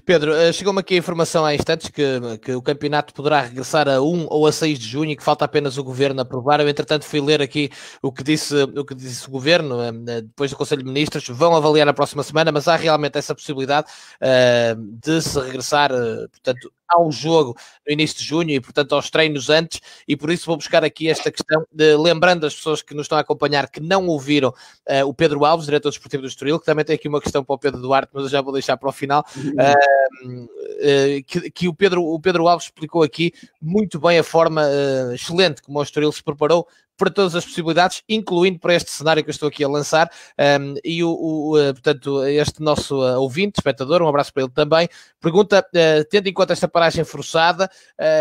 Speaker 2: Pedro, eh, chegou-me aqui a informação há instantes que, que o campeonato poderá regressar a 1 ou a 6 de junho e que falta apenas o governo aprovar. Eu, entretanto, fui ler aqui o que disse o, que disse o governo eh, eh, depois do Conselho de Ministros. Vão avaliar na próxima semana, mas há realmente essa possibilidade uh, de se regressar, uh, portanto, ao jogo no início de junho e, portanto, aos treinos antes, e por isso vou buscar aqui esta questão, de, lembrando as pessoas que nos estão a acompanhar que não ouviram uh, o Pedro Alves, diretor desportivo do Estoril, que também tem aqui uma questão para o Pedro Duarte, mas eu já vou deixar para o final, uh, uh, que, que, o, Pedro, o Pedro Alves explicou aqui muito bem a forma excelente como o Estoril se preparou para todas as possibilidades, incluindo para este cenário que eu estou aqui a lançar. Um, e o, o, eh, portanto, este nosso uh, ouvinte, espectador, um abraço para ele também, pergunta, uh, tendo em conta esta paragem forçada,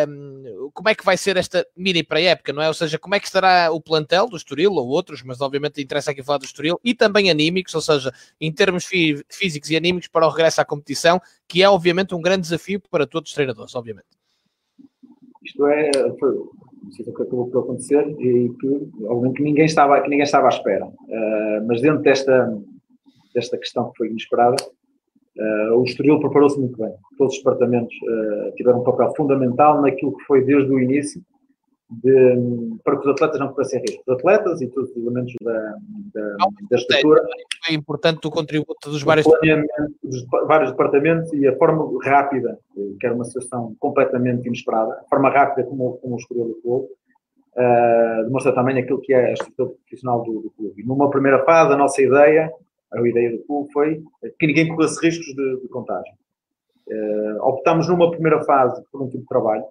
Speaker 2: um, como é que vai ser esta mini pré-época, não é? Ou seja, como é que estará o plantel do Estoril ou outros, mas obviamente interessa aqui falar do Estoril, e também anímicos, ou seja, em termos fí físicos e anímicos para o regresso à competição, que é obviamente um grande desafio para todos os treinadores, obviamente.
Speaker 1: Isto é, o que acabou por acontecer e que, obviamente, ninguém estava, que ninguém estava à espera. Uh, mas dentro desta, desta questão que foi inesperada, uh, o Estoril preparou-se muito bem. Todos os departamentos uh, tiveram um papel fundamental naquilo que foi desde o início de, para que os atletas não pudessem risco. Os atletas e todos os elementos da, da, da estrutura.
Speaker 2: É importante o contributo dos vários
Speaker 1: dos vários departamentos e a forma rápida, que era uma situação completamente inesperada, a forma rápida como, como escolheu o clube, uh, demonstra também aquilo que é a estrutura profissional do, do clube. E numa primeira fase, a nossa ideia, a ideia do clube foi que ninguém corresse riscos de, de contágio. Uh, optámos numa primeira fase por um tipo de trabalho,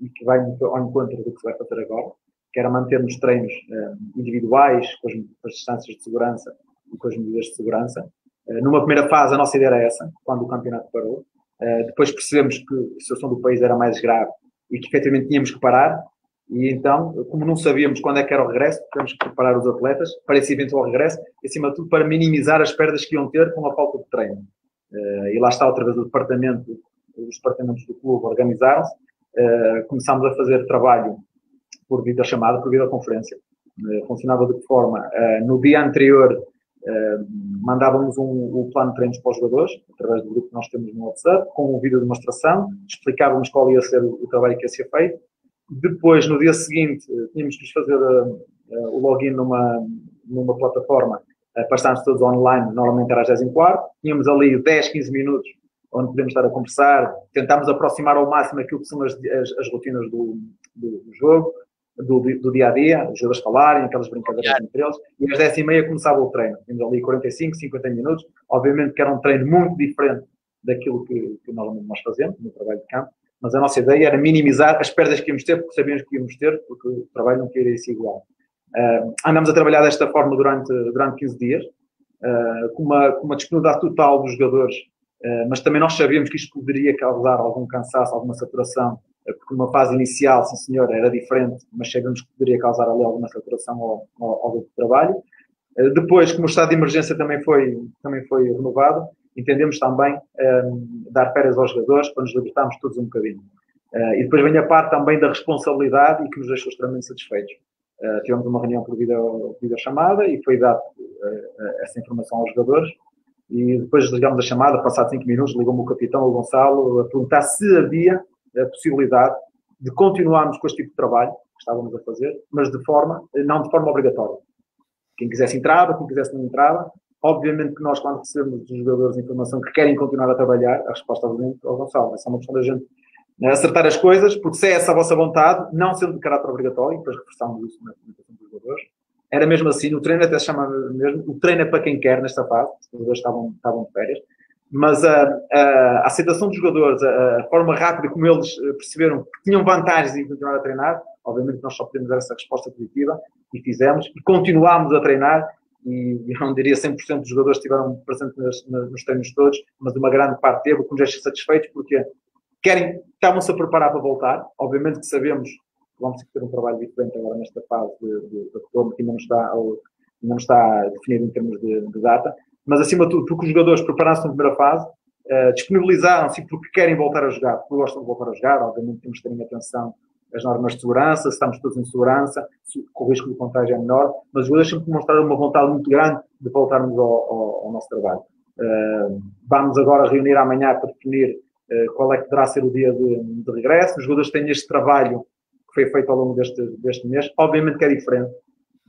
Speaker 1: e que vai ao encontro do que se vai fazer agora, que era mantermos treinos uh, individuais, com as, com as, distâncias de segurança e com as medidas de segurança. Uh, numa primeira fase, a nossa ideia era essa, quando o campeonato parou. Uh, depois percebemos que a situação do país era mais grave e que efetivamente tínhamos que parar. E então, como não sabíamos quando é que era o regresso, tivemos que preparar os atletas para esse eventual regresso, e acima de tudo para minimizar as perdas que iam ter com a falta de treino. e lá está outra vez o departamento, os departamentos do clube organizaram-se uh, começámos a fazer trabalho por videochamada, por videoconferência. Uh, funcionava de que forma? Uh, no dia anterior, mandávamos um, um, plano de treinos para os jogadores, através do grupo que nós temos no WhatsApp, com um vídeo de demonstração, explicávamos qual ia ser o, trabalho que ia ser feito. Depois, no dia seguinte, tínhamos que fazer o login numa, numa plataforma para estarmos todos online, normalmente era às 10 h quarto. Tínhamos ali 10, 15 minutos onde podemos estar a conversar, tentámos aproximar ao máximo aquilo que são as, as, as rotinas do, do, do jogo, do, do, dia a dia, os jogadores falarem, aquelas brincadeiras entre eles, e às 10 e meia começava o treino. Tínhamos ali 45, 50 minutos, obviamente que era um treino muito diferente daquilo que, que normalmente nós fazemos no trabalho de campo, mas a nossa ideia era minimizar as perdas que íamos ter, porque sabíamos que íamos ter, porque o trabalho não queria ser igual. Uh, andamos a trabalhar desta forma durante, durante 15 dias, uh, com, uma, com uma disponibilidade total dos jogadores mas também nós sabíamos que isto poderia causar algum cansaço, alguma saturação, eh, porque uma fase inicial, sim senhor, era diferente, mas sabíamos que poderia causar ali alguma saturação ao, grupo de trabalho. Eh, depois, como o estado de emergência também foi, também foi renovado, entendemos também um, ehm, dar férias aos jogadores para nos libertarmos todos um bocadinho. Uh, e depois vem a parte também da responsabilidade e que nos deixou extremamente satisfeitos. Uh, tivemos uma reunião por videochamada e foi dado uh, essa informação aos jogadores e depois desligamos a chamada, passados 5 minutos, ligou-me o capitão, o Gonçalo, a perguntar se havia a possibilidade de continuarmos com este tipo de trabalho que estávamos a fazer, mas de forma, não de forma obrigatória. Quem quisesse entrava, quem quisesse não entrava. Obviamente que nós, quando recebemos dos jogadores informação que querem continuar a trabalhar, a resposta obviamente ao Gonçalo. É uma questão da gente né, acertar as coisas, porque se é essa a vossa vontade, não sendo de caráter obrigatório, depois reforçamos isso na comunicação dos jogadores, era mesmo assim, o treino até se chamava mesmo, o treino é para quem quer nesta fase, os jogadores estavam, estavam de férias, mas a, a, aceitação dos jogadores, a, a, forma rápida como eles eh, perceberam que tinham vantagens em continuar a treinar, obviamente nós só podemos dar essa resposta positiva e fizemos, e continuámos a treinar, e eu não diria 100% dos jogadores estiveram presentes nos, nos treinos todos, mas uma grande parte teve, com deixa satisfeitos, porque querem, estavam-se a preparar para voltar. Obviamente que sabemos vamos ter um trabalho diferente agora nesta fase de, de, de retorno, que ainda não está, ainda não está definido em termos de, de data, mas acima de tudo, porque os jogadores prepararam-se na primeira fase, uh, disponibilizaram-se porque querem voltar a jogar, porque gostam de voltar a jogar, obviamente temos que ter em atenção as normas de segurança, se estamos todos em segurança, se o risco de contágio é menor, mas os jogadores sempre demonstraram uma vontade muito grande de voltarmos ao, ao, ao nosso trabalho. Uh, vamos agora reunir amanhã para definir uh, qual é que deverá ser o dia de, de, regresso. Os jogadores têm este trabalho que foi feito ao longo deste, deste mês, obviamente que é diferente.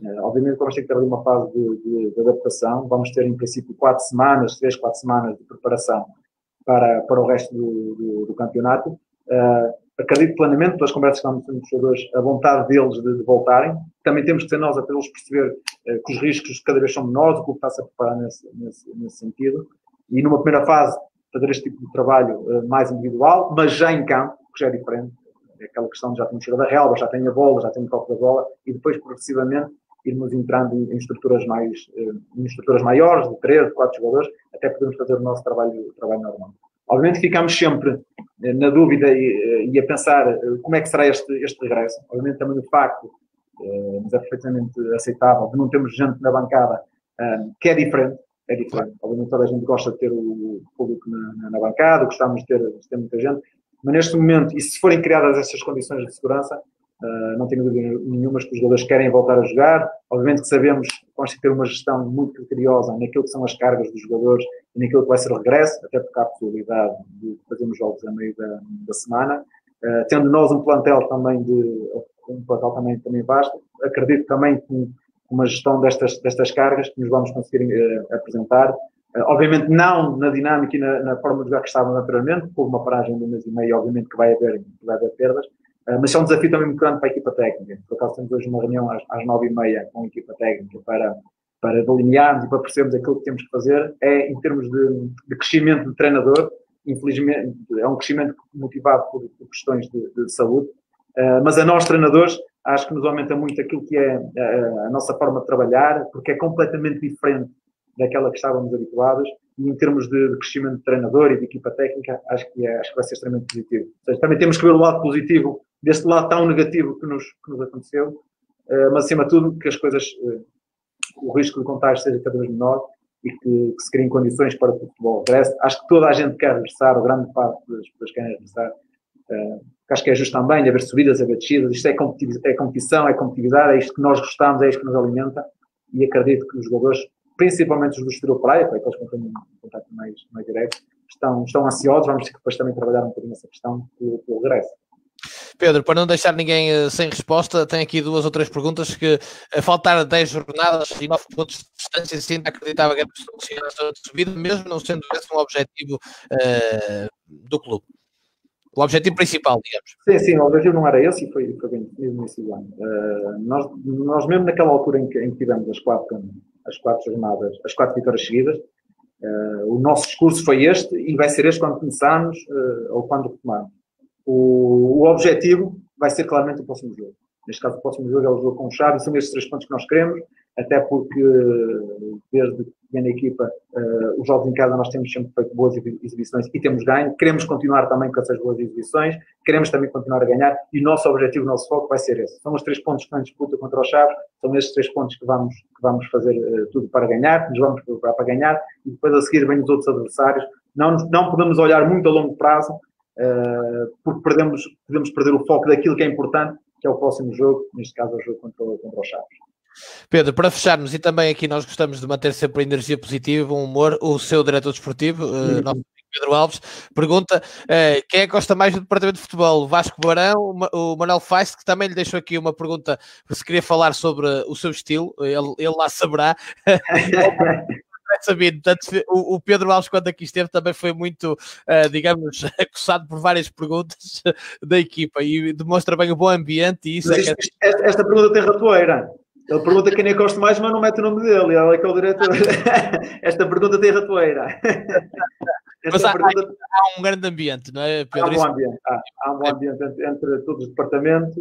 Speaker 1: Uh, obviamente que vamos ter que ter uma fase de, de, de, adaptação. Vamos ter, em princípio, quatro semanas, três, quatro semanas de preparação para, para o resto do, do, do campeonato. Uh, acredito plenamente, pelas conversas que vamos ter com os jogadores, a vontade deles de, de, voltarem. Também temos que ser nós a eles perceber uh, que os riscos cada vez são menores, o clube está-se a preparar nesse, nesse, nesse, sentido. E numa primeira fase, fazer este tipo de trabalho uh, mais individual, mas já em campo, que já é diferente. É aquela questão de já temos cheiro da relva, já tem a bola, já tem o toque da bola, e depois, progressivamente, irmos entrando em, estruturas mais, uh, em estruturas maiores, de 3, 4 jogadores, até podermos fazer o nosso trabalho, trabalho normal. Obviamente ficamos sempre eh, na dúvida e, eh, e, a pensar eh, como é que será este, este regresso. Obviamente também o facto, mas é perfeitamente aceitável, de não termos gente na bancada, que é diferente, é diferente. Obviamente toda a gente gosta de ter o público na, na bancada, gostamos de ter, de ter muita gente, mas neste momento, e se forem criadas essas condições de segurança, Uh, não tenho dúvida nenhuma que os jogadores querem voltar a jogar. Obviamente que sabemos que vamos ter uma gestão muito criteriosa naquilo que são as cargas dos jogadores e naquilo que vai ser o regresso, até porque há a possibilidade de fazermos jogos a meio da, da semana. Uh, tendo nós um plantel também de um plantel também, também vasto, acredito também que uma gestão destas, destas cargas que nos vamos conseguir uh, apresentar. Obviamente não na dinâmica e na, na, forma de jogar que estávamos anteriormente, houve uma paragem de um mês e meio, obviamente que vai haver, que vai haver perdas, ah, mas é um desafio também muito grande para a equipa técnica. Por acaso temos hoje uma reunião às, às nove e meia com a equipa técnica para, para delinearmos e para percebermos aquilo que temos que fazer. É em termos de, de crescimento de treinador, infelizmente é um crescimento motivado por, por questões de, de saúde, uh, mas a nós treinadores acho que nos aumenta muito aquilo que é a, a nossa forma de trabalhar, porque é completamente diferente daquela que estávamos habituados e em termos de, crescimento de treinador e de equipa técnica, acho que, é, acho que vai ser extremamente positivo. Seja, também temos que ver o lado positivo deste lado tão negativo que nos, que nos aconteceu, uh, mas acima de tudo que as coisas, uh, o risco de contágio seja cada vez menor e que, que, se criem condições para o futebol regresse. Acho que toda a gente quer regressar, ou grande parte das pessoas querem regressar. Uh, acho que é justo também haver subidas, haver descidas. Isto é, é competição, é competitividade, é isto que nós gostamos, é isto que nos alimenta e acredito que os jogadores principalmente os do Estoril Praia, para aqueles que têm um contato mais, mais direto, estão, estão ansiosos, vamos ter que depois também trabalhar um bocadinho essa questão do, do regresso.
Speaker 2: Pedro, para não deixar ninguém uh, sem resposta, tenho aqui duas ou três perguntas que a faltar 10 jornadas e 9 pontos de distância, se ainda acreditava que era possível a subida, mesmo não sendo esse um objetivo uh, do clube. O objetivo principal, digamos.
Speaker 1: Sim, sim, o objetivo não era esse e foi, foi bem definido do ano. Uh, nós, nós, mesmo naquela altura em que, em que tivemos as quatro as quatro jornadas, as quatro vitórias seguidas. Uh, o nosso discurso foi este e vai ser este quando começarmos uh, ou quando retomarmos. O, o objetivo vai ser claramente o próximo jogo. Neste caso, o próximo jogo é o jogo com o Chave, são estes três pontos que nós queremos, até porque desde que vem na equipa, uh, os jogos em casa nós temos sempre feito boas exibições e temos ganho. Queremos continuar também com essas boas exibições, queremos também continuar a ganhar e o nosso objetivo, o nosso foco vai ser esse. São os três pontos que estão em disputa contra o Chaves, são esses três pontos que vamos, que vamos fazer uh, tudo para ganhar, que nos vamos preparar para ganhar e depois a seguir vêm os outros adversários. Não, não podemos olhar muito a longo prazo, uh, porque perdemos, podemos perder o foco daquilo que é importante, que é o próximo jogo, neste caso é o jogo contra, contra o Chaves.
Speaker 2: Pedro, para fecharmos, e também aqui nós gostamos de manter sempre a energia positiva, um humor, o seu diretor desportivo, uh, nosso Pedro Alves, pergunta uh, quem é que gosta mais do departamento de futebol, o Vasco Barão, o Manuel Feist, que também lhe deixou aqui uma pergunta, se queria falar sobre o seu estilo, ele, ele lá saberá. saber. Portanto, o, Pedro Alves, quando aqui esteve, também foi muito, digamos, acossado por várias perguntas da equipa e demonstra bem o bom ambiente. E isso é
Speaker 1: que... esta, esta, pergunta tem ratoeira. Ele pergunta quem é que gosta mais, mas não mete o nome dele. Ele é que é o diretor. esta pergunta tem ratoeira.
Speaker 2: Mas há, pergunta... há, um grande ambiente, não é,
Speaker 1: Pedro? Há um bom ambiente, há, há um bom ambiente entre, entre, todos os departamentos,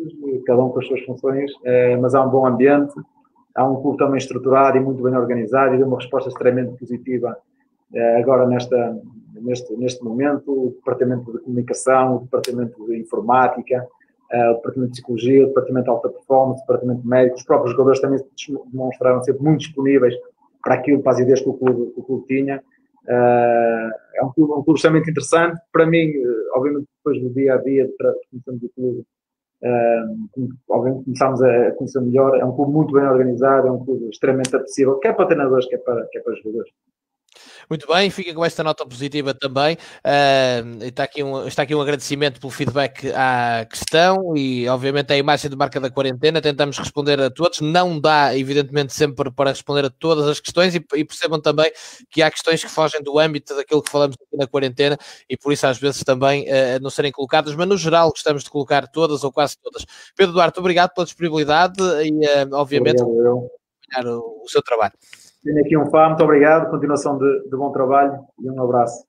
Speaker 1: cada um com as suas funções, é, mas há um bom ambiente há um clube também estruturado e muito bem organizado e deu uma resposta extremamente positiva agora nesta, neste, neste momento, o Departamento de Comunicação, o Departamento de Informática, o Departamento de Psicologia, o Departamento de Alta Performance, o Departamento de Médico, os próprios jogadores também se demonstraram sempre muito disponíveis para aquilo, para as ideias que o clube, que o clube tinha. é um clube, um clube extremamente interessante. Para mim, obviamente, depois do dia a dia de conhecemos o clube, obviamente começámos a conhecer melhor. É um clube muito bem organizado, é um clube extremamente apetecível, quer para treinadores, quer para, quer para jogadores.
Speaker 2: Muito bem, fica com esta nota positiva também. Uh, está, aqui um, está aqui um agradecimento pelo feedback à questão e, obviamente, a imagem de marca da quarentena. Tentamos responder a todos. Não dá, evidentemente, sempre para responder a todas as questões e, e percebam também que há questões que fogem do âmbito daquilo que falamos aqui na quarentena e, por isso, às vezes também uh, não serem colocadas, mas no geral gostamos de colocar todas ou quase todas. Pedro Duarte, obrigado pela disponibilidade e, uh, obviamente, acompanhar o, o seu trabalho.
Speaker 1: Tenho aqui um fã, muito obrigado, continuação de, de bom trabalho e um abraço.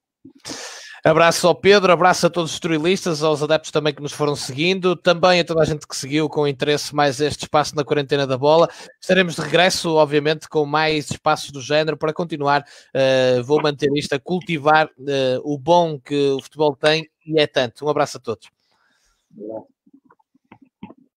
Speaker 2: Abraço ao Pedro, abraço a todos os turistas, aos adeptos também que nos foram seguindo, também a toda a gente que seguiu com interesse mais este espaço na quarentena da bola. Estaremos de regresso, obviamente, com mais espaços do género para continuar. Uh, vou manter isto a cultivar uh, o bom que o futebol tem e é tanto. Um abraço a todos. Obrigado.